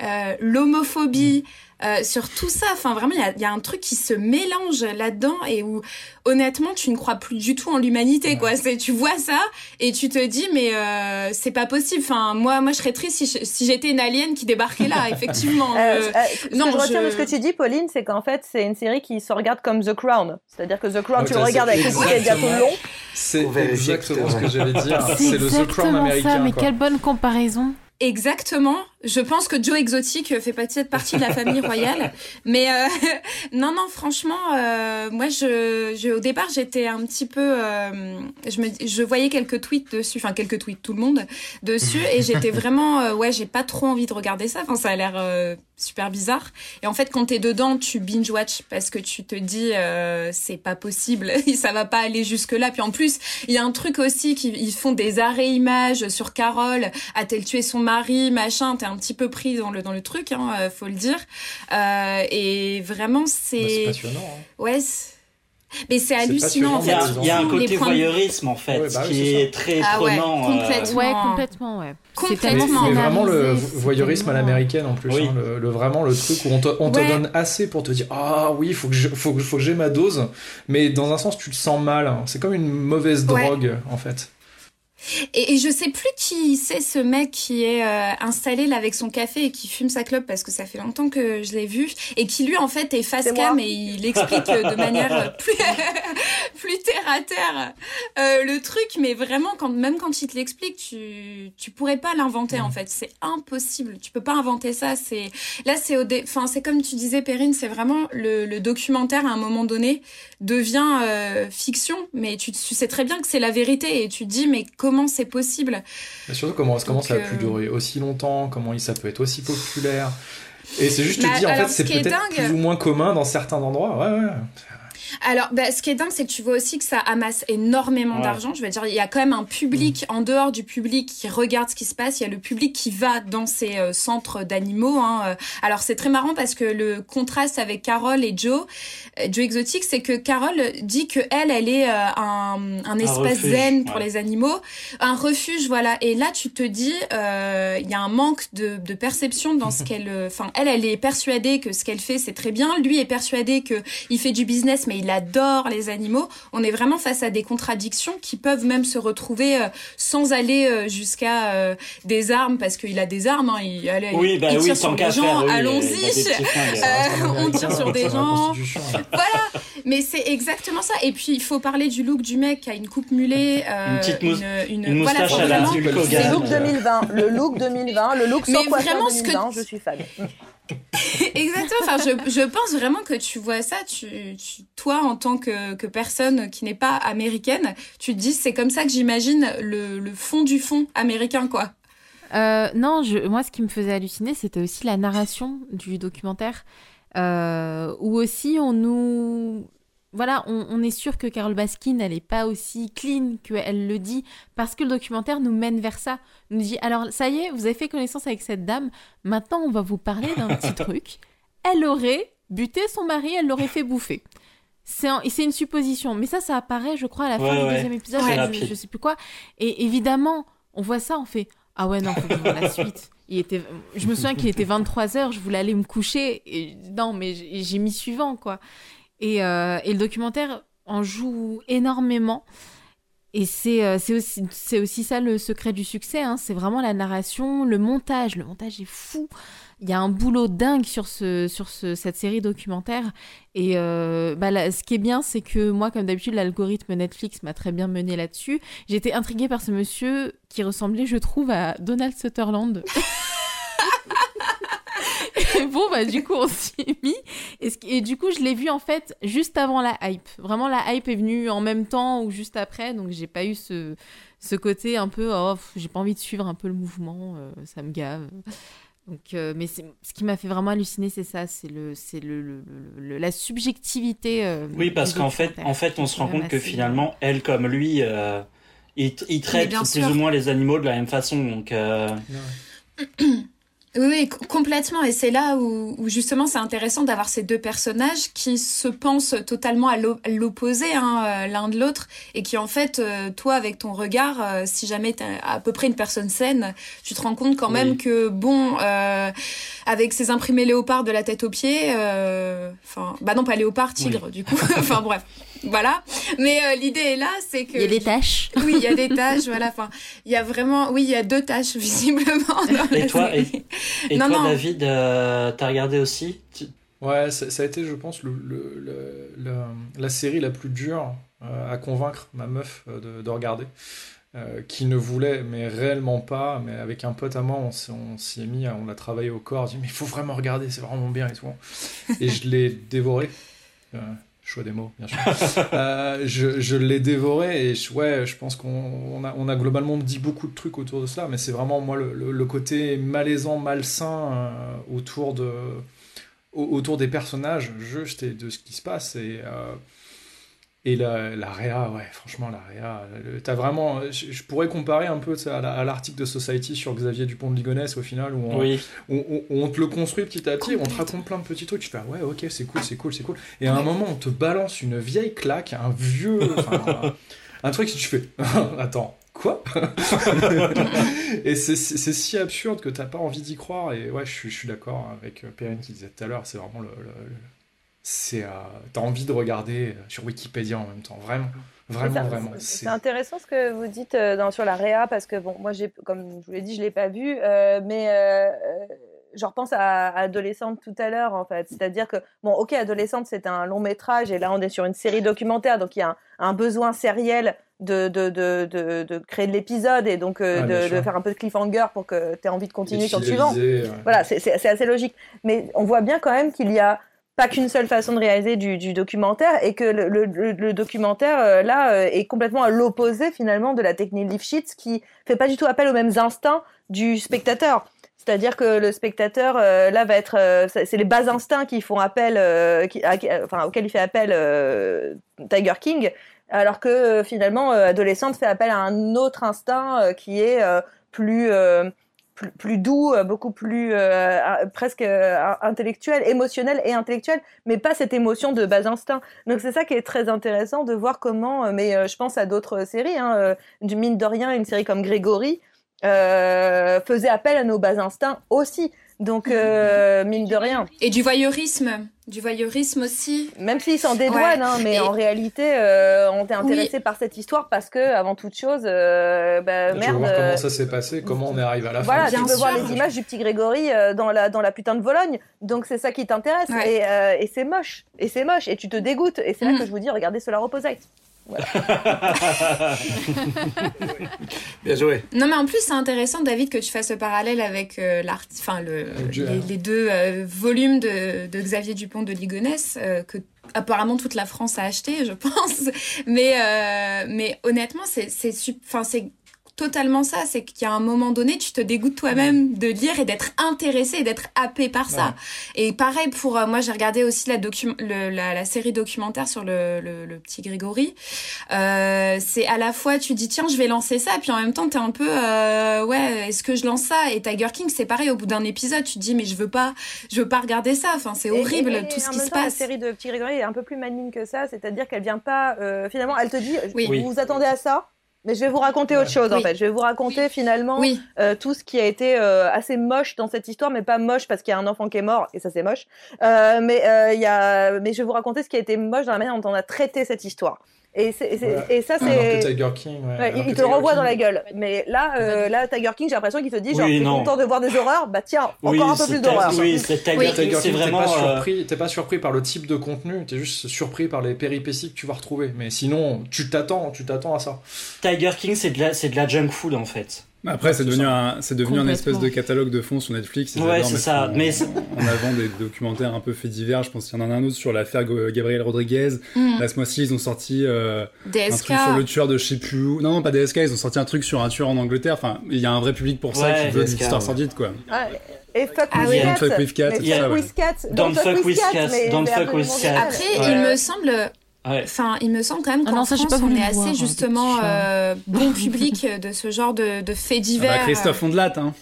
l'homophobie, euh, sur tout ça. Enfin, vraiment, il y a, y a, un truc qui se mélange là-dedans et où, honnêtement, tu ne crois plus du tout en l'humanité, quoi. C'est, tu vois ça et tu te dis, mais euh, c'est pas possible. Enfin, moi, moi, je serais triste si, si j'étais une alien qui débarquait là, *laughs* effectivement. Euh, ce non, que je retiens de ce que tu dis, Pauline, c'est qu'en fait, c'est une série qui se regarde comme The Crown. C'est-à-dire que The Crown, tu le regardes avec le bouquet tout le long. C'est exactement ce que j'allais dire. C'est le The Crown américain. Ça, mais quelle bonne comparaison. Exactement. Je pense que Joe Exotic fait pas partie de la famille *laughs* royale. Mais euh, *laughs* non, non, franchement, euh, moi, je, je, au départ, j'étais un petit peu, euh, je me, je voyais quelques tweets dessus, enfin quelques tweets, tout le monde dessus, et j'étais *laughs* vraiment, euh, ouais, j'ai pas trop envie de regarder ça. Enfin, ça a l'air euh, super bizarre. Et en fait, quand t'es dedans, tu binge watch parce que tu te dis, c'est pas possible, ça va pas aller jusque là. Puis en plus, il y a un truc aussi qui ils font des arrêts images sur Carole, a-t-elle tué son mari, machin. T'es un petit peu pris dans le dans le truc, hein, euh, faut le dire. Euh, et vraiment, c'est. Bah, c'est passionnant. Hein. Ouais. Mais c'est hallucinant en fait. Il y a, un côté voyeurisme en fait, bah qui est, très ah prenant. Ouais, complètement. Ouais, complètement, ouais. Complètement. C'est vraiment le voyeurisme à l'américaine en plus. Hein, le, vraiment le truc où on te, on te donne assez pour te dire Ah oui, faut que faut, faut que j'ai ma dose. Mais dans un sens, tu te sens mal. C'est comme une mauvaise drogue en fait. Et, et, je sais plus qui c'est ce mec qui est euh, installé là avec son café et qui fume sa clope parce que ça fait longtemps que je l'ai vu et qui lui en fait est face cam et il explique de manière plus *laughs* plus terre à terre euh, le truc. Mais vraiment quand même quand il te l'explique tu tu pourrais pas l'inventer en fait. C'est impossible. Tu peux pas inventer ça. C'est là c'est au enfin c'est comme tu disais Perrine c'est vraiment le, le, documentaire à un moment donné devient euh, fiction. Mais tu, tu sais très bien que c'est la vérité et tu te dis mais comment comment c'est possible. Et surtout comment, comment ça a pu euh, durer aussi longtemps, comment ça peut être aussi populaire. Et c'est juste te bah, dire, en fait, c'est peut-être plus ou moins commun dans certains endroits. Ouais, ouais. Alors, bah, ce qui est dingue, c'est que tu vois aussi que ça amasse énormément d'argent. Je veux dire, il y a quand même un public mm. en dehors du public qui regarde ce qui se passe. Il y a le public qui va dans ces euh, centres d'animaux. Hein. Euh. Alors, c'est très marrant parce que le contraste avec Carole et Joe, euh, Joe Exotic, c'est que Carole dit que elle, elle est un, un, espace zen pour les animaux, un refuge, voilà. Et là, tu te dis, il y a un manque de, de perception dans ce *laughs* qu'elle. Enfin, elle, elle est persuadée que ce qu'elle fait, c'est très bien. Lui est persuadé que il fait du business, mais il adore les animaux. On est vraiment face à des contradictions qui peuvent même se retrouver euh, sans aller euh, jusqu'à euh, des armes, parce qu'il a des armes. Hein, il, allez, oui, bah tire oui, sur des gens. Allons-y. on tire sur des gens. voilà. Mais c'est exactement ça. Et puis il faut parler du look du mec qui a une coupe mulet, une petite mousse, une, une, moustache à la C'est look 2020. Le look 2020, le look sans Mais vraiment, 2020, ce que je suis fan. *laughs* Exactement. Enfin, je, je, pense vraiment que tu vois ça, tu, toi, en tant que, que personne qui n'est pas américaine, tu te dis, c'est comme ça que j'imagine le, le, fond du fond américain, quoi. Euh, non, je, moi, ce qui me faisait halluciner, c'était aussi la narration du documentaire, euh, où aussi on nous voilà, on, est sûr que Carole Baskin, elle n'est pas aussi clean qu'elle le dit, parce que le documentaire nous mène vers ça. Nous dit, alors ça y est, vous avez fait connaissance avec cette dame, maintenant on va vous parler d'un petit *laughs* truc. Elle aurait buté son mari, elle l'aurait fait bouffer. C'est une supposition, mais ça, ça apparaît, je crois, à la fin du deuxième épisode, je, je, sais plus quoi. Et évidemment, on voit ça, on fait, ah ouais, non, faut voir la suite. Il était, je me souviens qu'il était 23h, je voulais aller me coucher, et non, mais j'ai mis suivant, quoi. Et, euh, et, le documentaire en joue énormément. Et c'est euh, aussi, ça le secret du succès, hein. c'est vraiment la narration, le montage. Le montage est fou. Il y a un boulot dingue sur, ce, sur ce, cette série documentaire. Et euh, bah, ce qui est bien, c'est que moi, comme d'habitude, l'algorithme Netflix m'a très bien mené là-dessus. J'étais intriguée par ce monsieur qui ressemblait, je trouve, à Donald Sutherland. *laughs* *laughs* bon, bah, du coup, on s'y est mis. Et, du coup, je l'ai vu, en fait, juste avant la hype. Vraiment, la hype est venue en même temps ou juste après. Donc, j'ai pas eu ce, ce côté un peu, oh, j'ai pas envie de suivre un peu le mouvement. Euh, ça me gave. Donc, euh, mais ce qui m'a fait vraiment halluciner, c'est ça, c'est le, c'est le, le, la subjectivité. Euh, oui, parce qu'en fait, en fait, on se rend compte que finalement, elle comme lui, il, il traite plus ou moins les animaux de la même façon. Donc, *clears throat* Oui, oui, complètement. Et c'est là où, où justement c'est intéressant d'avoir ces deux personnages qui se pensent totalement à l'opposé hein, euh, l'un de l'autre et qui en fait, euh, toi avec ton regard, euh, si jamais t'es à peu près une personne saine, tu te rends compte quand même que bon, avec ces imprimés léopards de la tête aux pieds, enfin, bah non pas léopard, tigre du coup. *laughs* enfin bref, voilà. Mais l'idée est là, c'est que il y a des tâches. *laughs* Oui, il y a des tâches. voilà. Enfin, il y a vraiment, oui, il y a deux tâches *laughs* visiblement. et toi, et toi, David, euh, t'as regardé aussi Ouais, ça, a été, je pense, le, la série la plus dure euh, à convaincre ma meuf euh, de, regarder. Qui ne voulait, mais réellement pas. Mais avec un pote à moi, on s'y est mis, on a travaillé au corps. On dit, mais il faut vraiment regarder, c'est vraiment bien et tout. Et je l'ai dévoré choix des mots, bien sûr. *laughs* Euh, je, je l'ai dévoré et je, ouais, je pense qu'on a, on a globalement dit beaucoup de trucs autour de ça, mais c'est vraiment moi le, le, côté malaisant, malsain euh, autour, de, autour des personnages, juste et de ce qui se passe. Et, euh, et la, la Réa, ouais, franchement, la Réa, t'as vraiment. Je, pourrais comparer un peu à l'article de Society sur Xavier Dupont de Ligonnès au final, où on, on, te le construit petit à petit, on te raconte plein de petits trucs, tu fais, ouais, ok, c'est cool, c'est cool, c'est cool. Et à un moment, on te balance une vieille claque, un vieux. un, truc, tu fais, *laughs* attends, quoi? *laughs* Et c'est si absurde que t'as pas envie d'y croire, et ouais, je, suis d'accord avec Perrine qui disait tout à l'heure, c'est vraiment le c'est euh, t'as envie de regarder euh, sur Wikipédia en même temps. Vraiment. Vraiment vraiment. C'est intéressant ce que vous dites euh, dans, sur la réa parce que bon moi j'ai comme je vous l'ai dit je l'ai pas vu euh, mais je repense à, Adolescente tout à l'heure en fait. C'est-à-dire que bon ok Adolescente c'est un long métrage et là on est sur une série documentaire donc il y a un, besoin sériel de, de, de, de, créer de l'épisode et donc ah, de, de, faire un peu de cliffhanger pour que tu aies envie de continuer sur le suivant. Voilà, c'est assez logique. Mais on voit bien quand même qu'il y a pas qu'une seule façon de réaliser du, documentaire et que le, documentaire euh, là euh, est complètement à l'opposé finalement de la technique Lifshitz qui fait pas du tout appel aux mêmes instincts du spectateur. C'est-à-dire que le spectateur euh, là va être c'est les bas instincts qui font appel qui, enfin auxquels il fait appel Tiger King alors que finalement adolescente fait appel à un autre instinct qui est plus plus, doux, euh, beaucoup plus euh, presque euh, intellectuel, émotionnel et intellectuel, mais pas cette émotion de bas instinct. Donc c'est ça qui est très intéressant de voir comment, mais je pense à d'autres séries, hein, du mine de rien, une série comme Grégory faisait appel à nos bas instincts aussi. Donc, euh, mine de rien. Et du voyeurisme. Du voyeurisme aussi. Même s'ils s'en dédouanent, hein, mais en réalité, euh, on t'est intéressé par cette histoire parce que, avant toute chose, euh, bah, merde. Tu veux voir comment ça s'est passé, comment on est arrivé à la voilà, fin. Voilà, tu veux voir les images du petit Grégory dans, la, dans la putain de Vologne. Donc, c'est ça qui t'intéresse. Et, et c'est moche. Et c'est moche. Et tu te dégoûtes. Et c'est là mm. que je vous dis, regardez Solar *laughs* Bien joué. Non, mais en plus, c'est intéressant, David, que tu fasses le parallèle avec euh, enfin, le, les, deux euh, volumes de, de, Xavier Dupont de Ligonnès, euh, que apparemment toute la France a acheté, je *laughs* pense. Mais, mais honnêtement, c'est totalement ça. C'est qu'il y a un moment donné, tu te dégoûtes toi-même de lire et d'être intéressé et d'être happé par ça. Et pareil pour euh, moi, j'ai regardé aussi la, la, la, série documentaire sur le, le, petit Grégory. Euh, c'est à la fois, tu dis tiens, je vais lancer ça, puis en même temps, t'es un peu euh, ouais, est-ce que je lance ça? Et Tiger King, c'est pareil. Au bout d'un épisode, tu te dis mais je veux pas, je veux pas regarder ça. Enfin, c'est horrible tout ce qui se passe. La série de Petit Grégory est un peu plus maligne que ça, c'est-à-dire qu'elle vient pas. Euh, finalement, elle te dit, oui. vous vous attendez à ça? Mais je vais vous raconter autre chose en fait. Je vais vous raconter finalement euh, tout ce qui a été euh, assez moche dans cette histoire, mais pas moche parce qu'il y a un enfant qui est mort et ça c'est moche. Euh, mais il y a, mais je vais vous raconter ce qui a été moche dans la manière dont on a traité cette histoire. Et, et ça, c'est. Tiger King, ouais. il, te renvoie dans la gueule. Mais là, euh, là Tiger King, j'ai l'impression qu'il te dit genre, t'es content de voir des horreurs? Bah tiens, encore un peu plus d'horreur. Oui, c'est Tiger, King, vraiment. T'es pas, euh, surpris, pas surpris par le type de contenu, t'es juste surpris par les péripéties que tu vas retrouver. Mais sinon, tu t'attends, tu t'attends à ça. Tiger King, c'est de la, c'est de la junk food en fait. Après, c'est devenu, un, c'est devenu un espèce de catalogue de fond sur Netflix. Ouais, c'est ça. Mais on avant des documentaires un peu faits divers. Je pense qu'il y en a un autre sur l'affaire Gabriel Rodriguez. Mm. Là, ce mois-ci, ils ont sorti euh, un truc sur le tueur de je sais plus Non, non, pas DSK. Ils ont sorti un truc sur un tueur en Angleterre. Enfin, il y a un vrai public pour ça qui veut des histoires sordides, quoi. et fuck ah, with cat. Fuck with cat. Fuck with cat. Don't fuck with cat. Don't fuck with cat. Après, il me semble Enfin, il me semble quand même ah qu'en France, on est assez justement euh, bon *laughs* public de ce genre de, de faits divers. Ah bah Christophe Ondelat, hein.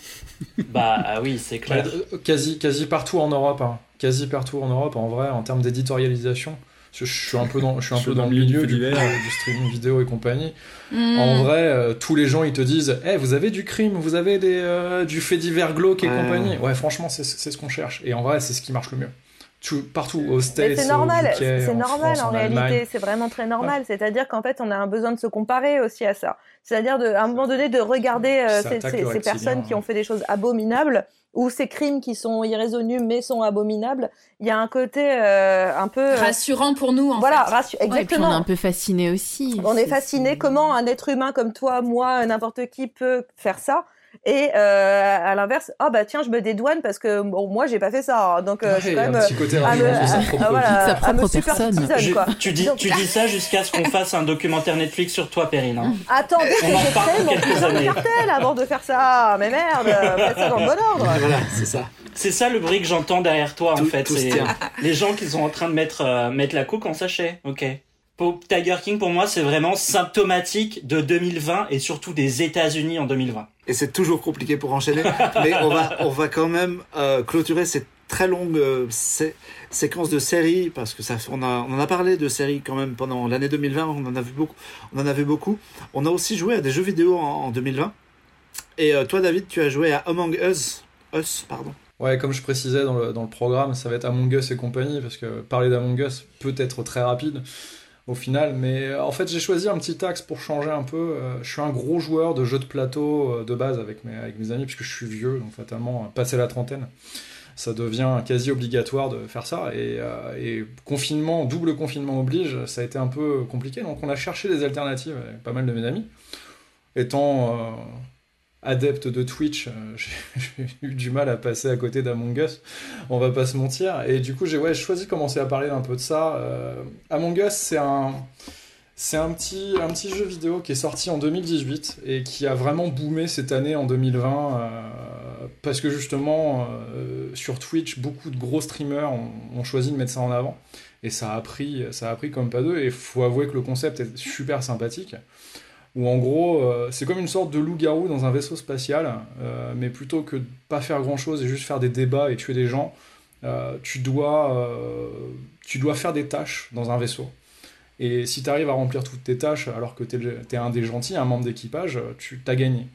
Bah ah oui, c'est clair. Bah, quasi, quasi partout en Europe, hein. quasi partout en Europe, en vrai, en termes d'éditorialisation. Je, je suis un peu dans, je suis un peu dans le milieu du, divers. *laughs* du streaming vidéo et compagnie. Hmm. En vrai, euh, tous les gens ils te disent, Eh, vous avez du crime, vous avez des, euh, du fait divers glauque et Ouais. compagnie. Ouais, franchement, c'est c'est ce qu'on cherche. Et en vrai, c'est ce qui marche le mieux. Tout, partout, aux States, c'est au normal, UK, c'est c'est en normal France, en, réalité, c'est vraiment très normal. C'est-à-dire qu'en fait, on a un besoin de se comparer aussi à ça. C'est-à-dire de, à un moment donné de regarder euh, ces, personnes qui ont fait des choses abominables ou ces crimes qui sont irrésolus mais sont abominables. Il y a un côté euh, un peu euh, Rassurant pour nous, en voilà, fait. rassu- Ouais, et puis on est exactement. un peu fasciné aussi. On est fasciné comment un être humain comme toi, moi, n'importe qui peut faire ça. Et euh, à l'inverse, ah bah tiens, je me dédouane parce que bon, moi j'ai pas fait ça, donc euh, Ouais, je suis il y a quand un même petit côté à me, rassurant de sa à- propre à- vie. voilà, Sa à me propre super personne. citizen, Je- quoi. tu, dis, Donc- tu dis ça jusqu'à ce qu'on fasse un documentaire Netflix sur toi, Perrine. hein. *laughs* Attendez que On en j'ai dans mon années. cartel avant de faire ça. Mais merde, faites ça dans le bon ordre. Voilà, *laughs* c'est ça. C'est ça le bruit que j'entends derrière toi, en fait. C'est les gens qui sont en train de mettre, euh, mettre la coke en sachet. Ok. Pour Tiger King, pour moi, c'est vraiment symptomatique de 2020 et surtout des États-Unis en 2020. Et c'est toujours compliqué pour enchaîner. *laughs* mais on va, on va quand même euh, clôturer cette très longue euh, sé- séquence de séries parce que ça, on, a, on en a parlé de séries quand même pendant l'année 2020. On en a vu beaucoup. On en a vu beaucoup. On a aussi joué à des jeux vidéo en, en 2020. Et euh, toi, David, tu as joué à Among Us. Us, pardon. Ouais, comme je précisais dans le, dans le programme, ça va être Among Us et compagnie, parce que parler d'Among Us peut être très rapide au final, mais euh, en fait j'ai choisi un petit axe pour changer un peu. Euh, je suis un gros joueur de jeux de plateau euh, de base avec mes, amis, puisque je suis vieux, donc fatalement, passer la trentaine, ça devient quasi obligatoire de faire ça. Et, confinement, double confinement oblige, ça a été un peu compliqué, donc on a cherché des alternatives avec pas mal de mes amis. Étant adepte de Twitch, euh, *laughs* j'ai eu du mal à passer à côté d'Among Us, on va pas se mentir. Et du coup, j'ai ouais, choisi de commencer à parler un peu de ça. Euh, Among Us, c'est un, c'est un petit, un petit jeu vidéo qui est sorti en 2018 et qui a vraiment boomé cette année en 2020 euh, parce que justement, sur Twitch, beaucoup de gros streamers ont, ont choisi de mettre ça en avant. Et ça a pris, ça a pris comme pas deux. Et faut avouer que le concept est super sympathique où en gros, euh, c'est comme une sorte de loup-garou dans un vaisseau spatial, euh, mais plutôt que de pas faire grand-chose et juste faire des débats et tuer des gens, euh, tu, dois, faire des tâches dans un vaisseau. Et si tu arrives à remplir toutes tes tâches alors que tu es, un des gentils, un membre d'équipage, tu t'as gagné.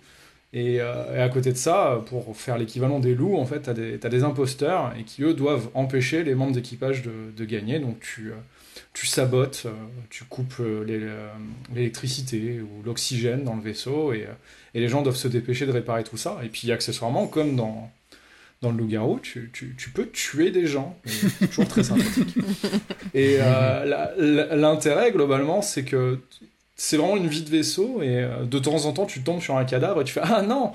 Et, à côté de ça, pour faire l'équivalent des loups, en fait, tu as, des- imposteurs et qui, eux, doivent empêcher les membres d'équipage de, de gagner. Donc tu, tu sabotes, euh, tu coupes euh, euh, l'électricité ou l'oxygène dans le vaisseau et, et les gens doivent se dépêcher de réparer tout ça. Et puis accessoirement, comme dans, dans le loup-garou, tu, tu, tu peux tuer des gens. Toujours très sympathique. *laughs* Et euh, l'intérêt, globalement, c'est que c'est vraiment une vie de vaisseau et de temps en temps, tu tombes sur un cadavre et tu fais Ah non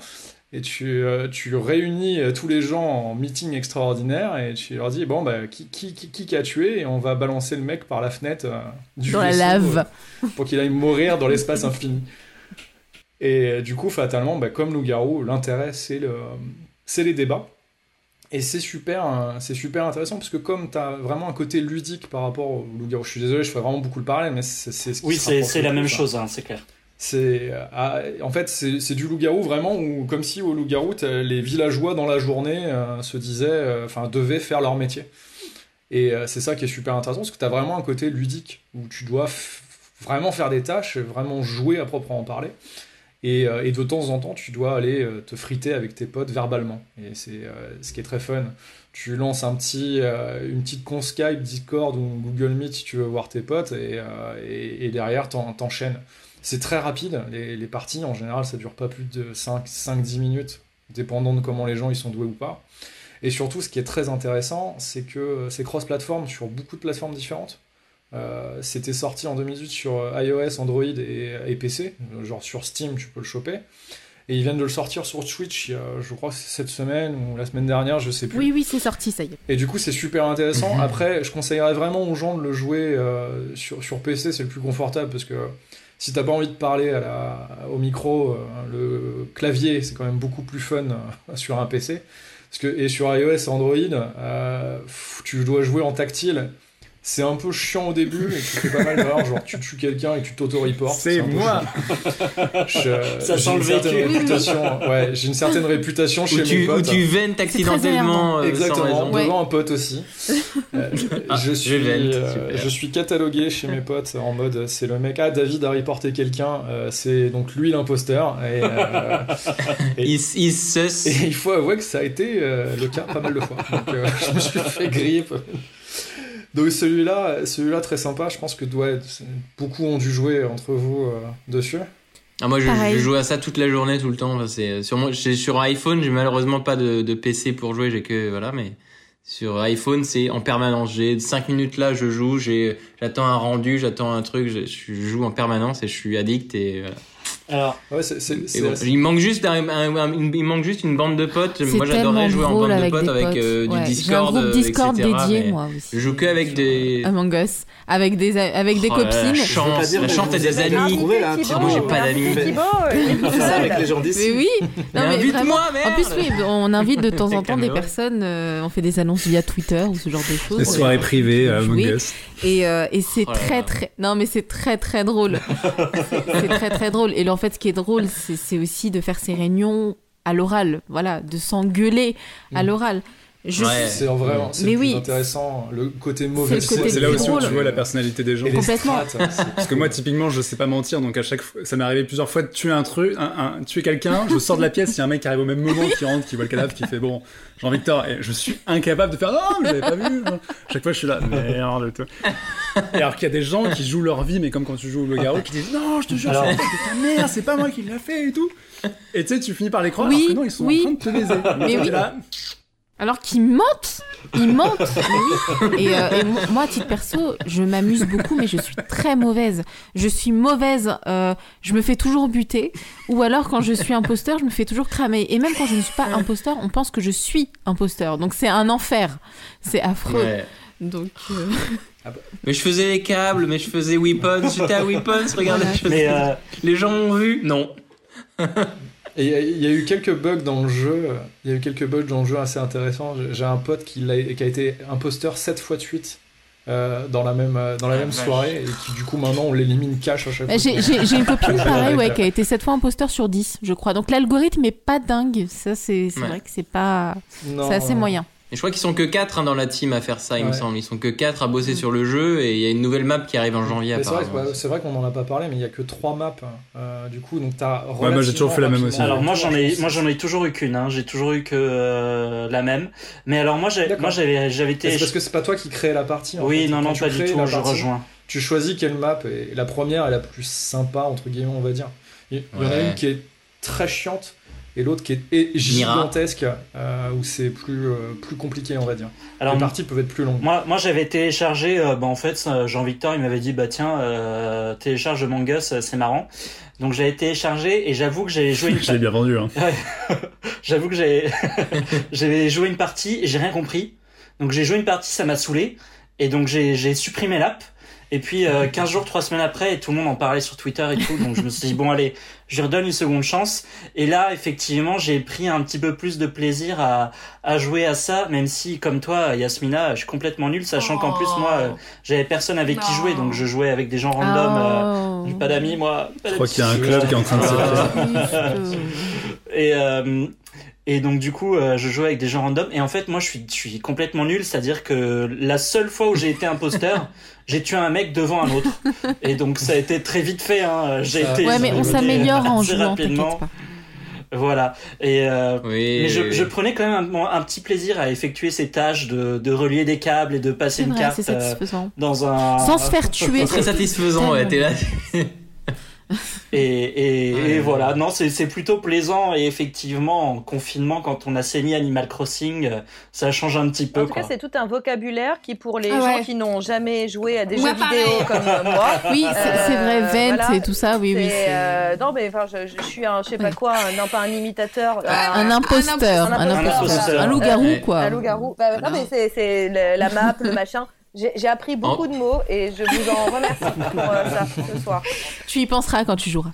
et tu, euh, tu réunis euh, tous les gens en meeting extraordinaire et tu leur dis bon bah qui qui qui, qui a tué et on va balancer le mec par la fenêtre euh, du Dans la lave. euh, pour qu'il aille mourir dans l'espace infini. Et euh, du coup fatalement bah, comme loup-garou l'intérêt c'est le c'est les débats et c'est super c'est super intéressant parce que comme tu as vraiment un côté ludique par rapport au loup-garou je suis désolé je fais vraiment beaucoup le parallèle mais c'est c'est ce qui Oui, se c'est la même chose, hein, c'est clair. C'est euh, ah, en fait c'est du loup-garou vraiment où comme si au loup-garou les villageois dans la journée euh, se disaient euh, enfin devaient faire leur métier. Et c'est ça qui est super intéressant parce que tu as vraiment un côté ludique où tu dois vraiment faire des tâches, vraiment jouer à proprement parler. Et, et de temps en temps, tu dois aller te friter avec tes potes verbalement. Et c'est ce qui est très fun. Tu lances un petit, une petite con Skype, Discord ou Google Meet si tu veux voir tes potes et, et, et derrière, t'en- t'enchaînes. C'est très rapide. Les, les parties, en général, ça dure pas plus de 5-10 minutes, dépendant de comment les gens ils sont doués ou pas. Et surtout, ce qui est très intéressant, c'est que c'est cross-platform sur beaucoup de plateformes différentes. Euh, C'était sorti en 2018 sur iOS, Android et, et PC. Genre sur Steam, tu peux le choper. Et ils viennent de le sortir sur Twitch, je crois que c'est cette semaine ou la semaine dernière, je sais plus. Oui, oui, c'est sorti, ça y est. Et du coup, c'est super intéressant. Après, je conseillerais vraiment aux gens de le jouer euh, sur, sur PC, c'est le plus confortable parce que si t'as pas envie de parler à la, au micro, euh, le clavier, c'est quand même beaucoup plus fun euh, sur un PC. Parce que, et sur iOS Android, euh, tu dois jouer en tactile. C'est un peu chiant au début et tu fais pas mal d'erreurs, genre tu tues quelqu'un et tu t'auto-reportes. C'est moi. Je- Ça j'ai sent une le vécu. réputation. Ouais, j'ai une certaine réputation chez mes potes. tu ventes accidentellement euh, sans Exactement, raison. Ouais. devant un pote aussi. Euh, Ah, je, je suis, vente, euh, je suis catalogué chez mes potes en mode c'est le mec, ah David a reporté quelqu'un, euh, c'est donc lui l'imposteur. Et, euh, et- il faut avouer que ça a été euh, le cas pas mal de fois. Donc euh, *laughs* je me suis fait griller. Donc celui-là, celui-là très sympa. Je pense que ouais, beaucoup ont dû jouer entre vous euh, dessus. Ah, moi, je, joue à ça toute la journée, tout le temps. Enfin, c'est sur moi, j'ai- sur iPhone, j'ai malheureusement pas de, de PC pour jouer. J'ai que voilà, mais sur iPhone, c'est en permanence. J'ai 5 minutes là, je joue. J'ai, j'attends un rendu, j'attends un truc. Je, je joue en permanence et je suis addict. Et, voilà. Alors, Ouais, bon, il manque juste un, un- un- une- il manque juste une bande de potes. Moi, j'adorerais jouer en bande de potes des avec potes. euh, du Ouais. Discord, J'ai un groupe euh, Discord etc., dédié, moi aussi. Je joue que avec des. Among Us, avec des, avec des Oh copines. La chance, la chance, t'as des amis. moi, j'ai pas d'amis. Mais oui, invite-moi, En plus, oui, on invite de temps *laughs* en temps des personnes, euh, on fait des annonces via Twitter ou ce genre de choses. Les soirées privées à Among. Us. Et, c'est Oh très très non mais c'est très très drôle *laughs* c'est très très drôle et en fait ce qui est drôle c'est aussi de faire ces réunions à l'oral voilà de s'engueuler à Mm. l'oral Ouais. c'est en vrai, c'est plus oui. intéressant. Le côté mauvais. C'est là aussi où tu vois la personnalité des gens. Et Complètement. strates, c'est- Parce que moi, typiquement, je sais pas mentir, donc à chaque fois, ça m'est arrivé plusieurs fois de tuer un truc, un, un- tuer quelqu'un, je sors de la pièce, il y a un mec qui arrive au même moment, qui rentre, qui voit le cadavre, qui fait bon, Jean-Victor, et je suis incapable de faire non, mais j'avais pas vu. Chaque fois, je suis là, merde, toi. Et alors qu'il y a des gens qui jouent leur vie, mais comme quand tu joues au loup-garou, qui disent non, je te jure, Alors- c'est ta mère, c'est pas moi qui l'a fait et tout. Et tu sais, tu finis par les croire, Oui, alors que non, ils sont oui. en train de te baiser. Mais oui. là, alors qu'ils mentent ils mentent *laughs* mais oui. et, euh, et moi à titre perso je m'amuse beaucoup mais je suis très mauvaise je suis mauvaise euh, je me fais toujours buter ou alors quand je suis imposteur je me fais toujours cramer et même quand je ne suis pas imposteur on pense que je suis imposteur donc c'est un enfer c'est affreux Ouais. donc euh, Mais je faisais les câbles, mais je faisais Weapons, j'étais à Weapons, regarde. Voilà. je faisais- mais euh, Les gens ont vu Non. *laughs* Et il y a- y, a eu quelques bugs dans le jeu. Il y a eu quelques bugs dans le jeu assez intéressants. J'ai- un pote qui, l'a- qui a été imposteur 7 fois de suite euh, dans la même, euh, dans la Ah, même soirée et qui du coup maintenant on l'élimine cash à chaque fois. J'ai une copine *laughs* pareil ouais, qui a été 7 fois imposteur sur 10, je crois. Donc l'algorithme est pas dingue. Ça, c'est Ouais. vrai que c'est pas. C'est assez non. moyen. Et je crois qu'ils sont que 4 dans la team à faire ça, il me Ouais. semble. Ils sont que 4 à bosser sur le jeu et il y a une nouvelle map qui arrive en janvier Mais C'est vrai, qu'on en a pas parlé, mais il y a que 3 maps euh, du coup. Donc t'as moi, j'ai toujours fait la même aussi. alors moi j'en ai, relativement moi j'en ai toujours eu qu'une. Hein. J'ai toujours eu que euh, la même. Mais alors moi j'ai, D'accord. moi j'avais, été. C'est parce que c'est pas toi qui crée la partie. en Oui, fait. non, non, tu pas du tout. la Je partie, rejoins. Tu choisis quelle map et la première est la plus sympa entre guillemets, on va dire. Il y en a Ouais. une qui est très chiante et l'autre qui est gigantesque euh, où c'est plus euh, plus compliqué, on va dire. Alors Les parties peuvent être plus longues. Moi, moi j'avais téléchargé, euh, bah, en fait, Jean-Victor, il m'avait dit, bah tiens, euh, télécharge Among Us, c'est marrant. Donc j'avais téléchargé et j'avoue que j'avais joué une *laughs* Je l'ai bien vendu, hein. *laughs* *laughs* J'avoue que j'ai j'avais joué une partie et j'ai rien compris. Donc j'ai joué une partie, ça m'a saoulé. Et donc j'ai j'ai supprimé l'app. Et puis euh, 15 jours, 3 semaines après, tout le monde en parlait sur Twitter et tout. Donc je me suis dit, bon allez, je lui redonne une seconde chance. Et là, effectivement, j'ai pris un petit peu plus de plaisir à, à jouer à ça, même si, comme toi, Yasmina, je suis complètement nul, sachant qu'en plus, moi, euh, j'avais personne avec qui jouer. Donc je jouais avec des gens random. euh, Oh. pas d'amis, moi. Pas Je crois qu'il y a un club qui est en train de se Et, euh, et donc du coup, euh, je jouais avec des gens random. Et en fait, moi, je suis, je suis complètement nul. C'est-à-dire que la seule fois où j'ai été imposteur, j'ai tué un mec devant un autre. *laughs* Et donc ça a été très vite fait. Hein. J'ai été. Ouais, mais on s'améliore en jouant, rapidement. Voilà. Et euh, Oui, mais je, oui, je oui. prenais quand même un, un petit plaisir à effectuer ces tâches de, de relier des câbles et de passer C'est une vrai, carte c'est euh, satisfaisant. dans un. Sans se faire tuer. *laughs* Très satisfaisant, ouais, t'es là. *laughs* *laughs* Et, et, Ouais. et voilà, non, c'est plutôt plaisant et effectivement, en confinement, quand on a saigné Animal Crossing, euh, ça change un petit peu. En tout cas, c'est tout un vocabulaire qui, pour les Ah gens qui n'ont jamais joué à des Ouais, jeux pareil. vidéo comme euh, moi, *laughs* Oui, c'est c'est vrai, Euh, Vent voilà. et tout ça, oui, oui. euh, non, mais enfin, je, je suis un, je sais pas quoi, un- non pas un imitateur, Un un, imposteur, un un imposteur. Un loup-garou, quoi. un loup-garou. Bah, Voilà. Non, mais c'est, la map, le machin. J'ai, appris beaucoup de mots et je vous en remercie pour euh, ça ce soir. Tu y penseras quand tu joueras.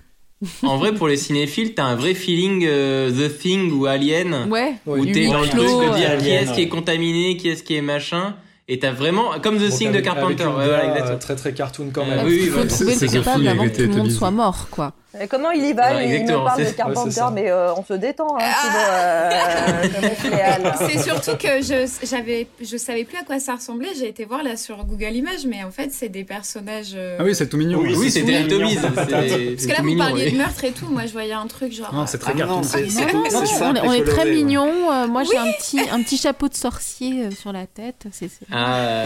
En vrai, pour les cinéphiles, t'as un vrai feeling euh, The Thing ou Alien. Ouais. Où Oui. t'es dans le truc de dire euh, qui est-ce qui est contaminé, qui est-ce qui est machin. Et t'as vraiment, comme The Donc, Thing de Carpenter. avec une Ouais, voilà. Très très cartoon quand Euh, même. oui, oui, Il faut voilà. trouver C'est- avant que tout le monde soit mort, quoi. Et comment il y va Ouais, Il- nous parle de Carpenter, ouais, mais euh, on se détend, hein, Thibaut, euh. *laughs* C'est surtout que je j'avais je savais plus à quoi ça ressemblait. J'ai été voir là sur Google Images, mais en fait c'est des personnages. euh, Ah oui, c'est tout mignon. Oui, Oui, c'est mignon. *laughs* C'est- Parce que là vous mignon, parliez oui. de meurtre et tout. Moi je voyais un truc genre. Non, c'est très Ah non, Ah non, on est, et on est très euh, moi, j'ai un petit, un petit chapeau de sorcier euh, sur la tête. Ah,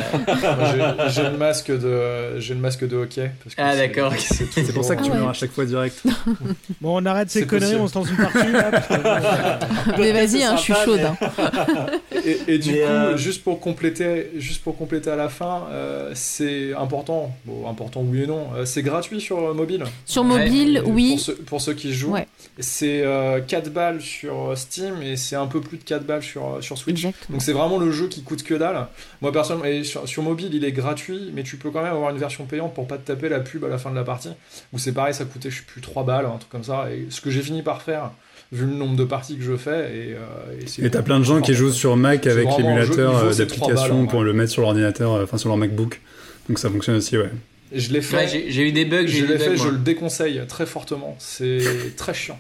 J'ai le masque de j'ai le masque de hockey. Ah, c'est- d'accord. C'est C'est pour ça que Ah tu meurs à chaque fois direct. *laughs* Bon, on arrête ces conneries, possible. on se lance une partie. là, que, *laughs* Mais vas-y, hein, je suis chaude. mais- hein. Et, et du Mais, coup, euh, juste pour compléter, juste pour compléter à la fin, euh, c'est important. Bon, important oui et non. euh, c'est gratuit sur mobile. Sur mobile, oui. Pour ceux, pour ceux qui jouent, Ouais. c'est euh, 4 balles sur Steam et c'est un peu plus de 4 balles sur, sur Switch. Exactement. Donc c'est vraiment le jeu qui coûte que dalle. Moi personnellement, et sur, sur mobile il est gratuit, mais tu peux quand même avoir une version payante pour pas te taper la pub à la fin de la partie. Où c'est pareil, ça coûtait je sais plus 3 balles, un truc comme ça. Et ce que j'ai fini par faire, vu le nombre de parties que je fais. Et, euh, t'as plein de gens qui jouent sur Mac avec l'émulateur euh, d'application pour ouais. le mettre sur l'ordinateur, euh, enfin sur leur MacBook. Donc ça fonctionne aussi, ouais. Et je l'ai fait. Ouais, j'ai eu des bugs, j'ai je eu des l'ai fait, bugs. je moi. le déconseille très fortement. C'est *laughs* très chiant.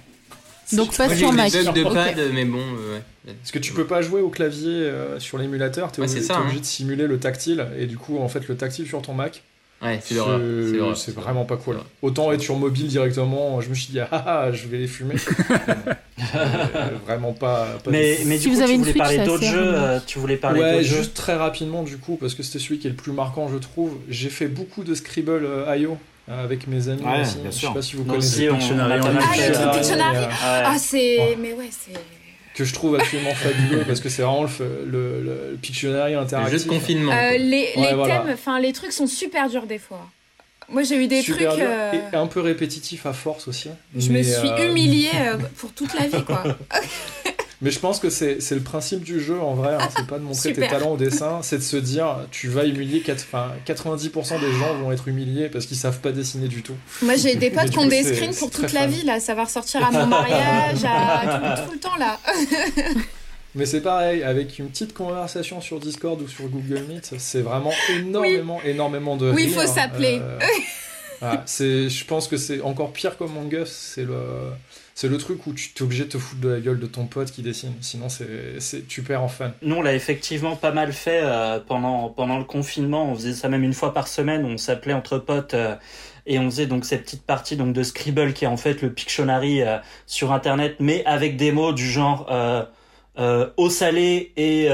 Donc pas sur Mac. des bugs de pad, mais bon, euh, ouais. Parce que tu peux pas jouer au clavier euh, sur l'émulateur, t'es Ouais, obligé, ça, t'es hein. obligé de simuler le tactile, et du coup, en fait, le tactile sur ton Mac, Ouais, c'est vraiment pas cool. Autant être sur mobile directement, je me suis dit, ah ah, je vais les fumer. *laughs* Euh, vraiment pas. pas Mais, du mais Si du vous coup, avez tu voulais Switch, parler d'autres jeux. euh, tu voulais parler Ouais, d'autres jeux. juste très rapidement, du coup, parce que c'était celui qui est le plus marquant, je trouve. J'ai fait beaucoup de Scribble euh, IO avec mes amis Ouais, aussi. bien Je sûr. sais pas si vous Nous connaissez. aussi, on, on pas mal Ah. Ah c'est mais ouais c'est. Que je trouve absolument *laughs* fabuleux parce que c'est vraiment le, le, le Pictionary Le interactif. jeu de confinement. Euh, les Ouais, les voilà. thèmes, enfin les trucs sont super durs des fois. Moi j'ai eu des Super trucs. euh, et un peu répétitif à force aussi. Je me suis euh, humiliée pour toute la vie quoi. *laughs* Mais je pense que c'est le principe du jeu en vrai, hein, c'est pas de montrer tes talents au dessin, c'est de se dire tu vas humilier, quatre- enfin, 90% des gens vont être humiliés parce qu'ils savent pas dessiner du tout. Moi j'ai des *laughs* potes qui ont des screens pour toute la fun. vie là, ça va ressortir à mon mariage, à tout, tout le temps là. *laughs* Mais c'est pareil, avec une petite conversation sur Discord ou sur Google Meet, c'est vraiment énormément, énormément de Oui, il faut s'appeler. Euh, voilà, je pense que c'est encore pire comme Among Us, c'est le, c'est le truc où tu t'es obligé de te foutre de la gueule de ton pote qui dessine, sinon c'est, tu perds en fun. Nous, on l'a effectivement pas mal fait euh, pendant, pendant le confinement. On faisait ça même une fois par semaine. On s'appelait entre potes euh, et on faisait donc cette petite partie donc de Scribble qui est en fait le Pictionary euh, sur Internet, mais avec des mots du genre eau salée et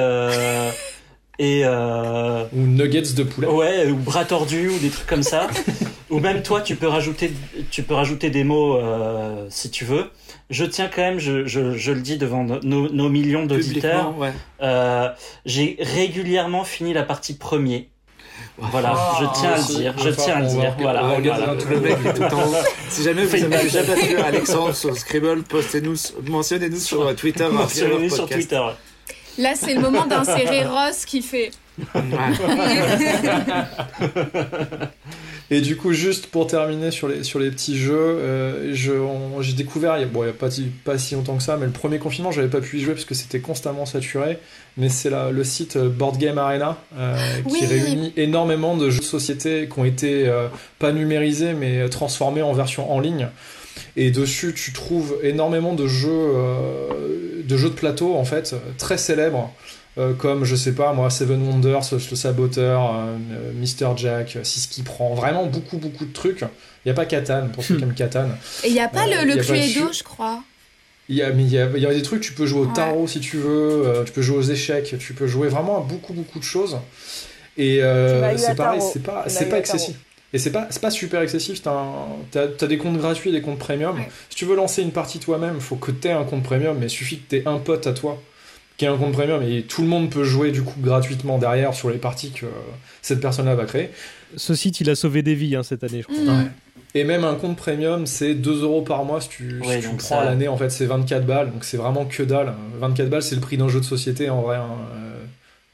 et euh, Ou nuggets de poulet. ouais ou bras tordus ou des trucs comme ça. *laughs* ou même toi, tu peux rajouter tu peux rajouter des mots euh, si tu veux. Je tiens quand même, je, je, je le dis devant nos, nos millions d'auditeurs. Ouais. Euh, j'ai régulièrement fini la partie premier. Voilà, Ah, je tiens à le dire, je Enfin, tiens à le dire. Voilà, on voilà. truc. Le mec est tout le temps. Si jamais vous avez déjà battu Alexandre sur Scribble, postez-nous, mentionnez-nous sur Twitter. *laughs* Mentionnez-nous sur. Twitter. Là c'est le moment d'insérer Ross qui fait. *laughs* Et du coup, juste pour terminer sur les, sur les petits jeux, euh, je- j'ai découvert, il y a, bon, il y a pas, si- pas si longtemps que ça, mais le premier confinement, j'avais pas pu y jouer parce que c'était constamment saturé. Mais c'est le site euh, Board Game Arena euh, qui Oui. réunit énormément de jeux de société qui ont été euh, pas numérisés mais transformés en version en ligne. Et dessus, tu trouves énormément de jeux, euh, de jeux de plateau en fait, très célèbres. euh, comme je sais pas moi Seven Wonders, le saboteur, euh, euh, Mr Jack, ce qui prend vraiment beaucoup beaucoup de trucs. Il y a pas Catan pour ceux qui aiment Catan. Et il y a pas Euh, le, le Cluedo, je crois. Il y a mais il y a, il y a des trucs tu peux jouer au Ouais. tarot si tu veux, euh, tu peux jouer aux échecs, tu peux jouer vraiment à beaucoup beaucoup de choses. Et euh, c'est pareil, c'est pas c'est pas excessif. Et c'est pas, c'est pas super excessif, t'as, des comptes gratuits et des comptes premium. Ouais. Si tu veux lancer une partie toi-même, faut que t'aies un compte premium, mais il suffit que t'aies un pote à toi qui ait un compte premium et tout le monde peut jouer du coup gratuitement derrière sur les parties que cette personne-là va créer. Ce site, il a sauvé des vies hein, cette année, je crois. Mm. Et même un compte premium, c'est 2 euros par mois si tu, si tu prends ça- à l'année. En fait, c'est 24 balles, donc c'est vraiment que dalle. 24 balles, c'est le prix d'un jeu de société en vrai. hein. Euh,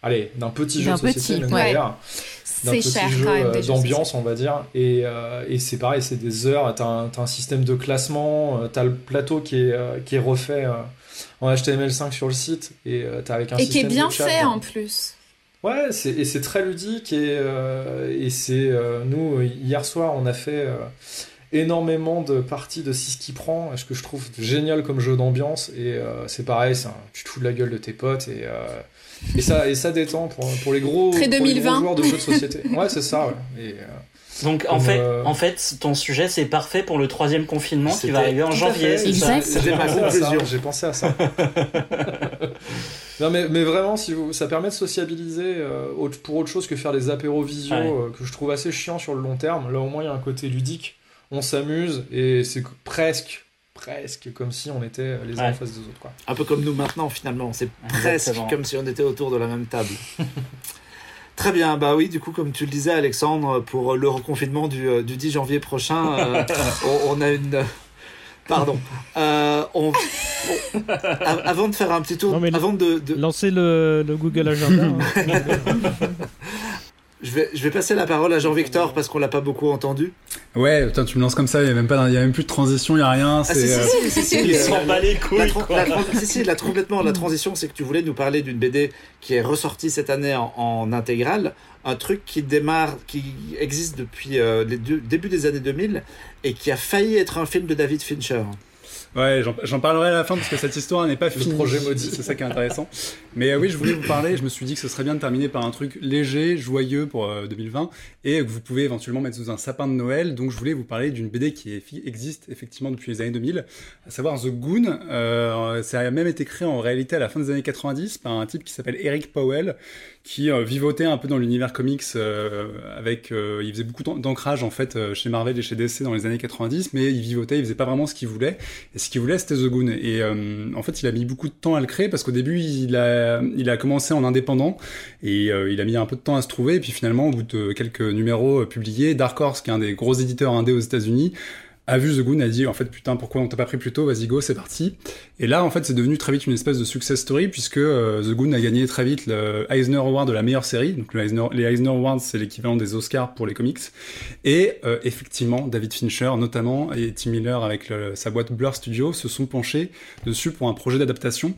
allez, d'un petit jeu de société, petit, même ouais. D'un C'est petit cher jeu euh, d'ambiance, on va dire. Et, euh, et c'est pareil, c'est des heures. T'as un, un système de classement, euh, t'as le plateau qui est, qui est refait en HTML5 sur le site, et t'as avec un Et qui est bien chat, fait en plus. Ouais, et c'est très ludique et, euh, et c'est euh, nous hier soir on a fait euh, énormément de parties de 6 qui prend, ce que je trouve génial comme jeu d'ambiance et c'est pareil, un- tu te fous de la gueule de tes potes et, et ça et ça détend pour, pour les gros Très pour les gros 2020. joueurs de jeux de société. *laughs* Ouais, c'est ça. Ouais. Et, euh, Donc en fait, euh, en fait, ton sujet c'est parfait pour le troisième confinement qui va arriver en janvier. C'était ma J'ai pensé à ça, conclusion. *laughs* J'ai pensé à ça. non mais, mais vraiment, si vous, ça permet de sociabiliser euh, pour autre chose que faire des apéros visio Ouais. euh, que je trouve assez chiant sur le long terme. Là au moins il y a un côté ludique, on s'amuse et c'est presque presque comme si on était les uns Ouais. en face des autres quoi. Un peu comme nous maintenant, finalement. C'est presque comme si on était autour de la même table. *laughs* Très bien, bah oui, du coup, comme tu le disais, Alexandre, pour le reconfinement du, euh, du 10 janvier prochain, euh, *laughs* on, on a une. Pardon. Euh, on, avant de faire un petit tour, Non, mais avant de, de- Lancez le, le Google Agenda. hein. *laughs* je, vais, je vais passer la parole à Jean-Victor parce qu'on l'a pas beaucoup entendu. Ouais, putain, tu me lances comme ça, il y a même pas, il y a même plus de transition, il y a rien. Ah, c'est, si, si, si, si, si, Il s'en bat les couilles. quoi. la si, si, la- complètement. La transition, c'est que tu voulais nous parler d'une BD qui est ressortie cette année en, en intégrale. Un truc qui démarre, qui existe depuis euh, les deux- début des années 2000 et qui a failli être un film de David Fincher. Ouais, j'en- parlerai à la fin parce que cette histoire n'est pas finie. projet maudit. C'est ça qui est intéressant. Mais euh, oui, je voulais vous parler. Je me suis dit que ce serait bien de terminer par un truc léger, joyeux pour euh, 2020 et que vous pouvez éventuellement mettre sous un sapin de Noël. Donc je voulais vous parler d'une BD qui existe effectivement depuis les années 2000, à savoir The Goon. Euh, ça a même été créé en réalité à la fin des années 90 par un type qui s'appelle Eric Powell qui euh, vivotait un peu dans l'univers comics euh, avec euh, il faisait beaucoup d'an- d'ancrage en fait chez Marvel et chez DC dans les années 90 mais il vivotait il faisait pas vraiment ce qu'il voulait. Et ce qu'il voulait c'était The Goon. Et en fait il a mis beaucoup de temps à le créer parce qu'au début il a il a commencé en indépendant et il a mis un peu de temps à se trouver. Et puis finalement au bout de quelques numéros publiés Dark Horse qui est un des gros éditeurs indés aux États-Unis a vu The Goon, a dit en fait putain pourquoi on t'a pas pris plus tôt, vas-y go, c'est parti. Et là en fait c'est devenu très vite une espèce de success story puisque euh, The Goon a gagné très vite le Eisner Award de la meilleure série. Donc le Eisner- les Eisner Awards c'est l'équivalent des Oscars pour les comics. Et euh, effectivement David Fincher notamment et Tim Miller avec sa boîte Blur Studio se sont penchés dessus pour un projet d'adaptation.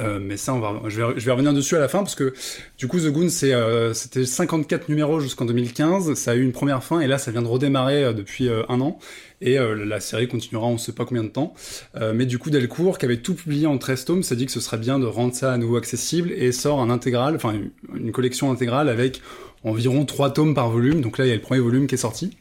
Euh, mais ça, on va, je, vais, je vais revenir dessus à la fin parce que du coup, The Goon, c'est, euh, c'était 54 numéros jusqu'en 2015. Ça a eu une première fin et là, ça vient de redémarrer depuis un an. Et euh, la série continuera, on ne sait pas combien de temps. Euh, mais du coup, Delcourt, qui avait tout publié en 13 tomes, s'est dit que ce serait bien de rendre ça à nouveau accessible et sort un intégral, enfin une, collection intégrale avec environ 3 tomes par volume. Donc là, il y a le premier volume qui est sorti.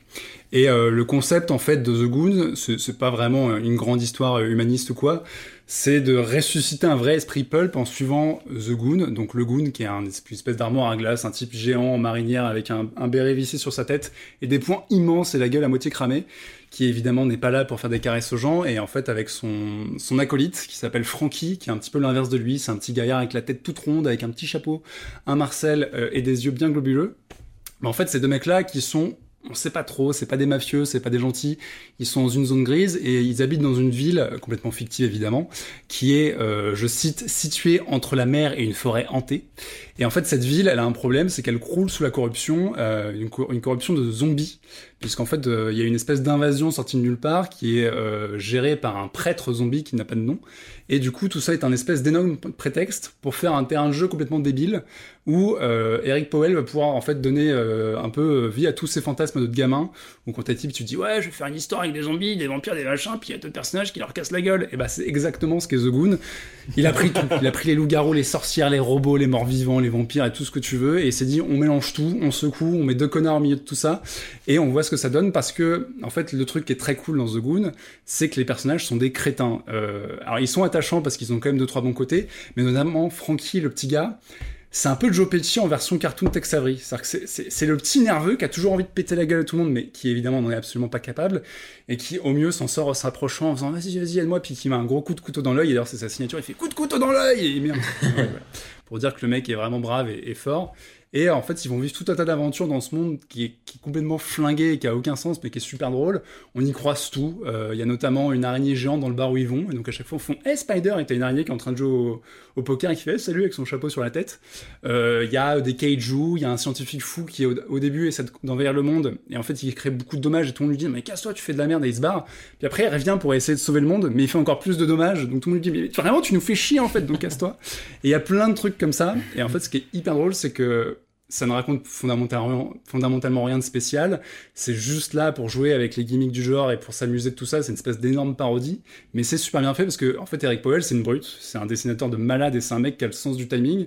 Et euh, le concept en fait de The Goon, c'est pas vraiment une grande histoire euh, humaniste ou quoi, c'est de ressusciter un vrai esprit pulp en suivant The Goon, donc le Goon qui est une espèce d'armoire à glace, un type géant en marinière avec un, un béret vissé sur sa tête et des poings immenses et la gueule à moitié cramée, qui évidemment n'est pas là pour faire des caresses aux gens et en fait avec son, son acolyte qui s'appelle Frankie, qui est un petit peu l'inverse de lui, c'est un petit gaillard avec la tête toute ronde, avec un petit chapeau, un Marcel euh, et des yeux bien globuleux. Mais en fait, ces deux mecs-là qui sont on sait pas trop, c'est pas des mafieux, c'est pas des gentils, ils sont dans une zone grise et ils habitent dans une ville, euh, complètement fictive évidemment, qui est, euh, je cite, située entre la mer et une forêt hantée. Et en fait, cette ville, elle a un problème, c'est qu'elle croule sous la corruption, euh, une, cor- une corruption de zombies, puisqu'en fait, euh, il y a une espèce d'invasion sortie de nulle part qui est euh, gérée par un prêtre zombie qui n'a pas de nom. Et du coup, tout ça est un espèce d'énorme prétexte pour faire un terrain de jeu complètement débile où euh, Eric Powell va pouvoir en fait donner un peu vie à tous ces fantasmes de gamin. Où quand t'es type, tu dis ouais, je vais faire une histoire avec des zombies, des vampires, des machins, puis il y a deux personnages qui leur cassent la gueule. Et bah c'est exactement ce qu'est The Goon. Il a pris tout. Il a pris les loups-garous, les sorcières, les robots, les morts-vivants, les vampires et tout ce que tu veux. Et il s'est dit on mélange tout, on secoue, on met deux connards au milieu de tout ça et on voit ce que ça donne parce que en fait le truc qui est très cool dans The Goon, c'est que les personnages sont des crétins. Euh, alors ils sont attachants parce qu'ils ont quand même deux trois bons côtés, mais notamment Frankie, le petit gars c'est un peu Joe Pesci en version cartoon Tex c'est- le petit nerveux qui a toujours envie de péter la gueule à tout le monde, mais qui évidemment n'en est absolument pas capable, et qui au mieux s'en sort en se rapprochant, en faisant vas-y, vas-y, aide-moi, puis qui met un gros coup de couteau dans l'œil, et d'ailleurs c'est sa signature, il fait coup de couteau dans l'œil, et il met un-. Pour dire que le mec est vraiment brave et fort. Et en fait, ils vont vivre tout un tas d'aventures dans ce monde qui est, complètement flingué et qui a aucun sens, mais qui est super drôle. On y croise tout. Euh, Il y a notamment une araignée géante dans le bar où ils vont. Et donc à chaque fois, ils font Hey Spider Et t'as une araignée qui est en train de jouer au, poker et qui fait Hey, Salut avec son chapeau sur la tête. Euh, Il y a des kaiju. Il y a un scientifique fou qui, au, au début, essaie de- d'envahir le monde. Et en fait, il crée beaucoup de dommages. Et tout le monde lui dit Mais casse-toi, tu fais de la merde. Et il se barre. Puis après, il revient pour essayer de sauver le monde. Mais il fait encore plus de dommages. Donc tout le monde lui dit Mais vraiment, tu nous fais chier en fait. Donc casse-toi. Et il y a plein de trucs comme ça. Et en fait, ce qui est hyper drôle, c'est que ça ne raconte fondamentalement, rien de spécial. C'est juste là pour jouer avec les gimmicks du genre et pour s'amuser de tout ça. C'est une espèce d'énorme parodie. Mais c'est super bien fait parce que, en fait, Eric Powell, c'est une brute. C'est un dessinateur de malade et c'est un mec qui a le sens du timing.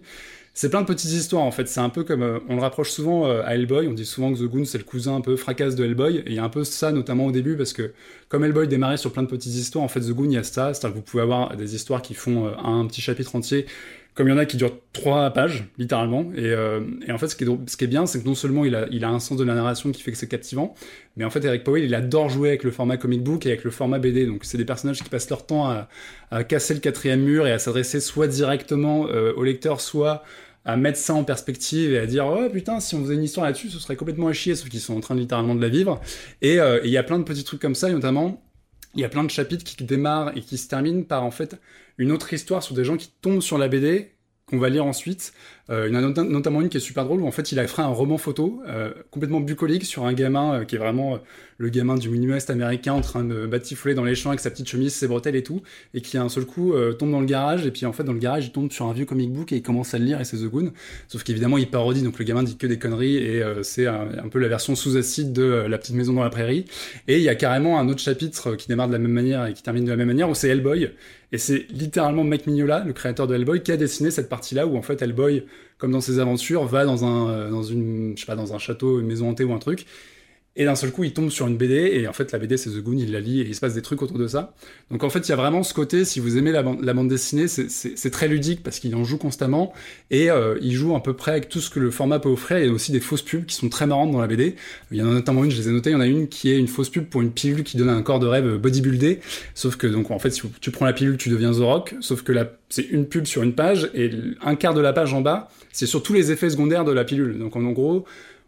C'est plein de petites histoires en fait. C'est un peu comme euh, on le rapproche souvent euh, à Hellboy. On dit souvent que The Goon c'est le cousin un peu fracasse de Hellboy. Et il y a un peu ça notamment au début parce que comme Hellboy démarrait sur plein de petites histoires, en fait The Goon il y a ça. C'est-à-dire que vous pouvez avoir des histoires qui font euh, un petit chapitre entier comme il y en a qui durent trois pages, littéralement. Et, euh, en fait, ce qui est, bien, c'est que non seulement il a, un sens de la narration qui fait que c'est captivant, mais en fait, Eric Powell, il adore jouer avec le format comic book et avec le format BD. Donc, c'est des personnages qui passent leur temps à, casser le quatrième mur et à s'adresser soit directement euh, au lecteur, soit à mettre ça en perspective et à dire oh putain si on faisait une histoire là-dessus ce serait complètement à chier sauf qu'ils sont en train littéralement de la vivre et euh, et il y a plein de petits trucs comme ça et notamment il y a plein de chapitres qui démarrent et qui se terminent par en fait une autre histoire sur des gens qui tombent sur la BD qu'on va lire ensuite. Euh, il y en a not- notamment une qui est super drôle où en fait il a fait un roman photo euh, complètement bucolique sur un gamin euh, qui est vraiment euh, le gamin du mini-ouest américain en train de batifoler dans les champs avec sa petite chemise, ses bretelles et tout, et qui un seul coup tombe dans le garage et puis en fait dans le garage il tombe sur un vieux comic book et il commence à le lire et c'est The Goon. Sauf qu'évidemment il parodie donc le gamin dit que des conneries et c'est un, peu la version sous acide de La petite maison dans la prairie. Et il y a carrément un autre chapitre qui démarre de la même manière et qui termine de la même manière où c'est Hellboy. Et c'est littéralement Mike Mignola, le créateur de Hellboy, qui a dessiné cette partie-là où en fait Hellboy, comme dans ses aventures, va dans un, euh, dans une, je sais pas, dans un château, une maison hantée ou un truc. Et d'un seul coup, il tombe sur une BD, et en fait, la BD, c'est The Goon, il la lit, et il se passe des trucs autour de ça. Donc en fait, il y a vraiment ce côté, si vous aimez la, bande- dessinée, c'est- très ludique, parce qu'il en joue constamment, et euh, il joue à peu près avec tout ce que le format peut offrir, et aussi des fausses pubs qui sont très marrantes dans la BD. Il y en a notamment une, je les ai notées, il y en a une qui est une fausse pub pour une pilule qui donne un corps de rêve bodybuildé, sauf que donc en fait, si tu prends la pilule, tu deviens The Rock, sauf que c'est une pub sur une page, et un quart de la page en bas, c'est sur tous les effets secondaires de la pilule. Donc en gros,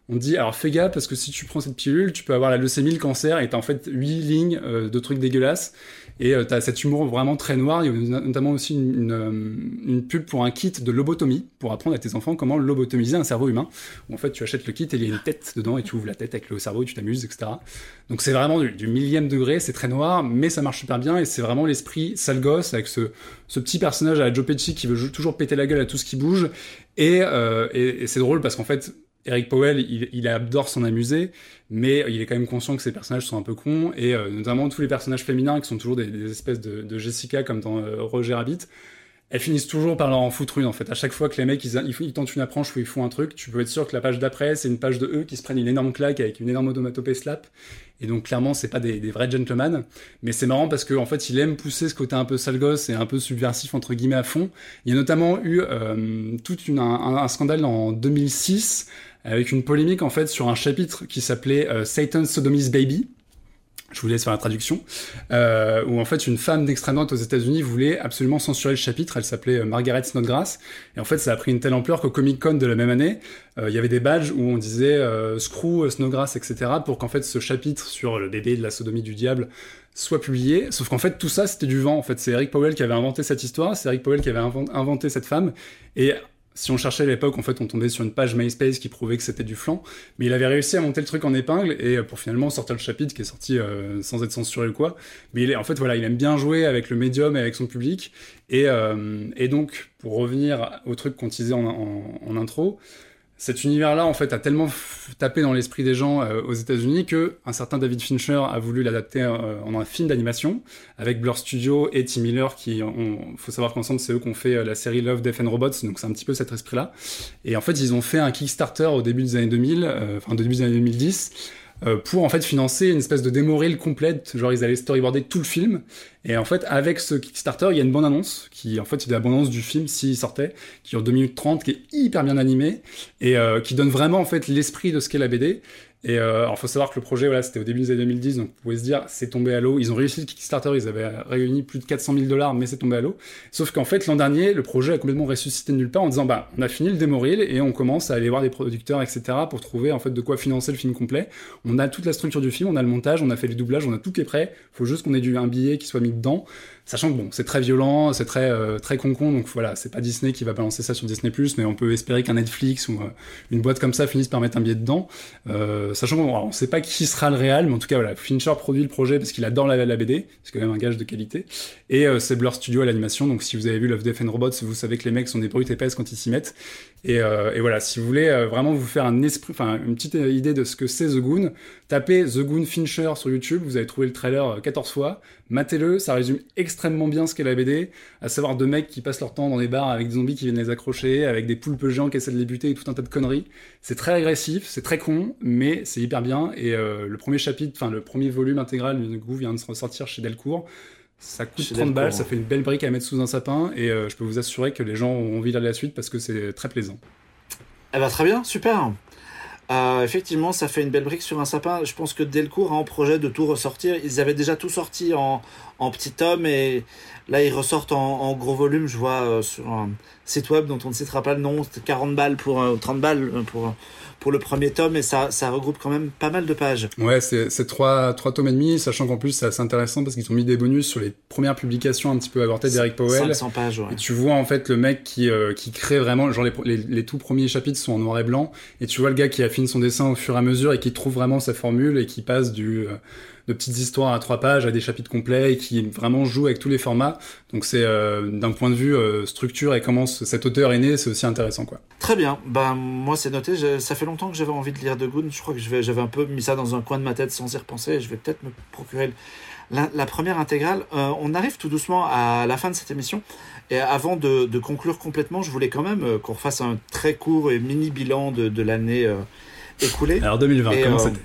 on dit alors fais gaffe parce que si tu prends cette pilule, tu peux avoir la leucémie, le cancer, et t'as en fait huit lignes euh, de trucs dégueulasses. Et euh, t'as cet humour vraiment très noir. Il y a notamment aussi euh, une pub pour un kit de lobotomie pour apprendre à tes enfants comment lobotomiser un cerveau humain. Où en fait tu achètes le kit et il y a une tête dedans et tu ouvres la tête avec le cerveau et tu t'amuses, etc. Donc c'est vraiment du, millième degré, c'est très noir, mais ça marche super bien et c'est vraiment l'esprit sale gosse avec ce, petit personnage à la Joe Pesci qui veut jou- toujours péter la gueule à tout ce qui bouge. Et c'est drôle parce qu'en fait, Eric Powell, il, adore s'en amuser, mais il est quand même conscient que ces personnages sont un peu cons, et euh, notamment tous les personnages féminins qui sont toujours des, espèces de, Jessica comme dans euh, Roger Rabbit, elles finissent toujours par leur en foutre une en fait. À chaque fois que les mecs ils, ils, tentent une approche où ils font un truc, tu peux être sûr que la page d'après c'est une page de eux qui se prennent une énorme claque avec une énorme onomatopée slap. Et donc clairement c'est pas des, vrais gentlemen, mais c'est marrant parce qu'en en fait il aime pousser ce côté un peu sale gosse et un peu subversif entre guillemets à fond. Il y a notamment eu euh, tout un scandale en 2006 avec une polémique en fait sur un chapitre qui s'appelait euh, Satan's Sodomy's Baby. Je vous laisse faire la traduction. Euh, où en fait une femme d'extrême droite aux États-Unis voulait absolument censurer le chapitre. Elle s'appelait euh, Margaret Snodgrass. Et en fait, ça a pris une telle ampleur qu'au Comic Con de la même année, euh, il y avait des badges où on disait euh, Screw, Snodgrass, etc. pour qu'en fait ce chapitre sur le bébé de la sodomie du diable soit publié. Sauf qu'en fait tout ça c'était du vent. En fait, c'est Eric Powell qui avait inventé cette histoire. C'est Eric Powell qui avait inven- inventé cette femme. Et si on cherchait à l'époque, en fait, on tombait sur une page MySpace qui prouvait que c'était du flan, mais il avait réussi à monter le truc en épingle et euh, pour finalement sortir le chapitre qui est sorti euh, sans être censuré ou quoi. Mais il est, en fait, voilà, il aime bien jouer avec le médium et avec son public. Et, euh, donc, pour revenir au truc qu'on disait en intro, cet univers-là, en fait, a tellement tapé dans l'esprit des gens euh, aux États-Unis que un certain David Fincher a voulu l'adapter euh, en un film d'animation avec Blur Studio et Tim Miller, qui, il faut savoir qu'ensemble, c'est eux qui ont fait euh, la série Love, Death and Robots, donc c'est un petit peu cet esprit-là. Et en fait, ils ont fait un Kickstarter au début des années 2000, euh, enfin, début des années 2010, euh, pour en fait financer une espèce de démo reel complète. Genre, ils allaient storyboarder tout le film. Et en fait, avec ce Kickstarter, il y a une bande annonce qui, en fait, c'est la bande annonce du film s'il sortait, qui dure 2 minutes 30, qui est hyper bien animée et euh, qui donne vraiment en fait l'esprit de ce qu'est la BD. Et euh, alors, faut savoir que le projet, voilà, c'était au début des années 2010, donc vous pouvez se dire, c'est tombé à l'eau. Ils ont réussi le Kickstarter, ils avaient réuni plus de 400 000 dollars, mais c'est tombé à l'eau. Sauf qu'en fait, l'an dernier, le projet a complètement ressuscité de nulle part en disant, bah, on a fini le démo reel et on commence à aller voir des producteurs, etc., pour trouver en fait de quoi financer le film complet. On a toute la structure du film, on a le montage, on a fait les doublages, on a tout qui est prêt. Faut juste qu'on ait du un billet qui soit mis dedans. Sachant que bon, c'est très violent, c'est très euh, très concon, donc voilà, c'est pas Disney qui va balancer ça sur Disney+, mais on peut espérer qu'un Netflix ou euh, une boîte comme ça finisse par mettre un billet dedans. Euh, sachant qu'on on sait pas qui sera le réal, mais en tout cas voilà, Fincher produit le projet parce qu'il adore la, la BD, c'est quand même un gage de qualité. Et euh, c'est Blur Studio à l'animation, donc si vous avez vu Love Death and Robots, vous savez que les mecs sont des brutes épaisses quand ils s'y mettent. Et, euh, et, voilà, si vous voulez euh, vraiment vous faire un esprit, enfin une petite idée de ce que c'est The Goon, tapez The Goon Fincher sur YouTube, vous allez trouver le trailer 14 fois, matez-le, ça résume extrêmement bien ce qu'est la BD, à savoir deux mecs qui passent leur temps dans des bars avec des zombies qui viennent les accrocher, avec des poulpes géants qui essaient de les buter et tout un tas de conneries. C'est très agressif, c'est très con, mais c'est hyper bien. Et euh, le premier chapitre, enfin le premier volume intégral du Goon vient de se ressortir chez Delcourt. Ça coûte Chez 30 balles, ça fait une belle brique à mettre sous un sapin, et euh, je peux vous assurer que les gens ont envie d'aller à la suite parce que c'est très plaisant. Eh ben, très bien, super. Euh, effectivement, ça fait une belle brique sur un sapin. Je pense que Delcourt a en projet de tout ressortir. Ils avaient déjà tout sorti en, en petit tome et là ils ressortent en, en gros volume. Je vois euh, sur un site web dont on ne citera pas le nom, c'était 40 balles pour euh, 30 balles pour pour le premier tome et ça ça regroupe quand même pas mal de pages. Ouais, c'est trois, trois tomes et demi, sachant qu'en plus c'est assez intéressant parce qu'ils ont mis des bonus sur les premières publications un petit peu avortées d'Eric Powell. 500 pages, ouais. Et tu vois en fait le mec qui, euh, qui crée vraiment, genre les, les, les tout premiers chapitres sont en noir et blanc, et tu vois le gars qui affine son dessin au fur et à mesure et qui trouve vraiment sa formule et qui passe du, euh, de petites histoires à trois pages à des chapitres complets et qui vraiment joue avec tous les formats. Donc c'est euh, d'un point de vue euh, structure et comment ce- cet auteur est né, c'est aussi intéressant quoi. Très bien. Ben moi c'est noté. Je- ça fait longtemps que j'avais envie de lire De Goon. Je crois que je vais- j'avais un peu mis ça dans un coin de ma tête sans y repenser. Je vais peut-être me procurer la, la première intégrale. Euh, on arrive tout doucement à la fin de cette émission. Et avant de, de conclure complètement, je voulais quand même euh, qu'on refasse un très court et mini bilan de, de l'année euh, écoulée. Alors 2020, Et, comment c'était?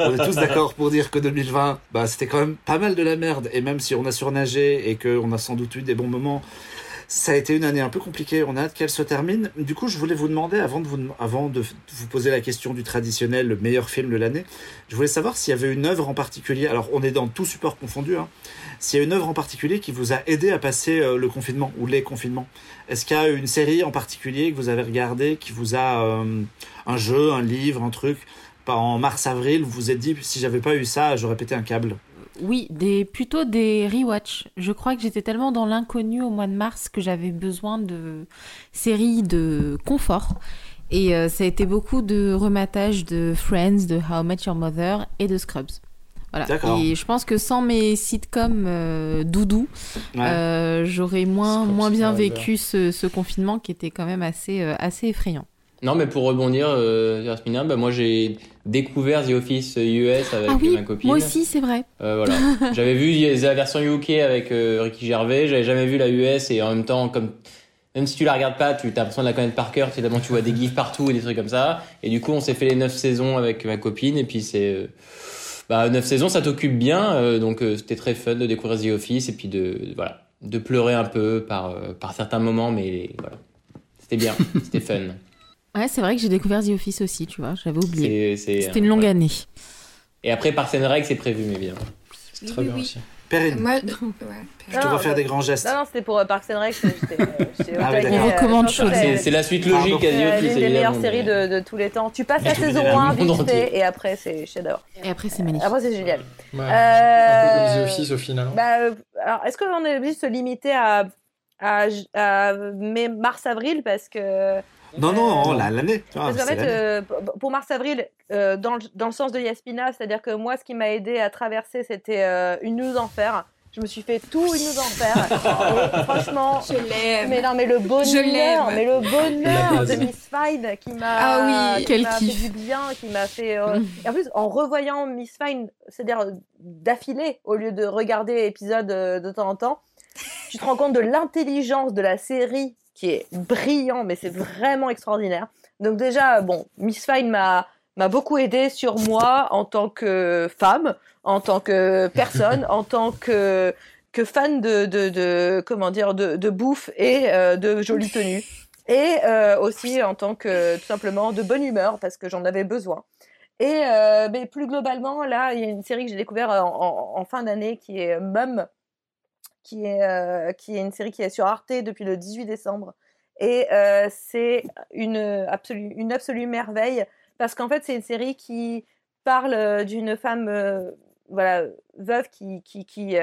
On est tous d'accord pour dire que 2020, bah, c'était quand même pas mal de la merde. Et même si on a surnagé et qu'on a sans doute eu des bons moments, ça a été une année un peu compliquée. On a hâte qu'elle se termine. Du coup, je voulais vous demander, avant de vous, avant de vous poser la question du traditionnel le meilleur film de l'année, je voulais savoir s'il y avait une œuvre en particulier. Alors, on est dans tout support confondu. Hein, s'il y a une œuvre en particulier qui vous a aidé à passer euh, le confinement ou les confinements. Est-ce qu'il y a une série en particulier que vous avez regardée qui vous a euh, un jeu, un livre, un truc en mars-avril, vous vous êtes dit, si j'avais pas eu ça, j'aurais pété un câble. Oui, des, plutôt des rewatch. Je crois que j'étais tellement dans l'inconnu au mois de mars que j'avais besoin de séries de confort. Et euh, ça a été beaucoup de rematage de Friends, de How I Met Your Mother et de Scrubs. Voilà. D'accord. Et je pense que sans mes sitcoms euh, doudou, Ouais. euh, j'aurais moins, Scrubs, moins bien vécu ce, ce confinement qui était quand même assez, euh, assez effrayant. Non, mais pour rebondir, euh, bah, moi j'ai découvert The Office US avec ah oui, ma copine. moi aussi, c'est vrai. Euh, voilà. *laughs* J'avais vu la version UK avec euh, Ricky Gervais, j'avais jamais vu la US et en même temps, comme même si tu la regardes pas, tu as l'impression de la connaître par cœur, tellement tu vois des gifs partout et des trucs comme ça. Et du coup, on s'est fait les neuf saisons avec ma copine et puis c'est euh, bah neuf saisons, ça t'occupe bien, euh, donc euh, c'était très fun de découvrir The Office et puis de, voilà de pleurer un peu par euh, par certains moments, mais voilà, c'était bien, *laughs* c'était fun. Ouais, c'est vrai que j'ai découvert The Office aussi, tu vois, j'avais oublié. C'était une longue ouais. année. Et après, par règle, c'est prévu, mais bien. C'est très Oui, bien oui. aussi. Perrine, Moi, *laughs* ouais, je te vois faire des grands gestes. Non, non, c'était pour euh, Parks and Rec. euh, *laughs* Ah oui, recommande chaud. C'est la suite logique à The c'est Office, l'une des meilleures séries de, de tous les temps. Tu passes la saison dire, 1 le monde vite fait et après c'est chef-d'œuvre. Et après, c'est magnifique. Après c'est génial. Ouais, Euh, Un peu comme The Office au final. hein. Bah, alors, est-ce qu'on est obligé de se limiter à, à, à mai, mars-avril parce que Non, non, Euh, la- l'année. parce qu'en fait, euh, pour mars-avril, euh, dans, le, dans le sens de Yaspina, c'est-à-dire que moi, ce qui m'a aidé à traverser, c'était euh, une news d'enfer. Je me suis fait tout une news d'enfer. *laughs* Et franchement, je l'aime. mais non, mais le bonheur, Je l'aime. mais le bonheur de. Miss Fine qui m'a, Ah oui, qui quel m'a fait du bien, qui m'a fait. euh, Et en plus, en revoyant Miss Fine, c'est-à-dire d'affilée, au lieu de regarder épisode de temps en temps, tu te rends compte de l'intelligence de la série qui est brillant, mais c'est vraiment extraordinaire. Donc déjà, bon, Miss Fine m'a m'a beaucoup aidé sur moi en tant que femme, en tant que personne, *laughs* en tant que que fan de, de, de comment dire de, de bouffe et euh, de jolies tenues. Et euh, aussi en tant que tout simplement de bonne humeur parce que j'en avais besoin. Et euh, mais plus globalement, là, il y a une série que j'ai découvert en, en, en fin d'année qui est Mum, qui est, euh, qui est une série qui est sur Arte depuis le 18 décembre. Et euh, c'est une absolue, une absolue merveille parce qu'en fait, c'est une série qui parle d'une femme voilà, veuve qui, qui, qui,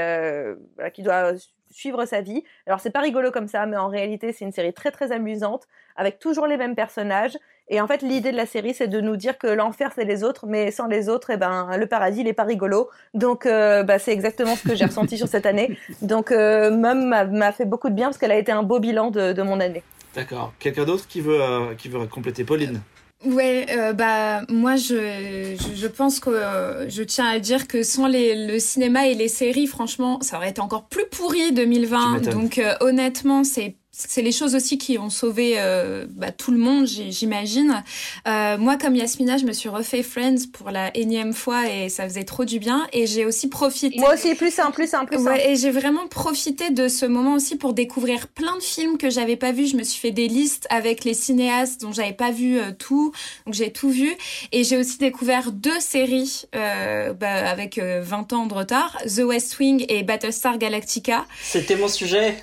qui doit suivre sa vie. Alors c'est pas rigolo comme ça, mais en réalité c'est une série très très amusante avec toujours les mêmes personnages. Et en fait l'idée de la série c'est de nous dire que l'enfer c'est les autres, mais sans les autres, et eh ben le paradis il est pas rigolo. Donc euh, bah, c'est exactement ce que j'ai ressenti sur cette année. Donc euh, Mum m'a fait beaucoup de bien parce qu'elle a été un beau bilan de, de mon année. D'accord. Quelqu'un d'autre qui veut euh, qui veut compléter Pauline? Ouais, euh, bah moi je, je, je pense que euh, je tiens à dire que sans les, le cinéma et les séries, franchement, ça aurait été encore plus pourri 2020. Donc euh, honnêtement, c'est c'est les choses aussi qui ont sauvé euh, bah, tout le monde, j'imagine. Euh, moi, comme Yasmina, je me suis refait Friends pour la énième fois et ça faisait trop du bien. Et j'ai aussi profité. Moi aussi, plus simple, plus simple, plus Ouais, et j'ai vraiment profité de ce moment aussi pour découvrir plein de films que j'avais pas vus. Je me suis fait des listes avec les cinéastes dont j'avais pas vu euh, tout, donc j'ai tout vu. Et j'ai aussi découvert deux séries euh, bah, avec 20 ans de retard, The West Wing et Battlestar Galactica. C'était mon sujet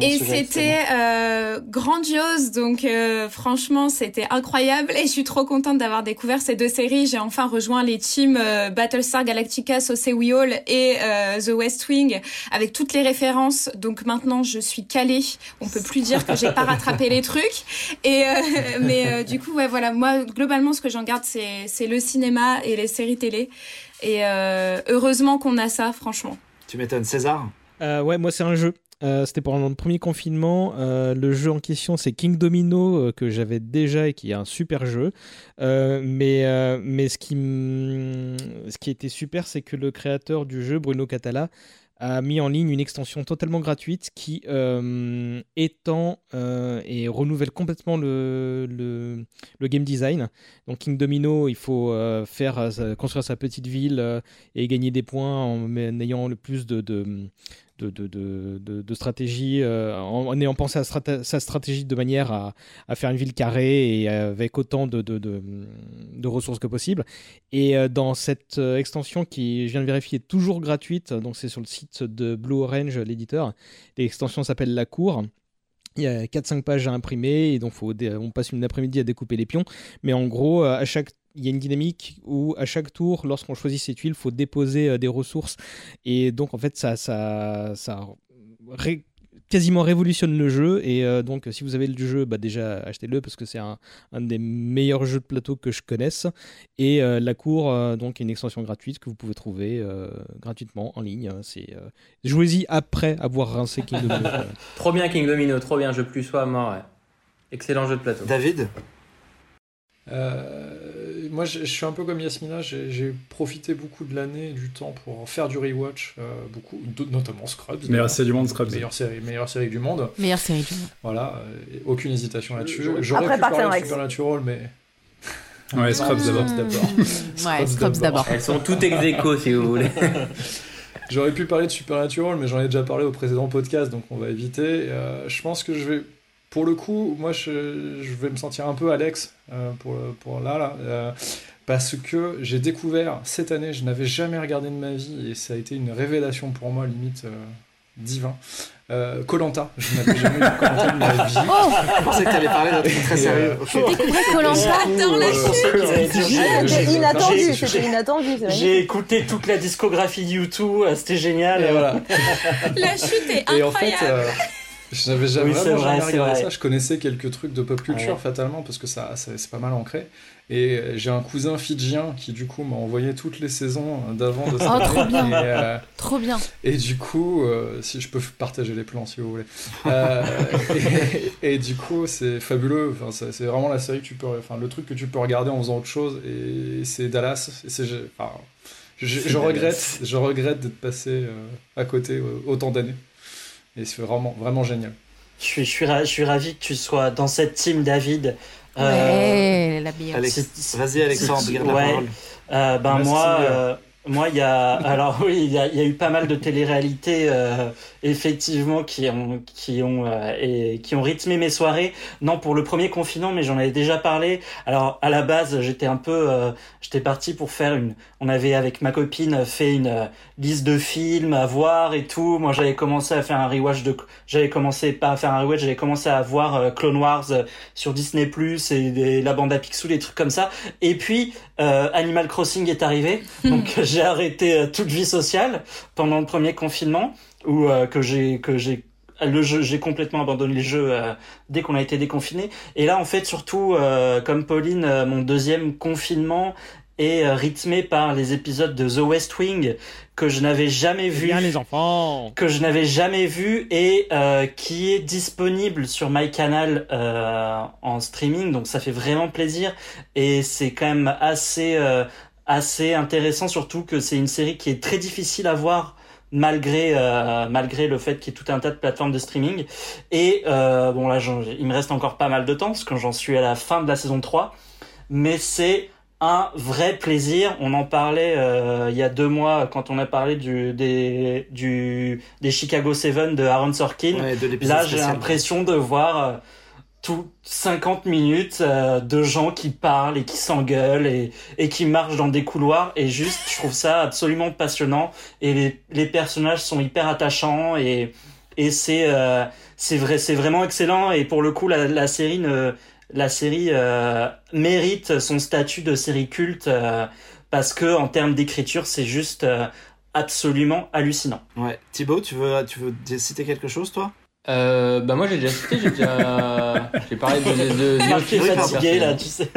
et c'était euh, grandiose, donc euh, franchement c'était incroyable et je suis trop contente d'avoir découvert ces deux séries. J'ai enfin rejoint les teams euh, Battlestar Galactica, Sauce We All et euh, The West Wing avec toutes les références. Donc maintenant je suis calée. On peut plus dire que j'ai pas rattrapé les trucs. Et euh, mais du coup ouais voilà moi globalement ce que j'en garde c'est c'est le cinéma et les séries télé. Et heureusement qu'on a ça franchement. Tu m'étonnes César? ouais moi c'est un jeu. Euh, c'était pendant le premier confinement. Euh, le jeu en question, c'est King Domino, euh, que j'avais déjà et qui est un super jeu. mais mais ce, qui ce qui était super, c'est que le créateur du jeu, Bruno Catala, a mis en ligne une extension totalement gratuite qui étend et renouvelle complètement le, le, le, game design. Donc King Domino, il faut faire construire sa petite ville et gagner des points en, ayant le plus de, de de, stratégie, euh, en, ayant pensé à sa stratégie de manière à, faire une ville carrée et avec autant de, de, ressources que possible. Et euh, dans cette euh, extension qui, je viens de vérifier, est toujours gratuite, donc c'est sur le site de Blue Orange, l'éditeur, l'extension s'appelle La Cour. Il y a 4-5 pages à imprimer et donc faut, on passe une après-midi à découper les pions. Mais en gros, à chaque il y a une dynamique où à chaque tour, lorsqu'on choisit ses tuiles, il faut déposer euh, des ressources. Et donc, en fait, ça, ça, ça quasiment révolutionne le jeu. Et euh, donc, si vous avez le jeu, bah, déjà achetez-le parce que c'est un, un, des meilleurs jeux de plateau que je connaisse. Et euh, la cour, donc, une extension gratuite que vous pouvez trouver gratuitement en ligne. C'est jouez-y après avoir rincé King Domino. *laughs* trop bien King Domino, trop bien, je plus sois mort. Excellent jeu de plateau. David? Euh, moi, je, suis un peu comme Yasmina, j'ai profité beaucoup de l'année, du temps pour faire du rewatch, euh, beaucoup, notamment Scrubs. Meilleure série du monde, Scrubs. Meilleure série, meilleure série du monde. Meilleure série du monde. Voilà, euh, aucune hésitation là-dessus. J'aurais pu parler de Supernatural, mais... Ouais, Scrubs d'abord. *laughs* ouais, Scrubs d'abord. Elles sont toutes ex si vous voulez. *laughs* J'aurais pu parler de Supernatural, mais j'en ai déjà parlé au précédent podcast, donc on va éviter. je pense que je vais pour le coup, moi, je, je, vais me sentir un peu Alex euh, pour, pour là, là euh, parce que j'ai découvert cette année, je n'avais jamais regardé de ma vie, et ça a été une révélation pour moi, limite euh, divin. Colanta, je n'avais jamais vu Colanta de ma vie. *laughs* Oh je pensais que tu allais parler d'un truc très sérieux. J'ai découvert Colanta dans la chute. C'était inattendu, c'était inattendu. J'ai écouté toute la discographie U2, c'était génial. Et voilà. *laughs* la chute est incroyable. Et en fait, je n'avais jamais, vraiment jamais regardé ça. Je connaissais quelques trucs de pop culture fatalement parce que ça, c'est pas mal ancré. Et j'ai un cousin fidjien qui du coup m'a envoyé toutes les saisons d'avant de *laughs* cette oh, trop bien. Et, euh, trop bien. Et du coup, euh, si je peux partager les plans si vous voulez. Euh, *laughs* et, du coup, c'est fabuleux. Enfin, c'est vraiment la série que tu peux, enfin le truc que tu peux regarder en faisant autre chose. Et c'est Dallas. Et c'est, enfin, je, je regrette, je regrette d'être passé à côté autant d'années. Et c'est vraiment, vraiment génial. Je suis, je, suis je suis ravi que tu sois dans cette team, David. Euh, ouais, la Vas-y, Alexandre, garde la parole. Euh, ben moi, euh, Moi, il y a, *laughs* alors oui, il y a, il y a eu pas mal de téléréalités euh, effectivement qui ont, qui ont euh, et qui ont rythmé mes soirées. Non, pour le premier confinement, mais j'en avais déjà parlé. Alors à la base, j'étais un peu, euh, j'étais parti pour faire une. On avait avec ma copine fait une euh, liste de films à voir et tout. Moi, j'avais commencé à faire un rewatch de, j'avais commencé pas à faire un rewatch, j'avais commencé à voir euh, Clone Wars euh, sur Disney Plus et, la bande à Picsou, des trucs comme ça. Et puis euh, Animal Crossing est arrivé, *laughs* donc j'ai arrêté euh, toute vie sociale pendant le premier confinement, où euh, que j'ai que j'ai le jeu, j'ai complètement abandonné le jeu euh, dès qu'on a été déconfiné. Et là, en fait, surtout euh, comme Pauline, euh, mon deuxième confinement est rythmé par les épisodes de The West Wing que je n'avais jamais vu Bien les enfants. que je n'avais jamais vu et qui est disponible sur MyCanal euh, en streaming donc ça fait vraiment plaisir et c'est quand même assez assez intéressant surtout que c'est une série qui est très difficile à voir malgré euh, malgré le fait qu'il y ait tout un tas de plateformes de streaming et euh, bon là il me reste encore pas mal de temps parce que j'en suis à la fin de la saison 3 mais c'est un vrai plaisir. On en parlait euh, il y a deux mois quand on a parlé du, des, du, des Chicago 7 de Aaron Sorkin. Ouais, de Là, j'ai l'impression de voir euh, tout 50 minutes euh, de gens qui parlent et qui s'engueulent et, et qui marchent dans des couloirs. Et juste, je trouve ça absolument passionnant. Et les, les personnages sont hyper attachants et, et c'est euh, c'est vrai, c'est vraiment excellent. Et pour le coup, la, la série ne la série euh, mérite son statut de série culte euh, parce que en termes d'écriture, c'est juste euh, absolument hallucinant. Ouais. Thibaut, tu veux, tu veux citer quelque chose, toi? Euh, bah moi j'ai déjà cité, j'ai déjà *laughs* j'ai parlé de, de, de Office, fatigué là, tu sais.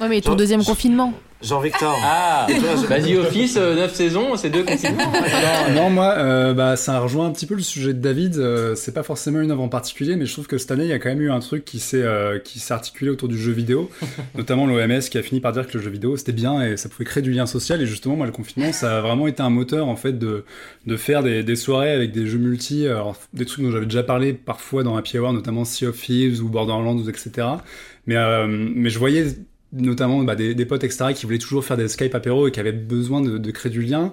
Ouais, mais ton deuxième confinement. Jean-Victor. Ah, The Office, euh, 9 saisons, c'est deux confinements. *laughs* Non, moi, euh, bah, ça rejoint un petit peu le sujet de David. Euh, c'est pas forcément une œuvre en particulier, mais je trouve que cette année, il y a quand même eu un truc qui s'est euh, qui s'est articulé autour du jeu vidéo, *laughs* notamment l'OMS qui a fini par dire que le jeu vidéo c'était bien et ça pouvait créer du lien social. Et justement, moi, le confinement, ça a vraiment été un moteur en fait de de faire des, des soirées avec des jeux multi, alors des trucs dont j'avais déjà parlé parfois dans Happy Hour, notamment Sea of Thieves ou Borderlands, etc. Mais euh, mais je voyais notamment bah, des, potes etc qui voulaient toujours faire des Skype apéro et qui avaient besoin de, créer du lien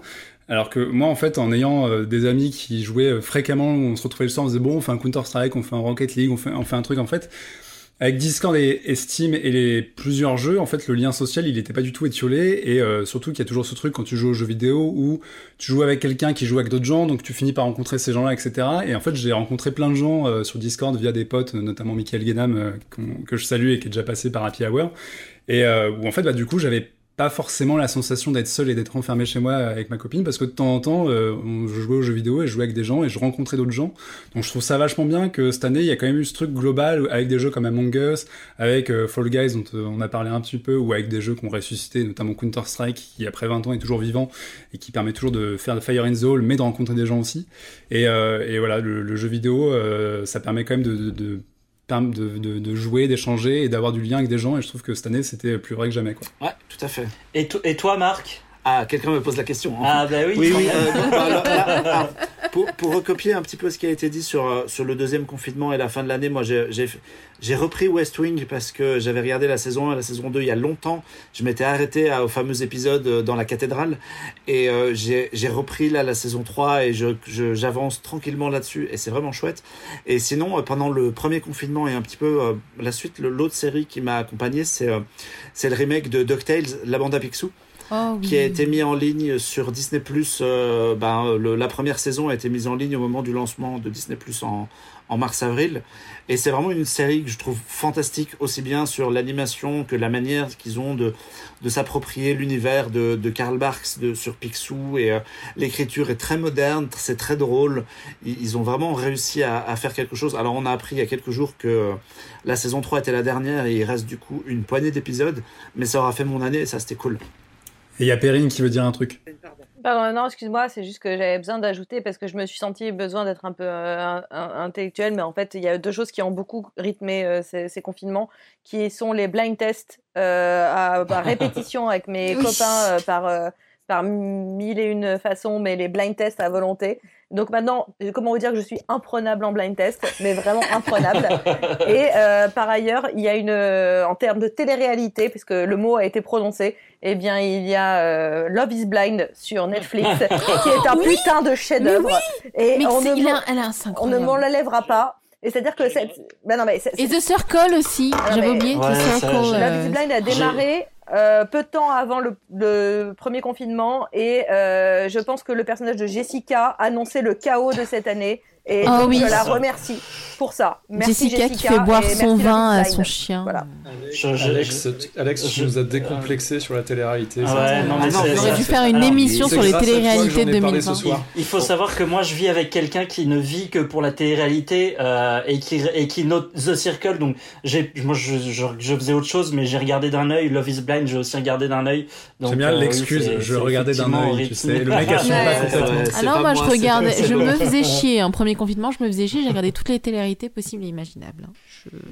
alors que moi, en fait, en ayant euh, des amis qui jouaient euh, fréquemment, on se retrouvait le soir, on se disait bon, on fait un Counter Strike, on fait un Rocket League, on fait, on fait un truc. En fait, avec Discord et, Steam et les plusieurs jeux, en fait, le lien social, il n'était pas du tout étiolé. Et euh, surtout qu'il y a toujours ce truc quand tu joues aux jeux vidéo où tu joues avec quelqu'un qui joue avec d'autres gens, donc tu finis par rencontrer ces gens-là, etc. Et en fait, j'ai rencontré plein de gens sur Discord via des potes, notamment Michael Guénam, que je salue et qui est déjà passé par Happy Hour. Et euh, où en fait, bah, du coup, j'avais pas forcément la sensation d'être seul et d'être enfermé chez moi avec ma copine parce que de temps en temps euh, je jouais aux jeux vidéo et je jouais avec des gens et je rencontrais d'autres gens. Donc je trouve ça vachement bien que cette année il y a quand même eu ce truc global avec des jeux comme Among Us avec euh, Fall Guys dont euh, on a parlé un petit peu ou avec des jeux qui ont ressuscité notamment Counter Strike qui après 20 ans est toujours vivant et qui permet toujours de faire de Fire in the Hole mais de rencontrer des gens aussi. Et, et voilà le, jeu vidéo ça permet quand même de, de, de de, de, de jouer, d'échanger et d'avoir du lien avec des gens. Et je trouve que cette année, c'était plus vrai que jamais. Quoi. Ouais, tout à fait. Et, to- et toi, Marc? Ah, quelqu'un me pose la question. hein. Ah bah oui. Oui, oui. euh, bah, là- là, alors, pour, pour recopier un petit peu ce qui a été dit sur, euh, sur le deuxième confinement et la fin de l'année, moi j'ai- repris West Wing parce que j'avais regardé la saison 1 et la saison 2 il y a longtemps. Je m'étais arrêté à- au fameux épisode euh, dans la cathédrale et euh, j'ai repris là la saison 3 et je je- j'avance tranquillement là-dessus et c'est vraiment chouette. Et sinon, pendant le premier confinement et un petit peu euh, la suite, l'autre série qui m'a accompagné, c'est c'est le remake de DuckTales, la bande à Picsou Oh, qui a été mis en ligne sur Disney Plus. Euh, ben, la première saison a été mise en ligne au moment du lancement de Disney Plus en, en mars-avril. Et c'est vraiment une série que je trouve fantastique, aussi bien sur l'animation que la manière qu'ils ont de, s'approprier l'univers de, de Karl Barks sur Picsou. Et euh, l'écriture est très moderne, c'est très drôle. Ils, ont vraiment réussi à, à faire quelque chose. Alors on a appris il y a quelques jours que euh, la saison 3 était la dernière et il reste du coup une poignée d'épisodes. Mais ça aura fait mon année et ça c'était cool. Et il y a Perrine qui veut dire un truc. Pardon, non, excuse-moi, c'est juste que j'avais besoin d'ajouter parce que je me suis senti besoin d'être un peu euh, un- un- intellectuelle, mais en fait, il y a deux choses qui ont beaucoup rythmé euh, ces, ces confinements, qui sont les blind tests euh, à, à répétition avec mes Oui. copains euh, par, euh, par mille et une façons, mais les blind tests à volonté. Donc maintenant, comment vous dire que je suis imprenable en blind test, mais vraiment imprenable. *laughs* Et euh, par ailleurs, il y a une, euh, en termes de télé-réalité, puisque le mot a été prononcé, eh bien, il y a euh, Love is Blind sur Netflix, qui est un putain de chef-d'œuvre. Et Mais on ne, il a, elle a on ne m'en l'enlèvera pas. Et c'est-à-dire que cette, ben non mais Et The Circle aussi. Ah, J'avais oublié Ouais, The Circle. Love is Blind a démarré euh, peu de temps avant le, le premier confinement et euh, je pense que le personnage de Jessica annonçait le chaos de cette année et donc oui. je la remercie pour ça. Merci Jessica, qui fait boire son vin à son chien. Voilà. Alex, Alex, tu je- nous as décomplexé sur la télé-réalité. Ah ouais, non, mais Ah c'est- ça- dû faire alors, une émission c'est sur les téléréalités de ai parlé ce 2020. soir. Il faut savoir que moi je vis avec quelqu'un qui ne vit que pour la télé-réalité euh, et qui et qui note The Circle donc j'ai moi je, je, je faisais autre chose mais j'ai regardé d'un œil Love is Blind j'ai aussi regardé d'un œil J'aime bien euh, l'excuse, c'est- je c'est regardais d'un œil, tu sais. Le mec assume *laughs* pas complètement. Ah C'est non, moi, je c'est- regardais, c'est je me faisais *laughs* chier. En premier confinement, je me faisais chier, j'ai regardé toutes les téléréalités possibles et imaginables. hein.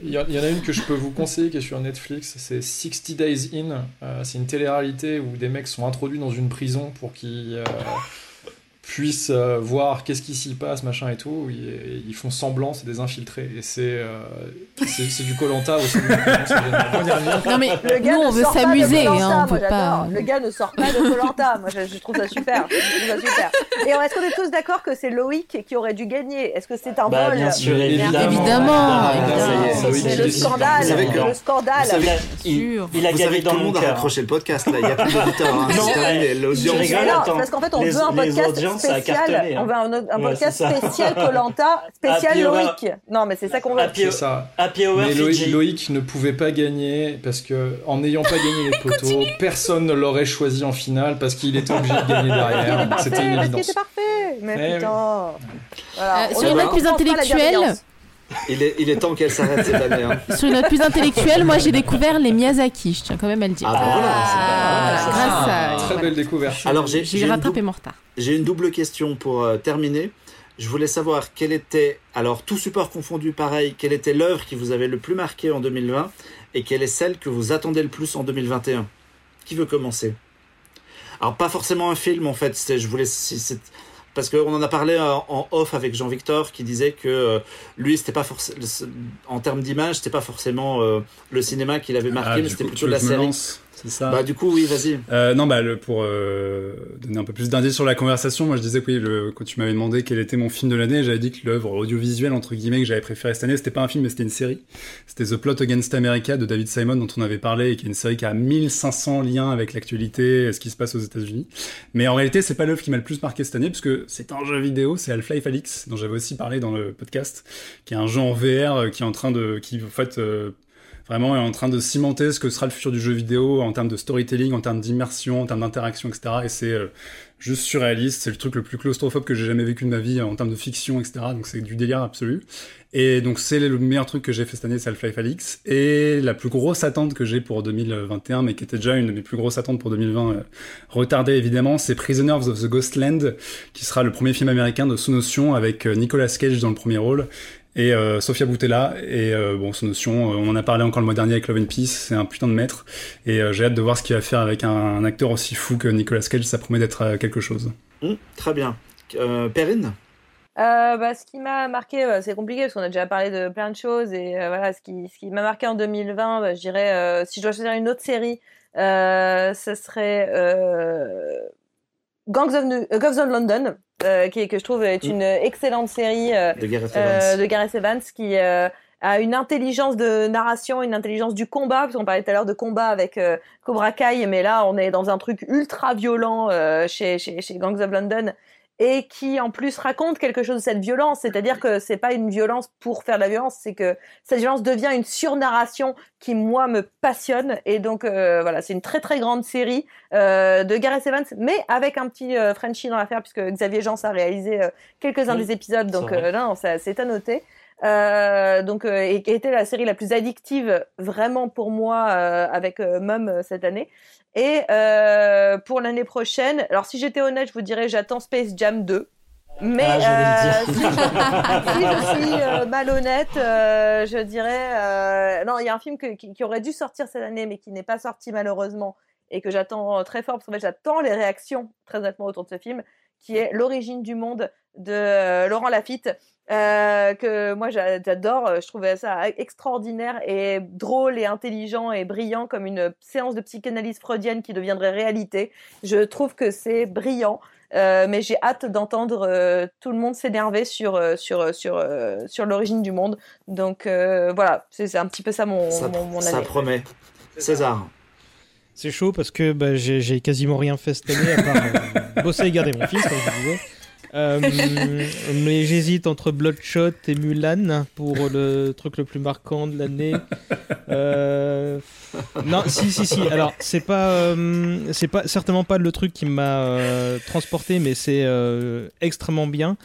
Il y en a une que je peux vous conseiller qui est sur Netflix, c'est 60 Days In. Euh, c'est une télé-réalité où des mecs sont introduits dans une prison pour qu'ils euh, puissent euh, voir qu'est-ce qui s'y passe, machin et tout. Ils, ils font semblant, c'est des infiltrés. Et c'est euh, c'est du Colanta aussi. Non, mais Le gars nous, on veut s'amuser, hein, on moi, peut pas. j'adore. Le gars ne sort pas de Colanta. moi, je, je trouve ça super. Je trouve ça super. Et est-ce qu'on est tous d'accord que c'est Loïc qui aurait dû gagner? Est-ce que c'est un Bah, vol? bien sûr évidemment Évidemment, évidemment. y y C'est y le scandale. Que- Le scandale. savez- Il a, il, Sûr. il a gagné dans tout le mon monde a raccroché le podcast là, il n'y a plus d'auditeurs. Hein. Non, l'audience. Parce qu'en fait, on veut un podcast spécial. hein. On veut un, un Ouais, podcast spécial *laughs* Colanta, spécial. Loïc. Non, mais c'est ça qu'on veut. Happy, C'est ça. Happy Hour Mais Loïc. Loïc ne pouvait pas gagner parce que en n'ayant pas gagné les *laughs* poteaux, personne ne l'aurait choisi en finale parce qu'il était obligé de gagner Parce derrière. parfait, C'était une parce qu'il évidence. était parfait. Mais oui. putain. Voilà. Euh, sur note plus comprend Il est, il est temps qu'elle s'arrête cette année. Hein. sur une note plus intellectuelle, moi j'ai découvert les Miyazaki, je tiens quand même à le dire. Ah, bah voilà, Voilà, c'est pas- grâce à. Très voilà. belle découverte. Alors j'ai rattrapé mon retard. j'ai une double question pour euh, terminer. Je voulais savoir quelle était, alors tout support confondu pareil, quelle était l'œuvre qui vous avait le plus marqué en 2020 et quelle est celle que vous attendez le plus en 2021 Qui veut commencer? Alors pas forcément un film en fait, je voulais parce qu'on en a parlé en off avec Jean-Victor qui disait que euh, lui c'était pas forcément en termes d'image c'était pas forcément euh, le cinéma qui l'avait marqué Ah, mais c'était plutôt la série. lance? C'est ça. Bah du coup oui vas-y. Euh, non, bah, le, pour euh, donner un peu plus d'indices sur la conversation, moi je disais que oui, le, quand tu m'avais demandé quel était mon film de l'année, j'avais dit que l'œuvre audiovisuelle, entre guillemets, que j'avais préféré cette année, c'était pas un film, mais c'était une série. C'était The Plot Against America de David Simon, dont on avait parlé, et qui est une série qui a 1500 liens avec l'actualité, et ce qui se passe aux États-Unis. Mais en réalité, c'est pas l'œuvre qui m'a le plus marqué cette année, puisque c'est un jeu vidéo, c'est Half-Life Alyx, dont j'avais aussi parlé dans le podcast, qui est un jeu en VR euh, qui est en train de, qui en fait, euh, vraiment est en train de cimenter ce que sera le futur du jeu vidéo en termes de storytelling, en termes d'immersion, en termes d'interaction, etc. Et c'est euh, juste surréaliste, c'est le truc le plus claustrophobe que j'ai jamais vécu de ma vie en termes de fiction, etc. Donc c'est du délire absolu. Et donc c'est le meilleur truc que j'ai fait cette année, c'est Half-Life Alyx. Et la plus grosse attente que j'ai pour 2021, mais qui était déjà une de mes plus grosses attentes pour 2020, euh, retardée évidemment, c'est Prisoners of the Ghostland, qui sera le premier film américain de sous notion avec euh, Nicolas Cage dans le premier rôle et euh, Sofia Boutella et euh, bon sous notion euh, on en a parlé encore le mois dernier avec Love and Peace c'est un putain de maître. Et euh, j'ai hâte de voir ce qu'il va faire avec un, un acteur aussi fou que Nicolas Cage ça promet d'être euh, quelque chose. Hum, très bien. Euh, Perrine? Euh, bah, ce qui m'a marqué, bah, c'est compliqué parce qu'on a déjà parlé de plein de choses et euh, voilà, ce qui, ce qui m'a marqué en 2020, bah, je dirais, euh, si je dois choisir une autre série, euh, ce serait euh, Gangs of, New- euh, Gangs of London, euh, qui, que je trouve est une excellente série euh, de Gareth euh, Evans. de Gareth Evans qui euh, a une intelligence de narration, une intelligence du combat, parce qu'on parlait tout à l'heure de combat avec euh, Cobra Kai, mais là on est dans un truc ultra violent euh, chez, chez, chez Gangs of London et qui en plus raconte quelque chose de cette violence, c'est-à-dire que c'est pas une violence pour faire de la violence, c'est que cette violence devient une surnarration qui moi me passionne. Et donc euh, voilà, c'est une très très grande série euh, de Gareth Evans, mais avec un petit euh, Frenchie dans l'affaire puisque Xavier Jean a réalisé euh, quelques-uns Oui, des épisodes, donc euh, non, ça c'est à noter. Euh, donc euh, et qui a été la série la plus addictive vraiment pour moi euh, avec euh, Mum euh, cette année. Et euh, pour l'année prochaine, alors si j'étais honnête, je vous dirais j'attends Space Jam 2. Mais Ah, euh, si, je, si je suis malhonnête, euh, je dirais euh, non, il y a un film que- qui, qui aurait dû sortir cette année mais qui n'est pas sorti malheureusement et que j'attends très fort parce fait j'attends les réactions très nettement autour de ce film, qui est L'origine du monde de Laurent Lafitte. Euh, que moi j'adore, je trouvais ça extraordinaire et drôle et intelligent et brillant comme une séance de psychanalyse freudienne qui deviendrait réalité. Je trouve que c'est brillant. Euh, mais j'ai hâte d'entendre euh, tout le monde s'énerver sur euh, sur sur sur l'origine du monde. Donc voilà, c'est un petit peu ça mon ça, mon, mon ça promet. César. C'est chaud parce que bah, j'ai quasiment rien fait cette année à part *laughs* bosser et garder mon fils, comme je disais. Euh, *laughs* mais j'hésite entre Bloodshot et Mulan pour le truc le plus marquant de l'année. Euh... Non, si, si, si. Alors, c'est pas, euh, c'est pas certainement pas le truc qui m'a euh, transporté, mais c'est euh, extrêmement bien.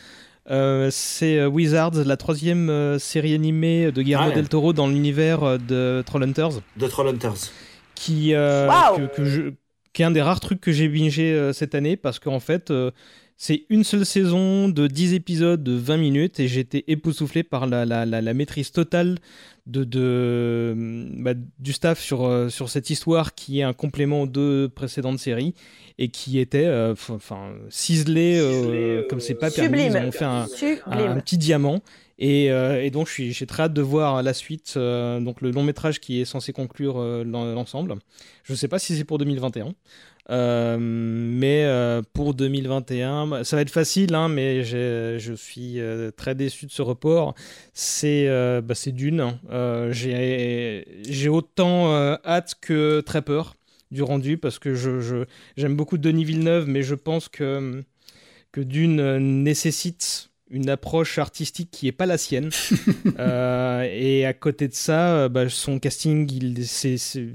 c'est Wizards, la troisième série animée de Guillermo Ah ouais. del Toro dans l'univers de Trollhunters De Trollhunters. Qui, euh, que, que je, qui est un des rares trucs que j'ai bingé euh, cette année parce qu'en fait, euh, c'est une seule saison de 10 épisodes de 20 minutes et j'étais époustouflé par la, la, la, la maîtrise totale de, de, bah, du staff sur, euh, sur cette histoire qui est un complément aux deux précédentes séries et qui était euh, enfin ciselé euh, comme c'est pas permis. Ils ont fait un, un petit diamant. Et, euh, et donc, je j'ai très hâte de voir la suite, euh, donc le long métrage qui est censé conclure euh, l'en- l'ensemble. Je ne sais pas si c'est pour 2021, euh, mais euh, pour 2021, bah, ça va être facile, hein, mais je suis très déçu de ce report. C'est bah, Dune. Euh, j'ai autant hâte que très peur du rendu parce que je je- j'aime beaucoup Denis Villeneuve, mais je pense que que Dune nécessite une approche artistique qui est pas la sienne. *laughs* Euh, et à côté de ça, euh, bah, son casting, il, c'est, c'est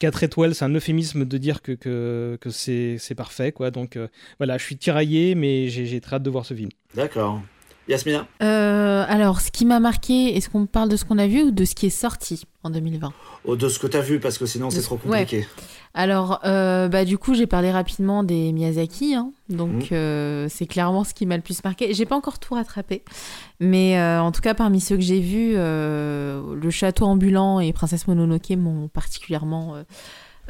4 étoiles, c'est un euphémisme de dire que, que, que c'est, c'est parfait. Quoi. Donc euh, voilà, je suis tiraillé, mais j'ai, j'ai très hâte de voir ce film. D'accord. Yasmina Euh, alors, ce qui m'a marqué, est-ce qu'on parle de ce qu'on a vu ou de ce qui est sorti en 2020 Oh, De ce que tu as vu, parce que sinon c'est trop compliqué. Alors, euh, bah, du coup, j'ai parlé rapidement des Miyazaki, hein. donc Mhm. euh, c'est clairement ce qui m'a le plus marqué. J'ai pas encore tout rattrapé, mais en tout cas, parmi ceux que j'ai vus, Le Château ambulant et Princesse Mononoke m'ont particulièrement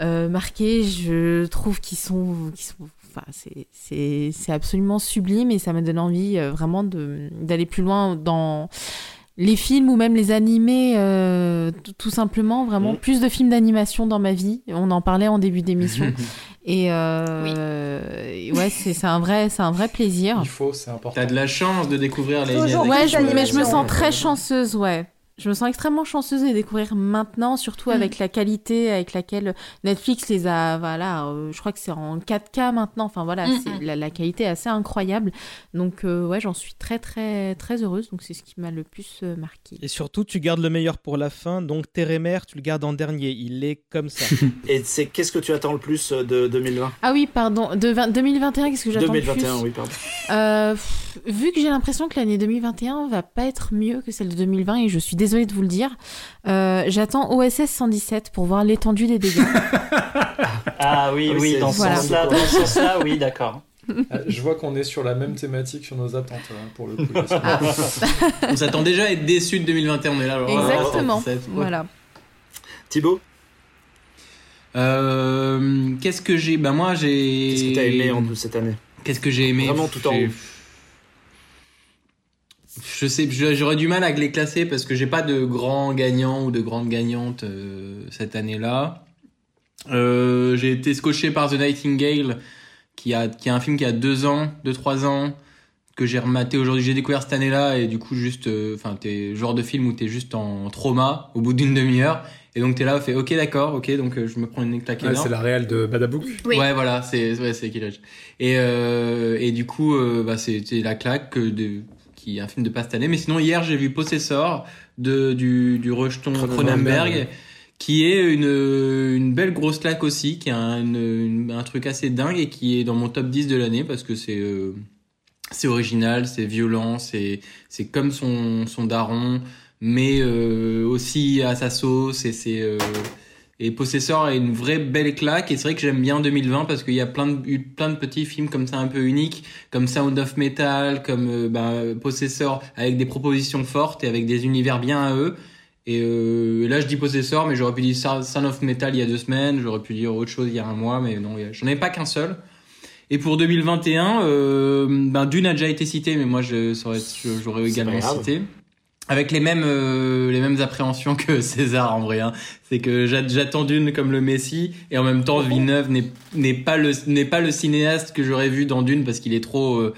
marqué. Je trouve qu'ils sont, qu'ils sont Enfin, c'est- c'est c'est absolument sublime et ça me donne envie euh, vraiment de- d'aller plus loin dans les films ou même les animés, euh, tout simplement, vraiment plus de films d'animation dans ma vie. On en parlait en début d'émission. *laughs* et euh, et ouais, c'est c'est un, vrai- c'est un vrai plaisir. Il faut, c'est important. T'as de la chance de découvrir les Toujours. Ouais, je- mais je me sens très chanceuse, ouais. Je me sens extrêmement chanceuse de les découvrir maintenant, surtout Mm. avec la qualité avec laquelle Netflix les a. Voilà, euh, je crois que c'est en 4K maintenant. Enfin voilà, Mm, mm. la, la qualité est assez incroyable. Donc euh, ouais, j'en suis très très très heureuse. Donc c'est ce qui m'a le plus euh, marqué. Et surtout, tu gardes le meilleur pour la fin, donc Térémère, tu le gardes en dernier. Il est comme ça. *laughs* Et c'est qu'est-ce que tu attends le plus de 2020 Ah oui, pardon. De vingt- 2021, qu'est-ce que j'attends le 2021, plus oui, pardon. Euh, vu que j'ai l'impression que l'année 2021 va pas être mieux que celle de 2020 et je suis désolée de vous le dire, euh, j'attends OSS 117 pour voir l'étendue des dégâts. Ah oui, Ah oui, dans ce Voilà. sens-là, dans ce sens-là, oui, d'accord. Ah, Je vois qu'on est sur la même thématique sur nos attentes hein, pour le coup. Ah. On s'attend déjà à être déçu de 2021, on est là. alors, Exactement. oh, c'est- voilà. Thibaut, Euh, Qu'est-ce que j'ai Bah moi j'ai. qu'est-ce que tu as aimé en cette année Qu'est-ce que j'ai aimé Vraiment tout en haut. Je sais, j'aurais du mal à les classer parce que j'ai pas de grands gagnants ou de grandes gagnantes euh, cette année-là. Euh, j'ai été scotché par The Nightingale, qui a, qui a un film qui a deux ans, deux trois ans, que j'ai rematé aujourd'hui. J'ai découvert cette année-là et du coup juste, euh, enfin t'es le genre de film où t'es juste en trauma au bout d'une demi-heure et donc t'es là, fait ok d'accord, ok donc euh, je me prends une claque Ouais, c'est la réelle de Badabouk. Oui. Ouais, voilà, c'est ouais, c'est Killage. Et euh, et du coup, euh, bah, c'était la claque que de qui est un film de pas cette année. Mais sinon, hier, j'ai vu Possessor de du du rejeton Cronenberg, qui est une une belle grosse claque aussi, qui est un une- une- un truc assez dingue et qui est dans mon top 10 de l'année parce que c'est euh, c'est original, c'est violent, c'est c'est comme son son daron, mais euh, aussi à sa sauce et c'est euh, et Possessor est une vraie belle claque et c'est vrai que j'aime bien 2020 parce qu'il y a plein de eu plein de petits films comme ça un peu uniques comme Sound of Metal comme euh, bah, Possessor avec des propositions fortes et avec des univers bien à eux Et euh, là, je dis Possessor, mais j'aurais pu dire Son of Metal il y a deux semaines, j'aurais pu dire autre chose il y a un mois, mais non, j'en ai pas qu'un seul. Et pour 2021, euh, ben Dune a déjà été cité, mais moi j'aurais également cité. Avec les mêmes euh, les mêmes appréhensions que *laughs* César en vrai. Hein. C'est que j'a- j'attends Dune comme le Messi et en même temps Villeneuve n'est pas le n'est pas le cinéaste que j'aurais vu dans Dune parce qu'il est trop euh,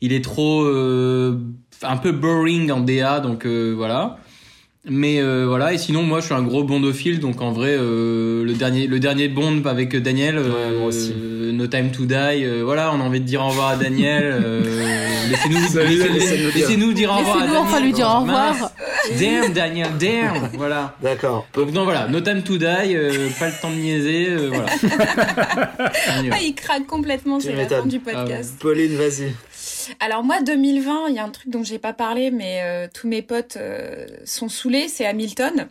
il est trop euh, un peu boring en DA donc voilà. Mais euh, voilà et sinon moi je suis un gros bondophile donc en vrai euh, le dernier le dernier Bond avec Daniel Ouais, euh, moi aussi. euh, No Time to Die euh, voilà on a envie de dire au revoir à Daniel euh, *laughs* laissez-nous Salut, laissez- laissez-nous dire. laissez-nous dire au revoir à Laissez-nous Daniel enfin lui dire au revoir. Damn Daniel damn *laughs* voilà D'accord. donc non voilà No Time to Die euh, pas le temps de niaiser euh, voilà. *laughs* Ah, il craque complètement, c'est la fin du podcast. Pauline, vas-y. Alors moi, 2020, il y a un truc dont j'ai pas parlé, mais euh, tous mes potes euh, sont saoulés, c'est Hamilton.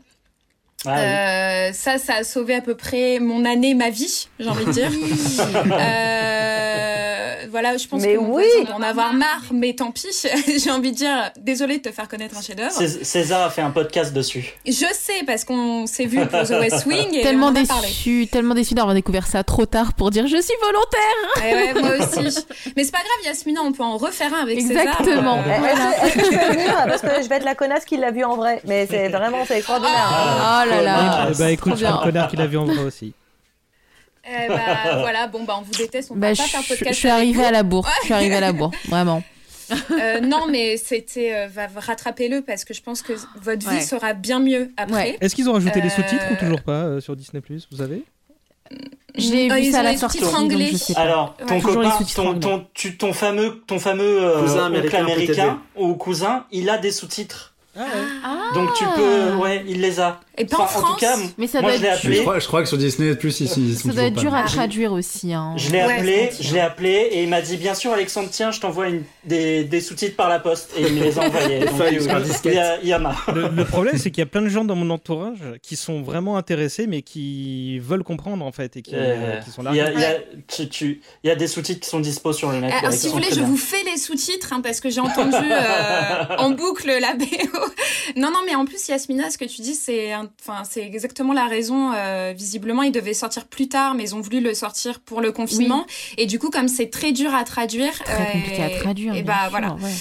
Ah, oui. Euh, ça, ça a sauvé à peu près mon année, ma vie, j'ai envie de dire. *laughs* Euh, voilà, je pense Mais que mon oui. doit en avoir marre, mais tant pis. *laughs* j'ai envie de dire, désolé de te faire connaître un chef-d'œuvre. Cés- César a fait un podcast dessus. Je sais parce qu'on s'est vu pour The West Wing et Tellement on en a parlé. déçu, tellement déçu d'avoir découvert ça trop tard pour dire je suis volontaire. Ouais, moi aussi. Mais c'est pas grave, Yasmina, on peut en refaire un avec Exactement. César. Eh, Est-ce est-ce que je peux venir Parce que je vais être la connasse qui l'a vu en vrai. Mais c'est vraiment, c'est extraordinaire. Ah. Oh là là. Eh bah écoute, je suis un connard qui l'a vu en vrai aussi. Eh bah, *laughs* voilà, bon bah on vous déteste, on peut Bah, pas je, faire podcast. je suis arrivée à la bourre. Je suis arrivée à la bourre, vraiment. *laughs* Euh, non, mais c'était euh, va rattrapez-le parce que je pense que votre vie Ouais. sera bien mieux après. Ouais. Est-ce qu'ils ont rajouté les Euh, sous-titres ou toujours pas euh, sur Disney Plus Vous savez? Euh, vu ils ça à la les sortie, anglais. Alors, ton Ouais. Les copain, ton, ton, tu- ton fameux, ton fameux euh, Cousin américain ou cousin, il a des sous-titres. Ah. Donc tu peux, ouais, il les a. Et pas en Enfin, en France. tout cas, Mais ça moi doit je être Je crois, je crois que sur Disney Plus, ils, ils sont Ça doit être dur pas. à traduire aussi. Hein. Je l'ai Ouais, appelé, je l'ai appelé et il m'a dit bien sûr Alexandre tiens je t'envoie une- des, des sous-titres par la poste et il me les a envoyés. *laughs* Donc, feuilles il- par il, disquette. y a, il y en a. Le, le *laughs* problème, c'est qu'il y a plein de gens dans mon entourage qui sont vraiment intéressés, mais qui veulent comprendre en fait et qui, Euh, qui sont Il y, là. a, il y, a, tu- tu- il y a des sous-titres qui sont dispo sur le net. Alors, si vous voulez, je vous fais les sous-titres hein, parce que j'ai entendu euh, *laughs* en boucle la BO. *laughs* Non, non, mais en plus, Yasmina, ce que tu dis, c'est, enfin, c'est exactement la raison. euh, visiblement, il devait sortir plus tard, mais ils ont voulu le sortir pour le confinement. Et du coup, comme c'est très dur à traduire, Très euh, compliqué à traduire. Et bien bah sûr, voilà. ouais.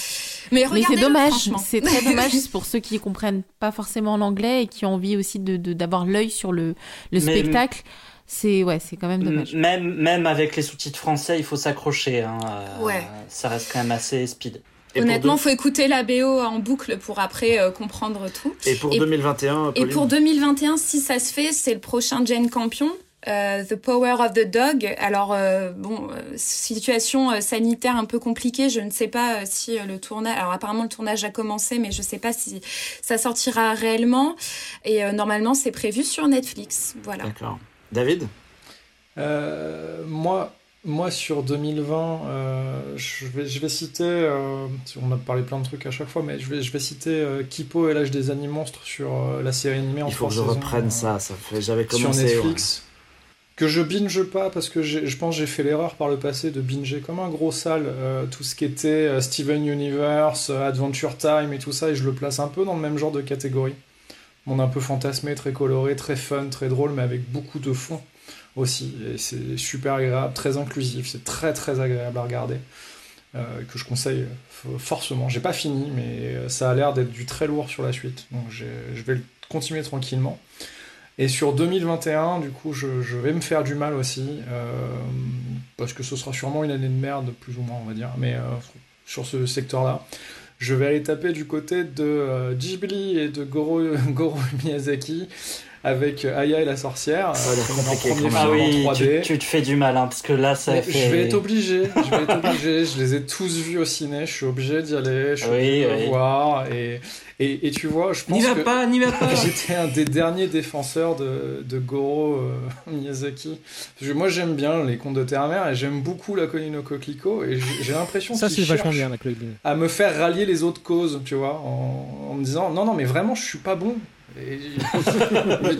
Mais c'est dommage, c'est très *laughs* dommage pour ceux qui comprennent pas forcément l'anglais et qui ont envie aussi de de- d'avoir l'œil sur le, le Mais- spectacle. C'est ouais, c'est quand même dommage. Même, même avec les sous-titres français, il faut s'accrocher. Hein. euh, Ouais. Ça reste quand même assez speed. Et Honnêtement, deux- faut écouter la BO en boucle pour après euh, comprendre tout. Et pour Et- 2021, Et Pauline pour 2021, si ça se fait, c'est le prochain Jane Campion. euh, the Power of the Dog. Alors euh, bon, situation euh, sanitaire un peu compliquée. Je ne sais pas euh, si euh, le tournage. Alors apparemment le tournage a commencé, mais je ne sais pas si ça sortira réellement. Et euh, normalement c'est prévu sur Netflix. Voilà. D'accord. David? Euh, moi, moi, sur 2020, euh, je, vais, je vais citer, euh, on a parlé plein de trucs à chaque fois, mais je vais, je vais citer euh, Kipo et l'âge des animonstres sur euh, la série animée en Il faut que je saisons, reprenne ça. ça fait... J'avais sur commencé. Netflix. Que je binge pas parce que je pense que j'ai fait l'erreur par le passé de binger comme un gros sale tout ce qui était Steven Universe, Adventure Time et tout ça et je le place un peu dans le même genre de catégorie. Monde un peu fantasmé, très coloré, très fun, très drôle mais avec beaucoup de fond aussi et c'est super agréable, très inclusif, c'est très très agréable à regarder euh, que je conseille euh, forcément. J'ai pas fini mais euh, ça a l'air d'être du très lourd sur la suite donc je vais continuer tranquillement. Et sur 2021, du coup, je, vais me faire du mal aussi, parce que ce sera sûrement une année de merde, plus ou moins, on va dire, mais sur ce secteur-là. Je vais aller taper du côté de Ghibli et de Goro, *laughs* Goro Miyazaki avec Aya et la sorcière. Ça euh, compliqué en premier. Ah en oui, tu, 3D. tu te fais du mal, hein, parce que là, ça Mais fait... Je vais être obligé, je vais être obligé, je les ai tous vus au ciné, je suis obligé d'y aller, je suis Oui, obligé de oui. le voir, et, et, et tu vois, je pense N'y va que... pas, n'y va *laughs* pas. J'étais un des derniers défenseurs de, de Goro euh, *laughs* Miyazaki. Parce que moi, j'aime bien les contes de terre-mer et j'aime beaucoup la colline au coquelicot. Et j'ai l'impression Ça, c'est vachement bien, la à me faire rallier les autres causes, tu vois, en, en me disant non, non, mais vraiment, je suis pas bon.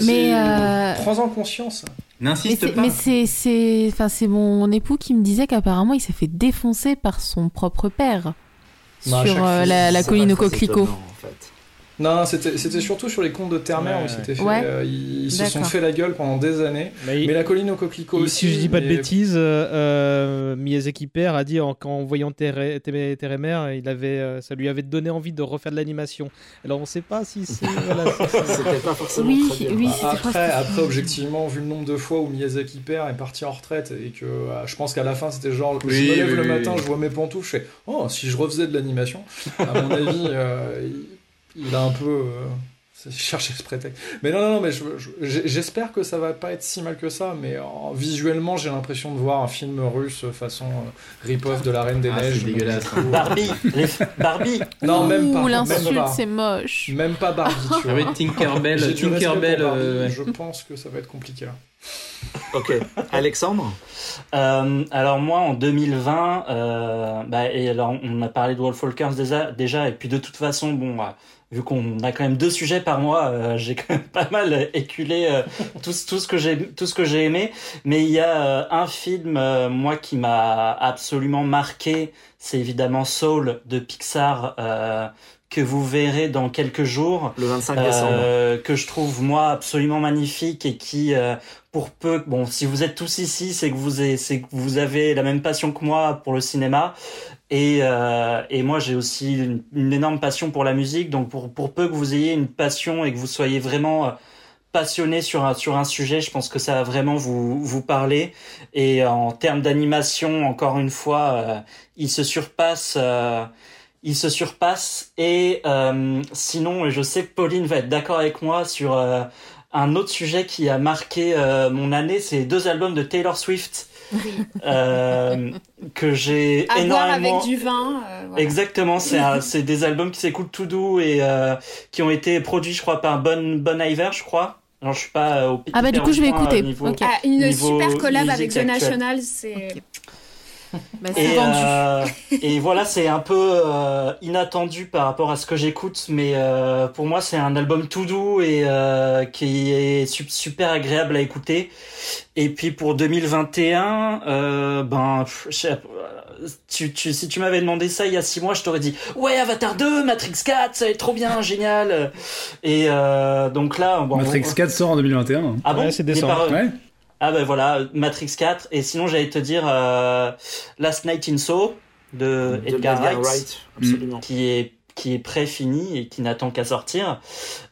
Mais, euh, Prends-en conscience. N'insiste c'est- pas. mais c'est c'est enfin c'est mon époux qui me disait qu'apparemment il s'est fait défoncer par son propre père Bah, sur euh, la, colline au coquelicot. étonnant, en fait. Non, c'était c'était surtout sur les contes de Terre-Mère Ouais, où c'était fait. ouais. euh, ils se sont fait la gueule pendant des années. Mais, Mais la colline aux coquelicots et aussi. si je dis pas de bêtises, euh, Miyazaki père a dit en, qu'en voyant Terre, Mère, il avait, euh, ça lui avait donné envie de refaire de l'animation. Alors on sait pas si c'est. *laughs* voilà, C'était pas forcément Oui, très bien. oui, Bah, après, après, objectivement, vu le nombre de fois où Miyazaki père est parti en retraite et que euh, je pense qu'à la fin c'était genre je me lève oui, le oui, matin, oui. je vois mes pantoufles, je fais oh si je refaisais de l'animation, à mon *laughs* avis euh, il, il a un peu euh, c'est- cherché ce prétexte. Mais non non non mais je- je- j'espère que ça va pas être si mal que ça, mais euh, visuellement j'ai l'impression de voir un film russe façon euh, rip-off de la Reine des Ah, Neiges. dégueulasse. Du coup, Barbie. *laughs* Barbie. Non même pas. Ouh, l'insulte, c'est moche. Même pas Barbie. Tu Ah vois. oui, Tinkerbell, Tinkerbell. Barbie, euh, ouais. Je pense que ça va être compliqué là. Ok. *laughs* Alexandre Euh, alors moi en 2020, euh, bah, et alors on a parlé de Wolf Walkers déjà, déjà, et puis de toute façon, bon, bah, vu qu'on a quand même deux sujets par mois, euh, j'ai quand même pas mal éculé euh, tout, ce- tout ce que j'ai tout ce que j'ai aimé. Mais il y a euh, un film euh, moi qui m'a absolument marqué, c'est évidemment Soul de Pixar. euh, que vous verrez dans quelques jours, le 25 décembre. euh, que je trouve moi absolument magnifique et qui euh, pour peu bon si vous êtes tous ici c'est que vous avez, c'est que vous avez la même passion que moi pour le cinéma et euh, et moi j'ai aussi une, énorme passion pour la musique. Donc pour pour peu que vous ayez une passion et que vous soyez vraiment euh, passionné sur un sur un sujet je pense que ça va vraiment vous vous parler. Et en termes d'animation encore une fois euh, il se surpasse euh, il se surpasse. Et euh, sinon je sais que Pauline va être d'accord avec moi sur un autre sujet qui a marqué mon année, c'est deux albums de Taylor Swift euh, que j'ai boire énormément. avec du vin. euh, voilà. Exactement, c'est un- c'est des albums qui s'écoutent tout doux et euh, qui ont été produits, je crois, par Bon Bon Iver, je crois. Alors je suis pas au Ah bah, du coup, je vais écouter. niveau-. Ah, une super collab avec The. National, c'est. Bah, Et, euh, et voilà, c'est un peu euh, inattendu par rapport à ce que j'écoute, mais euh, pour moi, c'est un album tout doux et euh, qui est su- super agréable à écouter. Et puis pour 2021, euh, ben, je tu, tu, si tu m'avais demandé ça il y a six mois, je t'aurais dit ouais Avatar 2, Matrix 4, ça va être trop bien, génial. Et euh, donc là, bon, Matrix on- 4 sort en 2021. Ah bon? Ouais, c'est décembre. Ah ben voilà, Matrix 4. Et sinon, j'allais te dire euh, Last Night in Soho de, de Edgar, Wright, absolument. qui est qui est pré-fini et qui n'attend qu'à sortir.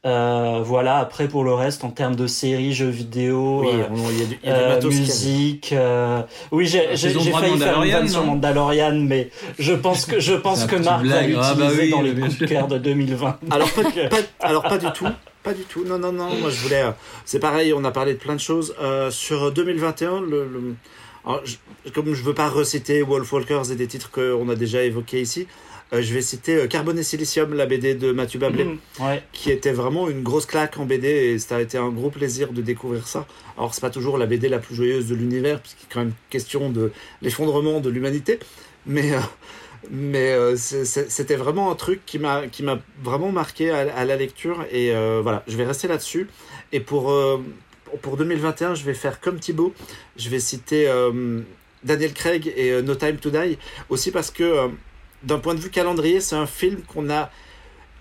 Euh, voilà. Après, pour le reste, en termes de séries, jeux vidéo, Oui, euh, il y a du, il y a du euh, musique. euh, Oui, j'ai La j'ai saison j'ai 3 de failli faire une Mandalorian, vanne sur Mandalorian, mais je pense que je *laughs* pense que Marc va. Ah bah l'utiliser oui, dans les coups de cœur de 2020. Alors pas, pas- alors pas du tout, pas du tout. Non non non, moi je voulais. euh, C'est pareil, on a parlé de plein de choses Euh, sur 2021. Le, le- alors, je- comme je veux pas reciter Wolf Walkers et des titres qu'on a déjà évoqués ici, euh, je vais citer euh, Carbone et Silicium, la BD de Mathieu Bablé. Ouais. qui était vraiment une grosse claque en BD et ça a été un gros plaisir de découvrir ça. Alors c'est pas toujours la BD la plus joyeuse de l'univers puisqu'il est quand même question de l'effondrement de l'humanité, mais euh, mais euh, c'était vraiment un truc qui m'a vraiment marqué à, la lecture et euh, voilà, je vais rester là-dessus. Et pour euh, pour 2021, je vais faire comme Thibaut, je vais citer Daniel Craig et No Time to Die aussi parce que d'un point de vue calendrier, c'est un film qu'on a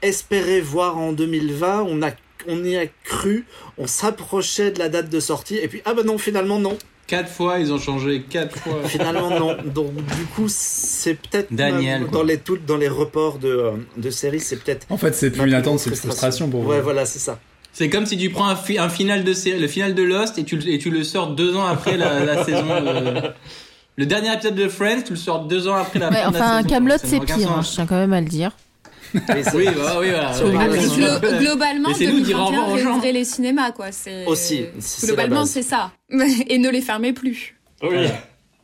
espéré voir en 2020, on, a, on y a cru, on s'approchait de la date de sortie, et puis ah bah non, finalement non, Quatre fois, ils ont changé quatre *laughs* fois. finalement non. Donc du coup, c'est peut-être Daniel, dans les tout, dans les reports de, euh, de séries, c'est peut-être. En fait, c'est plus une attente, c'est une frustration pour vous. Ouais, voilà, c'est ça. C'est comme si tu prends un, fi- un final de série, le final de Lost et tu, le- et tu le sors deux ans après la, la saison. de- *laughs* Le dernier épisode de Friends, tu le sors deux ans après la Ouais, fin de la enfin. Camelot, c'est pire, hein, je tiens quand même à le dire. C'est- Oui, bah, oui, voilà. Glo- globalement, Laissez-nous dire au 2021 revoir aux gens. réouvrait les cinémas, quoi. C'est Aussi, la globalement c'est ça. *laughs* Et ne les fermez plus. Oui. Voilà.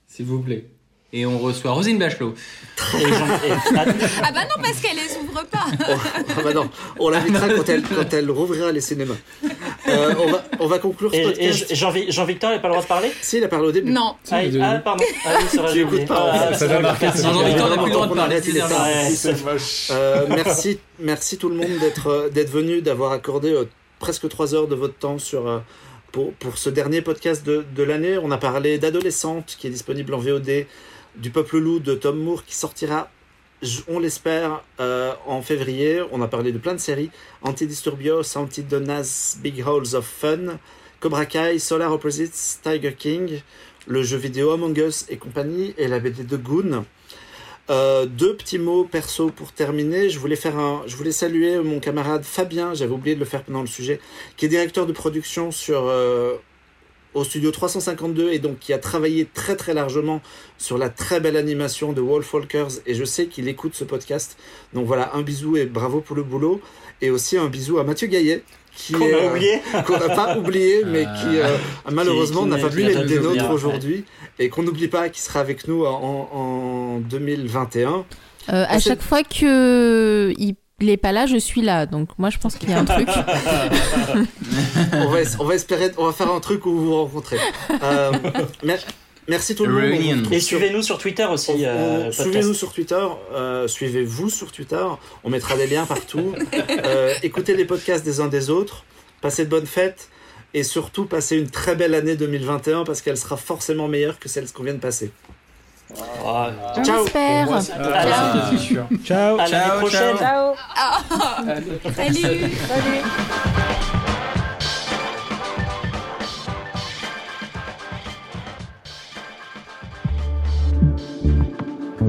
S'il vous plaît. Et on reçoit Rosine Bachelot. Ah bah non, parce qu'elle les ouvre pas. Ah bah non, on l'invitera quand elle, quand elle rouvrira les cinémas. Euh, on, va, on va conclure ce et, et podcast. Jean- Jean-Victor n'a pas le droit de parler Si, il a parlé au début. Non. Ah, ah, pardon. Ah oui, Tu écoutes pas, Ah, c'est Ça va marquer. Jean-Victor n'a plus le droit de parler. Euh, merci, merci tout le monde d'être euh, d'être venu, d'avoir accordé euh, presque trois heures de votre temps sur euh, pour, pour ce dernier podcast de, de l'année. On a parlé d'Adolescente qui est disponible en VOD, du Peuple Loup de Tom Moore qui sortira on l'espère, euh, en février. On a parlé de plein de séries. Antidisturbios, Antidonas, Big Holes of Fun, Cobra Kai, Solar Opposites, Tiger King, le jeu vidéo Among Us et compagnie, et la BD de Goon. Euh, deux petits mots perso pour terminer. Je voulais faire un, je voulais saluer mon camarade Fabien. J'avais oublié de le faire pendant le sujet, qui est directeur de production sur euh, au studio 352 et donc qui a travaillé très très largement sur la très belle animation de Wolf Walkers. Et je sais qu'il écoute ce podcast. Donc voilà, un bisou et bravo pour le boulot. Et aussi un bisou à Mathieu Gaillet. Qui Qu'on est, a euh, oublié. *laughs* qu'on n'a pas oublié, mais qui euh, malheureusement qui n'a pas qui pu être des nôtres ouais. aujourd'hui et qu'on n'oublie pas qu'il sera avec nous en, en 2021. Euh, à Ah, chaque fois que il il est pas là, je suis là. Donc moi, je pense qu'il y a un truc. *laughs* on, va, es- on va espérer, on va faire un truc où vous vous rencontrez. Euh, mer- merci tout le monde. Et suivez-nous sur Twitter aussi. euh. Suivez-nous sur Twitter, euh, suivez-vous sur Twitter, on mettra des liens partout. *laughs* Euh, écoutez les podcasts des uns des autres, passez de bonnes fêtes et surtout passez une très belle année 2021 parce qu'elle sera forcément meilleure que celle qu'on vient de passer. Ah, On Ciao. espère. Moi, c'est sûr. Ciao. à l'année prochaine. ciao. Salut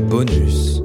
Bonus.